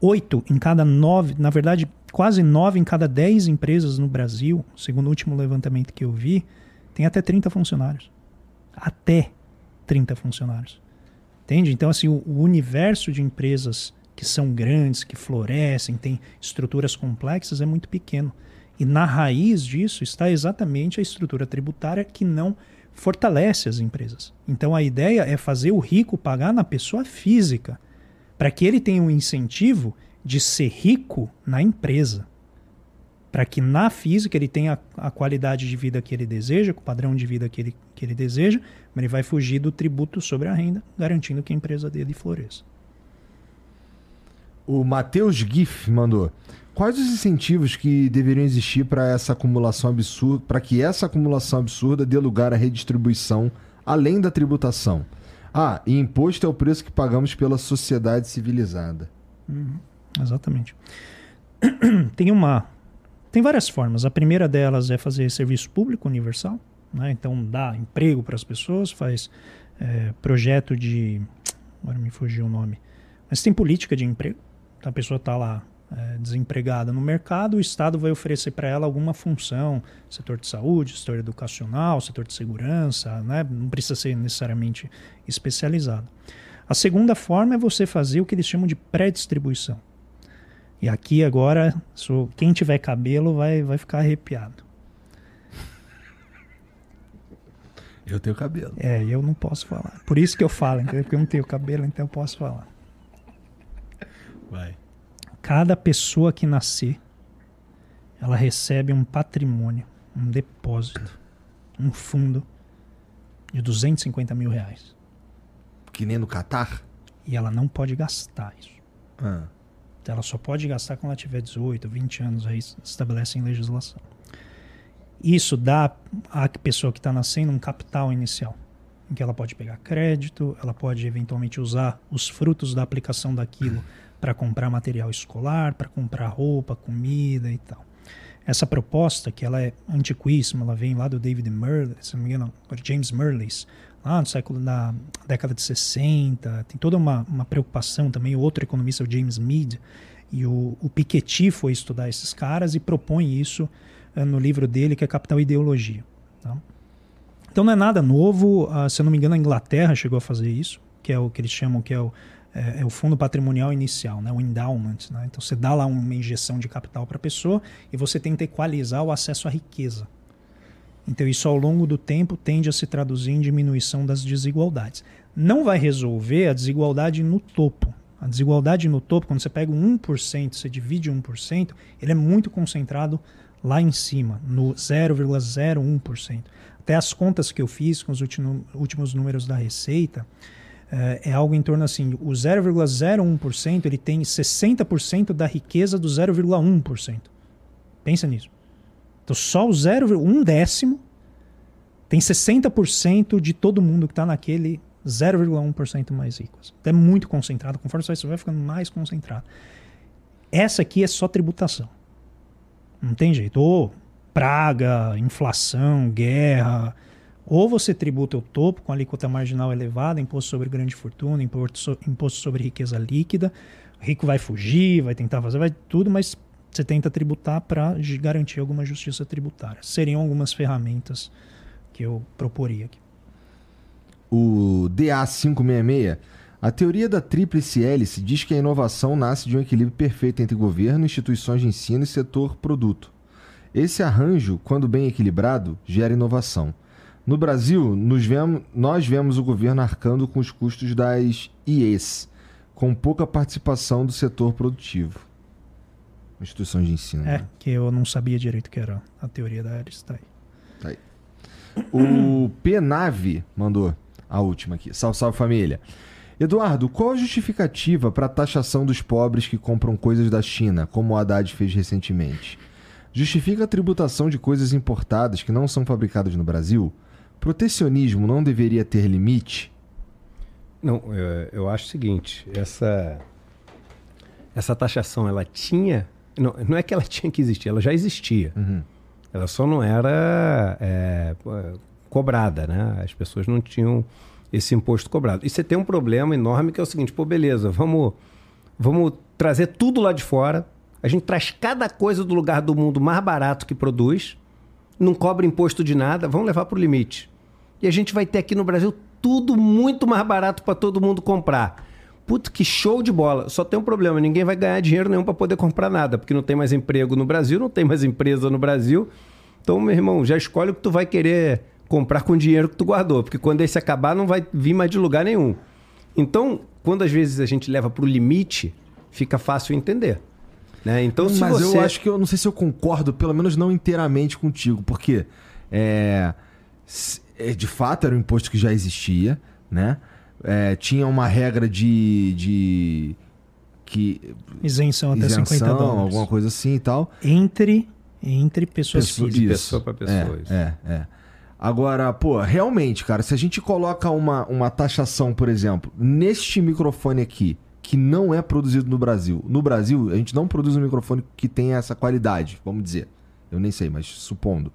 Oito em cada nove, na verdade, quase nove em cada dez empresas no Brasil, segundo o último levantamento que eu vi, tem até 30 funcionários. Até 30 funcionários. Entende? Então, assim, o, o universo de empresas que são grandes, que florescem, têm estruturas complexas, é muito pequeno. E na raiz disso está exatamente a estrutura tributária que não fortalece as empresas. Então a ideia é fazer o rico pagar na pessoa física, para que ele tenha um incentivo de ser rico na empresa. Para que na física ele tenha a, qualidade de vida que ele deseja, o padrão de vida que ele, que ele deseja, mas ele vai fugir do tributo sobre a renda, garantindo que a empresa dele floresça. O Matheus Giff mandou. Quais os incentivos que deveriam existir para essa acumulação absurda, para que essa acumulação absurda dê lugar à redistribuição além da tributação? Ah, e imposto é o preço que pagamos pela sociedade civilizada. Uhum, exatamente. Tem uma, tem várias formas. A primeira delas é fazer serviço público universal, né? Então dá emprego para as pessoas, faz é, projeto de, agora me fugiu o nome, mas tem política de emprego. Então a pessoa está lá é, desempregada no mercado, o Estado vai oferecer para ela alguma função, setor de saúde, setor educacional, setor de segurança, né? não precisa ser necessariamente especializado. A segunda forma é você fazer o que eles chamam de pré-distribuição. E aqui agora, quem tiver cabelo vai, vai ficar arrepiado. Eu tenho cabelo. É, eu não posso falar. Por isso que eu falo, entendeu? Porque eu não tenho cabelo, então eu posso falar. Vai cada pessoa que nascer, ela recebe um patrimônio, um depósito, um fundo de 250 mil reais. Que nem no Catar? E ela não pode gastar isso. Ah. Ela só pode gastar quando ela tiver 18, 20 anos, aí estabelece em legislação. Isso dá à pessoa que está nascendo um capital inicial, em que ela pode pegar crédito, ela pode eventualmente usar os frutos da aplicação daquilo para comprar material escolar, para comprar roupa, comida e tal. Essa proposta, que ela é antiquíssima, ela vem lá do David Murley, se não me engano, James Murleys, lá no século da década de 60, tem toda uma, uma preocupação também, o outro economista, o James Mead, e o, o Piketty foi estudar esses caras e propõe isso uh, no livro dele, que é Capital e Ideologia. Tá? Então não é nada novo, uh, se eu não me engano a Inglaterra chegou a fazer isso, que é o que eles chamam que é o é, é, o fundo patrimonial inicial, né, o endowment. Né? Então você dá lá uma injeção de capital para a pessoa e você tenta equalizar o acesso à riqueza. Então isso ao longo do tempo tende a se traduzir em diminuição das desigualdades. Não vai resolver a desigualdade no topo. A desigualdade no topo, quando você pega um 1%, você divide 1%, ele é muito concentrado lá em cima, no 0,01%. Até as contas que eu fiz com os últimos números da Receita, é, é algo em torno assim, o 0,01% ele tem 60% da riqueza do 0,1%. Pensa nisso. Então só o 0, um décimo tem 60% de todo mundo que está naquele 0,1% mais. Então é muito concentrado. Conforme você vai ficando mais concentrado. Essa aqui é só tributação. Não tem jeito. Ou praga, inflação, guerra, ou você tributa o topo com alíquota marginal elevada, imposto sobre grande fortuna, imposto, imposto sobre riqueza líquida. O rico vai fugir, vai tentar fazer, vai tudo, mas você tenta tributar para garantir alguma justiça tributária. Seriam algumas ferramentas que eu proporia aqui. O DA566, a teoria da tríplice hélice diz que a inovação nasce de um equilíbrio perfeito entre governo, instituições de ensino e setor produto. Esse arranjo, quando bem equilibrado, gera inovação. No Brasil, vemos, nós vemos o governo arcando com os custos das IEs, com pouca participação do setor produtivo. Instituição de ensino. É, né? que eu não sabia direito que era a teoria da Ares. Tá aí. Tá aí. O Penave mandou a última aqui. Salve, salve família. Eduardo, qual a justificativa para a taxação dos pobres que compram coisas da China, como o Haddad fez recentemente? Justifica a tributação de coisas importadas que não são fabricadas no Brasil? Protecionismo não deveria ter limite? Não, eu, eu acho o seguinte, essa, essa taxação, ela tinha... Não, não é que ela tinha que existir, ela já existia. Uhum. Ela só não era é, cobrada, né? As pessoas não tinham esse imposto cobrado. E você tem um problema enorme que é o seguinte, pô, beleza, vamos, vamos trazer tudo lá de fora, a gente traz cada coisa do lugar do mundo mais barato que produz, não cobra imposto de nada, vamos levar para o limite. E a gente vai ter aqui no Brasil tudo muito mais barato para todo mundo comprar. Puto, que show de bola. Só tem um problema: ninguém vai ganhar dinheiro nenhum para poder comprar nada, porque não tem mais emprego no Brasil, não tem mais empresa no Brasil. Então, meu irmão, já escolhe o que tu vai querer comprar com o dinheiro que tu guardou, porque quando esse acabar não vai vir mais de lugar nenhum. Então, quando às vezes a gente leva para o limite, fica fácil entender. Né? Então, se Mas você... eu acho que eu não sei se eu concordo, pelo menos não inteiramente contigo, porque é de fato era um imposto que já existia, né? É, tinha uma regra de, de que isenção até isenção, 50 dólares, alguma coisa assim e tal. Entre entre pessoas Pessoa, físicas. De pessoa para pessoa. É, é, é. Agora, pô, realmente, cara, se a gente coloca uma, uma taxação, por exemplo, neste microfone aqui, que não é produzido no Brasil. No Brasil, a gente não produz um microfone que tenha essa qualidade, vamos dizer. Eu nem sei, mas supondo.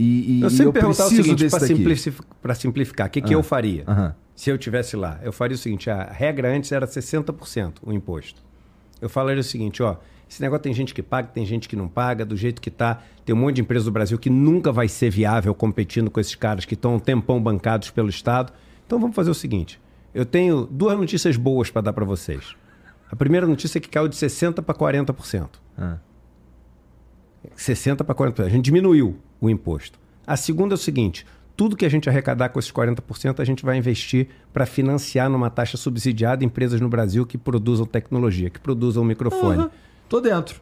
E, e eu sempre eu perguntar o seguinte, para simplificar, simplificar, o que, que eu faria? Se eu tivesse lá, eu faria o seguinte: a regra antes era 60% o imposto. Eu falaria o seguinte: ó, esse negócio tem gente que paga, tem gente que não paga, do jeito que tá. Tem um monte de empresas do Brasil que nunca vai ser viável competindo com esses caras que estão um tempão bancados pelo Estado. Então vamos fazer o seguinte: eu tenho duas notícias boas para dar para vocês. A primeira notícia é que caiu de 60% para 40%. Ah. 60% para 40%. A gente diminuiu o imposto. A segunda é o seguinte: tudo que a gente arrecadar com esses 40%, a gente vai investir para financiar numa taxa subsidiada empresas no Brasil que produzam tecnologia, que produzam microfone. Uhum. Tô dentro.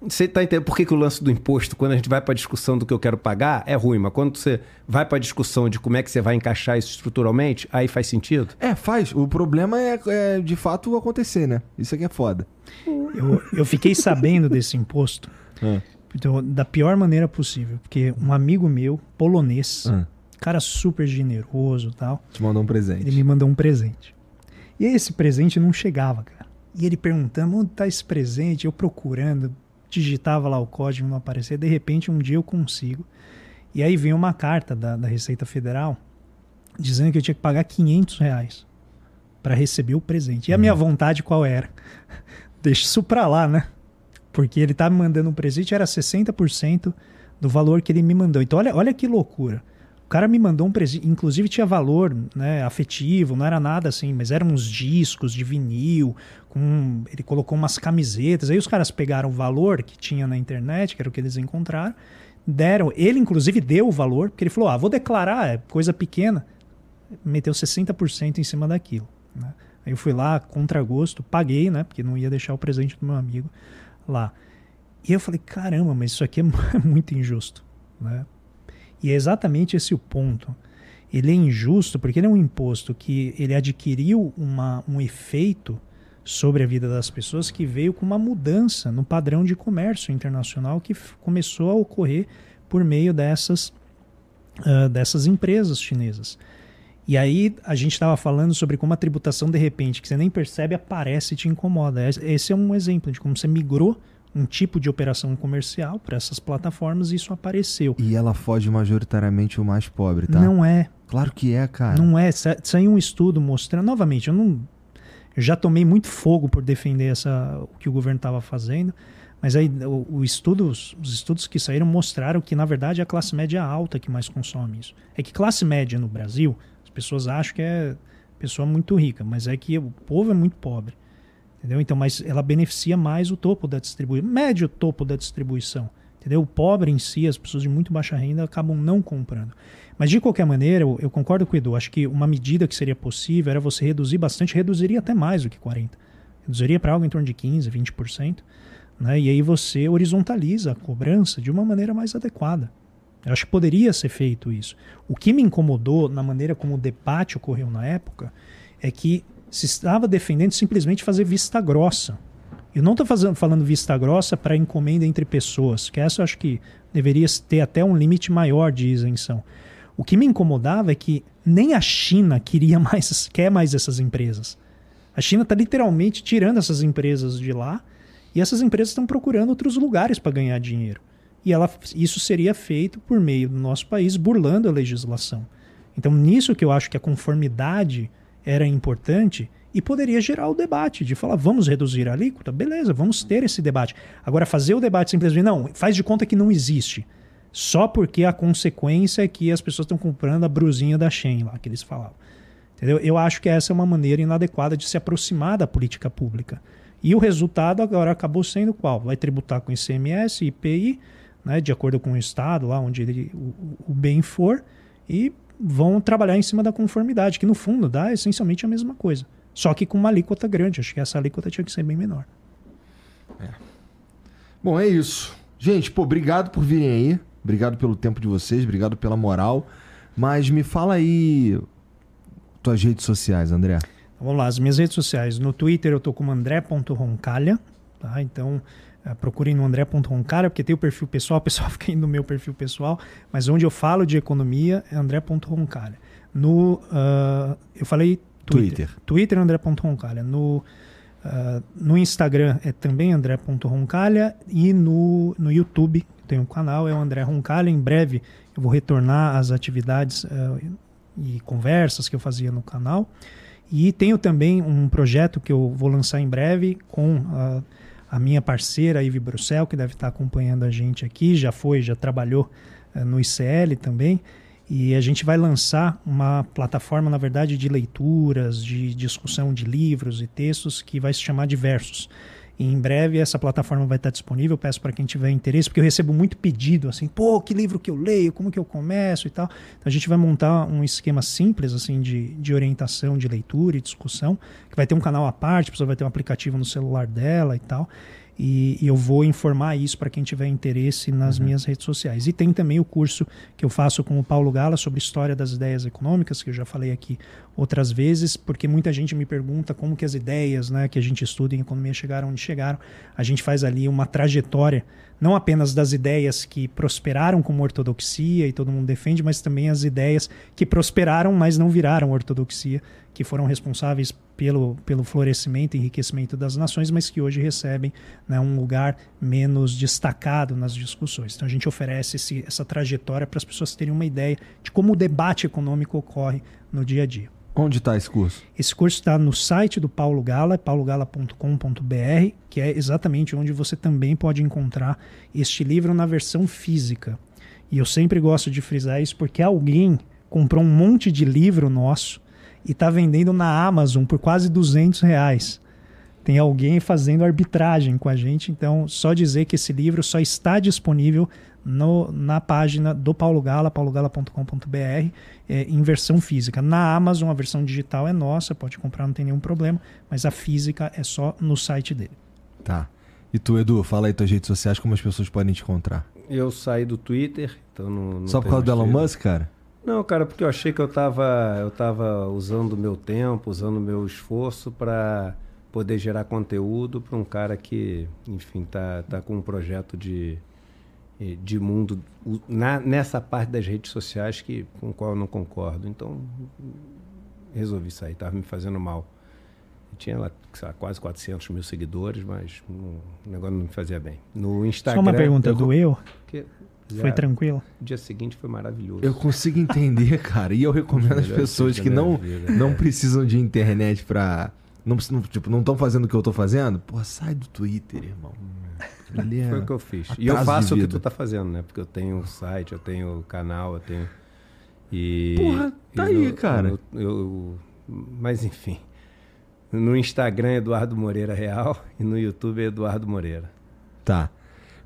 Você tá entendendo por que, que o lance do imposto, quando a gente vai para a discussão do que eu quero pagar, é ruim, mas quando você vai para a discussão de como é que você vai encaixar isso estruturalmente, aí faz sentido? É, faz. O problema é, é de fato acontecer, né? Isso aqui é foda. Eu, eu fiquei sabendo desse imposto ah. Então, da pior maneira possível, porque um amigo meu, polonês, ah. cara super generoso tal. Te mandou um presente. Ele me mandou um presente. E esse presente não chegava, cara. E ele perguntando onde está esse presente, eu procurando, digitava lá o código, não aparecia. De repente, um dia eu consigo. E aí vem uma carta da, da Receita Federal dizendo que eu tinha que pagar 500 reais para receber o presente. E a minha uhum. vontade qual era? Deixa isso para lá, né? Porque ele tá me mandando um presente, era 60% do valor que ele me mandou. Então, olha, olha que loucura. O cara me mandou um presente, inclusive tinha valor né, afetivo, não era nada assim, mas eram uns discos de vinil, com, ele colocou umas camisetas. Aí os caras pegaram o valor que tinha na internet, que era o que eles encontraram, deram. Ele, inclusive, deu o valor, porque ele falou: ah, vou declarar, é coisa pequena. Meteu 60% em cima daquilo. Né? Aí eu fui lá, contra gosto, paguei, né? Porque não ia deixar o presente do meu amigo lá. E eu falei: caramba, mas isso aqui é muito injusto. Né? E é exatamente esse o ponto. Ele é injusto porque ele é um imposto que ele adquiriu uma, um efeito sobre a vida das pessoas que veio com uma mudança no padrão de comércio internacional que começou a ocorrer por meio dessas, uh, dessas empresas chinesas. E aí a gente estava falando sobre como a tributação de repente, que você nem percebe, aparece e te incomoda. Esse é um exemplo de como você migrou um tipo de operação comercial para essas plataformas e isso apareceu. E ela foge majoritariamente o mais pobre, tá? Não é. Claro que é, cara. Não é. Saiu um estudo mostrando. Novamente, eu não. Eu já tomei muito fogo por defender essa, o que o governo estava fazendo, mas aí o, o estudo, os estudos que saíram mostraram que, na verdade, é a classe média alta que mais consome isso. É que classe média no Brasil, as pessoas acham que é pessoa muito rica, mas é que o povo é muito pobre. Entendeu? Então, mas ela beneficia mais o topo da distribuição, médio topo da distribuição, Entendeu? O pobre em si, as pessoas de muito baixa renda acabam não comprando. Mas de qualquer maneira, eu, eu concordo com o Edu. Acho que uma medida que seria possível era você reduzir bastante, reduziria até mais do que 40%. Reduziria para algo em torno de 15%, 20%. Né? E aí você horizontaliza a cobrança de uma maneira mais adequada. Eu acho que poderia ser feito isso. O que me incomodou na maneira como o debate ocorreu na época é que se estava defendendo simplesmente fazer vista grossa. Eu não estou falando vista grossa para encomenda entre pessoas, que essa eu acho que deveria ter até um limite maior de isenção. O que me incomodava é que nem a China queria mais, quer mais essas empresas. A China está literalmente tirando essas empresas de lá e essas empresas estão procurando outros lugares para ganhar dinheiro. E ela, isso seria feito por meio do nosso país, burlando a legislação. Então, nisso que eu acho que a conformidade era importante e poderia gerar o debate de falar, vamos reduzir a alíquota? Beleza, vamos ter esse debate. Agora, fazer o debate simplesmente, não, faz de conta que não existe. Só porque a consequência é que as pessoas estão comprando a brusinha da Shen lá, que eles falavam. Entendeu? Eu acho que essa é uma maneira inadequada de se aproximar da política pública. E o resultado agora acabou sendo qual? Vai tributar com ICMS, IPI, né, de acordo com o estado, lá onde ele, o, o bem for, e vão trabalhar em cima da conformidade, que no fundo dá essencialmente a mesma coisa. Só que com uma alíquota grande. Acho que essa alíquota tinha que ser bem menor. É. Bom, é isso. Gente, pô, obrigado por virem aí. Obrigado pelo tempo de vocês, obrigado pela moral. Mas me fala aí tuas redes sociais, André. Vamos lá, as minhas redes sociais. No Twitter eu tô como andré.roncalha, tá? Então procurem no andré.roncalha, porque tem o perfil pessoal, o pessoal fica indo no meu perfil pessoal, mas onde eu falo de economia é andré.roncalha. No, uh, eu falei Twitter. Twitter, Twitter andré.roncalha. No, uh, no Instagram é também andré.roncalha e no, no YouTube tem um canal, é o André Roncalha. Em breve eu vou retornar às atividades e conversas que eu fazia no canal. E tenho também um projeto que eu vou lançar em breve com a, minha parceira Ive Bruxel, que deve estar acompanhando a gente aqui, já foi, já trabalhou uh, no ICL também. E a gente vai lançar uma plataforma, na verdade, de leituras, de discussão de livros e textos que vai se chamar Diversos. E em breve essa plataforma vai estar disponível. Peço para quem tiver interesse, porque eu recebo muito pedido assim, pô, que livro que eu leio, como que eu começo e tal. Então a gente vai montar um esquema simples assim de, de orientação, de leitura e discussão, que vai ter um canal à parte, a pessoa vai ter um aplicativo no celular dela e tal. E, e, eu vou informar isso para quem tiver interesse nas uhum. minhas redes sociais. E tem também o curso que eu faço com o Paulo Gala sobre história das ideias econômicas, que eu já falei aqui outras vezes, porque muita gente me pergunta como que as ideias né, que a gente estuda em economia chegaram onde chegaram. A gente faz ali uma trajetória, não apenas das ideias que prosperaram como ortodoxia e todo mundo defende, mas também as ideias que prosperaram, mas não viraram ortodoxia, que foram responsáveis pelo, pelo florescimento e enriquecimento das nações, mas que hoje recebem né, um lugar menos destacado nas discussões. Então a gente oferece esse, essa trajetória para as pessoas terem uma ideia de como o debate econômico ocorre no dia a dia. Onde está esse curso? Esse curso está no site do Paulo Gala, paulogala.com.br, que é exatamente onde você também pode encontrar este livro na versão física. E eu sempre gosto de frisar isso porque alguém comprou um monte de livro nosso e está vendendo na Amazon por quase 200 reais. Tem alguém fazendo arbitragem com a gente, então só dizer que esse livro só está disponível no, na página do Paulo Gala, paulogala.com.br, é, em versão física. Na Amazon, a versão digital é nossa, pode comprar, não tem nenhum problema, mas a física é só no site dele. Tá. E tu, Edu, fala aí tuas redes sociais, como as pessoas podem te encontrar. Eu saí do Twitter, então não. não Só por causa do Elon Musk, cara? Não, cara, porque eu achei que eu estava eu tava usando o meu tempo, usando o meu esforço para poder gerar conteúdo para um cara que, enfim, tá, tá com um projeto de, de mundo na, nessa parte das redes sociais que, com qual eu não concordo. Então, resolvi sair, estava me fazendo mal. Eu tinha lá lá, quase 400 mil seguidores, mas o negócio não me fazia bem. No Instagram... Só uma pergunta, eu, doeu? Que, foi tranquilo? O dia seguinte foi maravilhoso. Eu consigo entender, cara. E eu recomendo às pessoas que não, vida, não é. precisam de internet pra. Não, tipo, não estão fazendo o que eu tô fazendo. Pô, sai do Twitter, irmão. É foi o que eu fiz. E eu faço o que tu tá fazendo, né? Porque eu tenho um site, eu tenho canal, eu tenho. E. Porra, tá e aí, no, cara. No, eu, mas enfim. No Instagram, Eduardo Moreira Real. E no YouTube, Eduardo Moreira. Tá.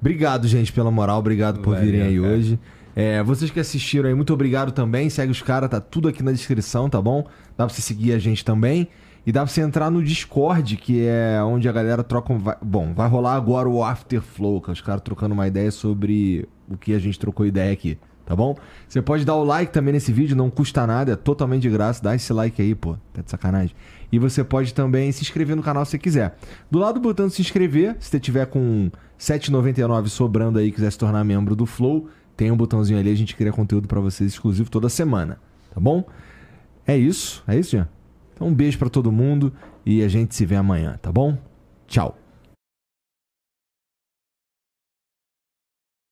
Obrigado, gente, pela moral. Obrigado por Valeu, virem aí cara. hoje. É, vocês que assistiram aí, muito obrigado também. Segue os caras, tá tudo aqui na descrição, tá bom? Dá pra você seguir a gente também. E dá pra você entrar no Discord, que é onde a galera troca. Um... Bom, vai rolar agora o Afterflow, que é os caras trocando uma ideia sobre o que a gente trocou ideia aqui, tá bom? Você pode dar o like também nesse vídeo, não custa nada, é totalmente de graça. Dá esse like aí, pô, tá de sacanagem. E você pode também se inscrever no canal se quiser. Do lado do botão se inscrever, se você tiver com 7,99 sobrando aí e quiser se tornar membro do Flow, tem um botãozinho ali, a gente cria conteúdo para vocês exclusivo toda semana, tá bom? É isso, é isso, Jean? Então um beijo para todo mundo e a gente se vê amanhã, tá bom? Tchau.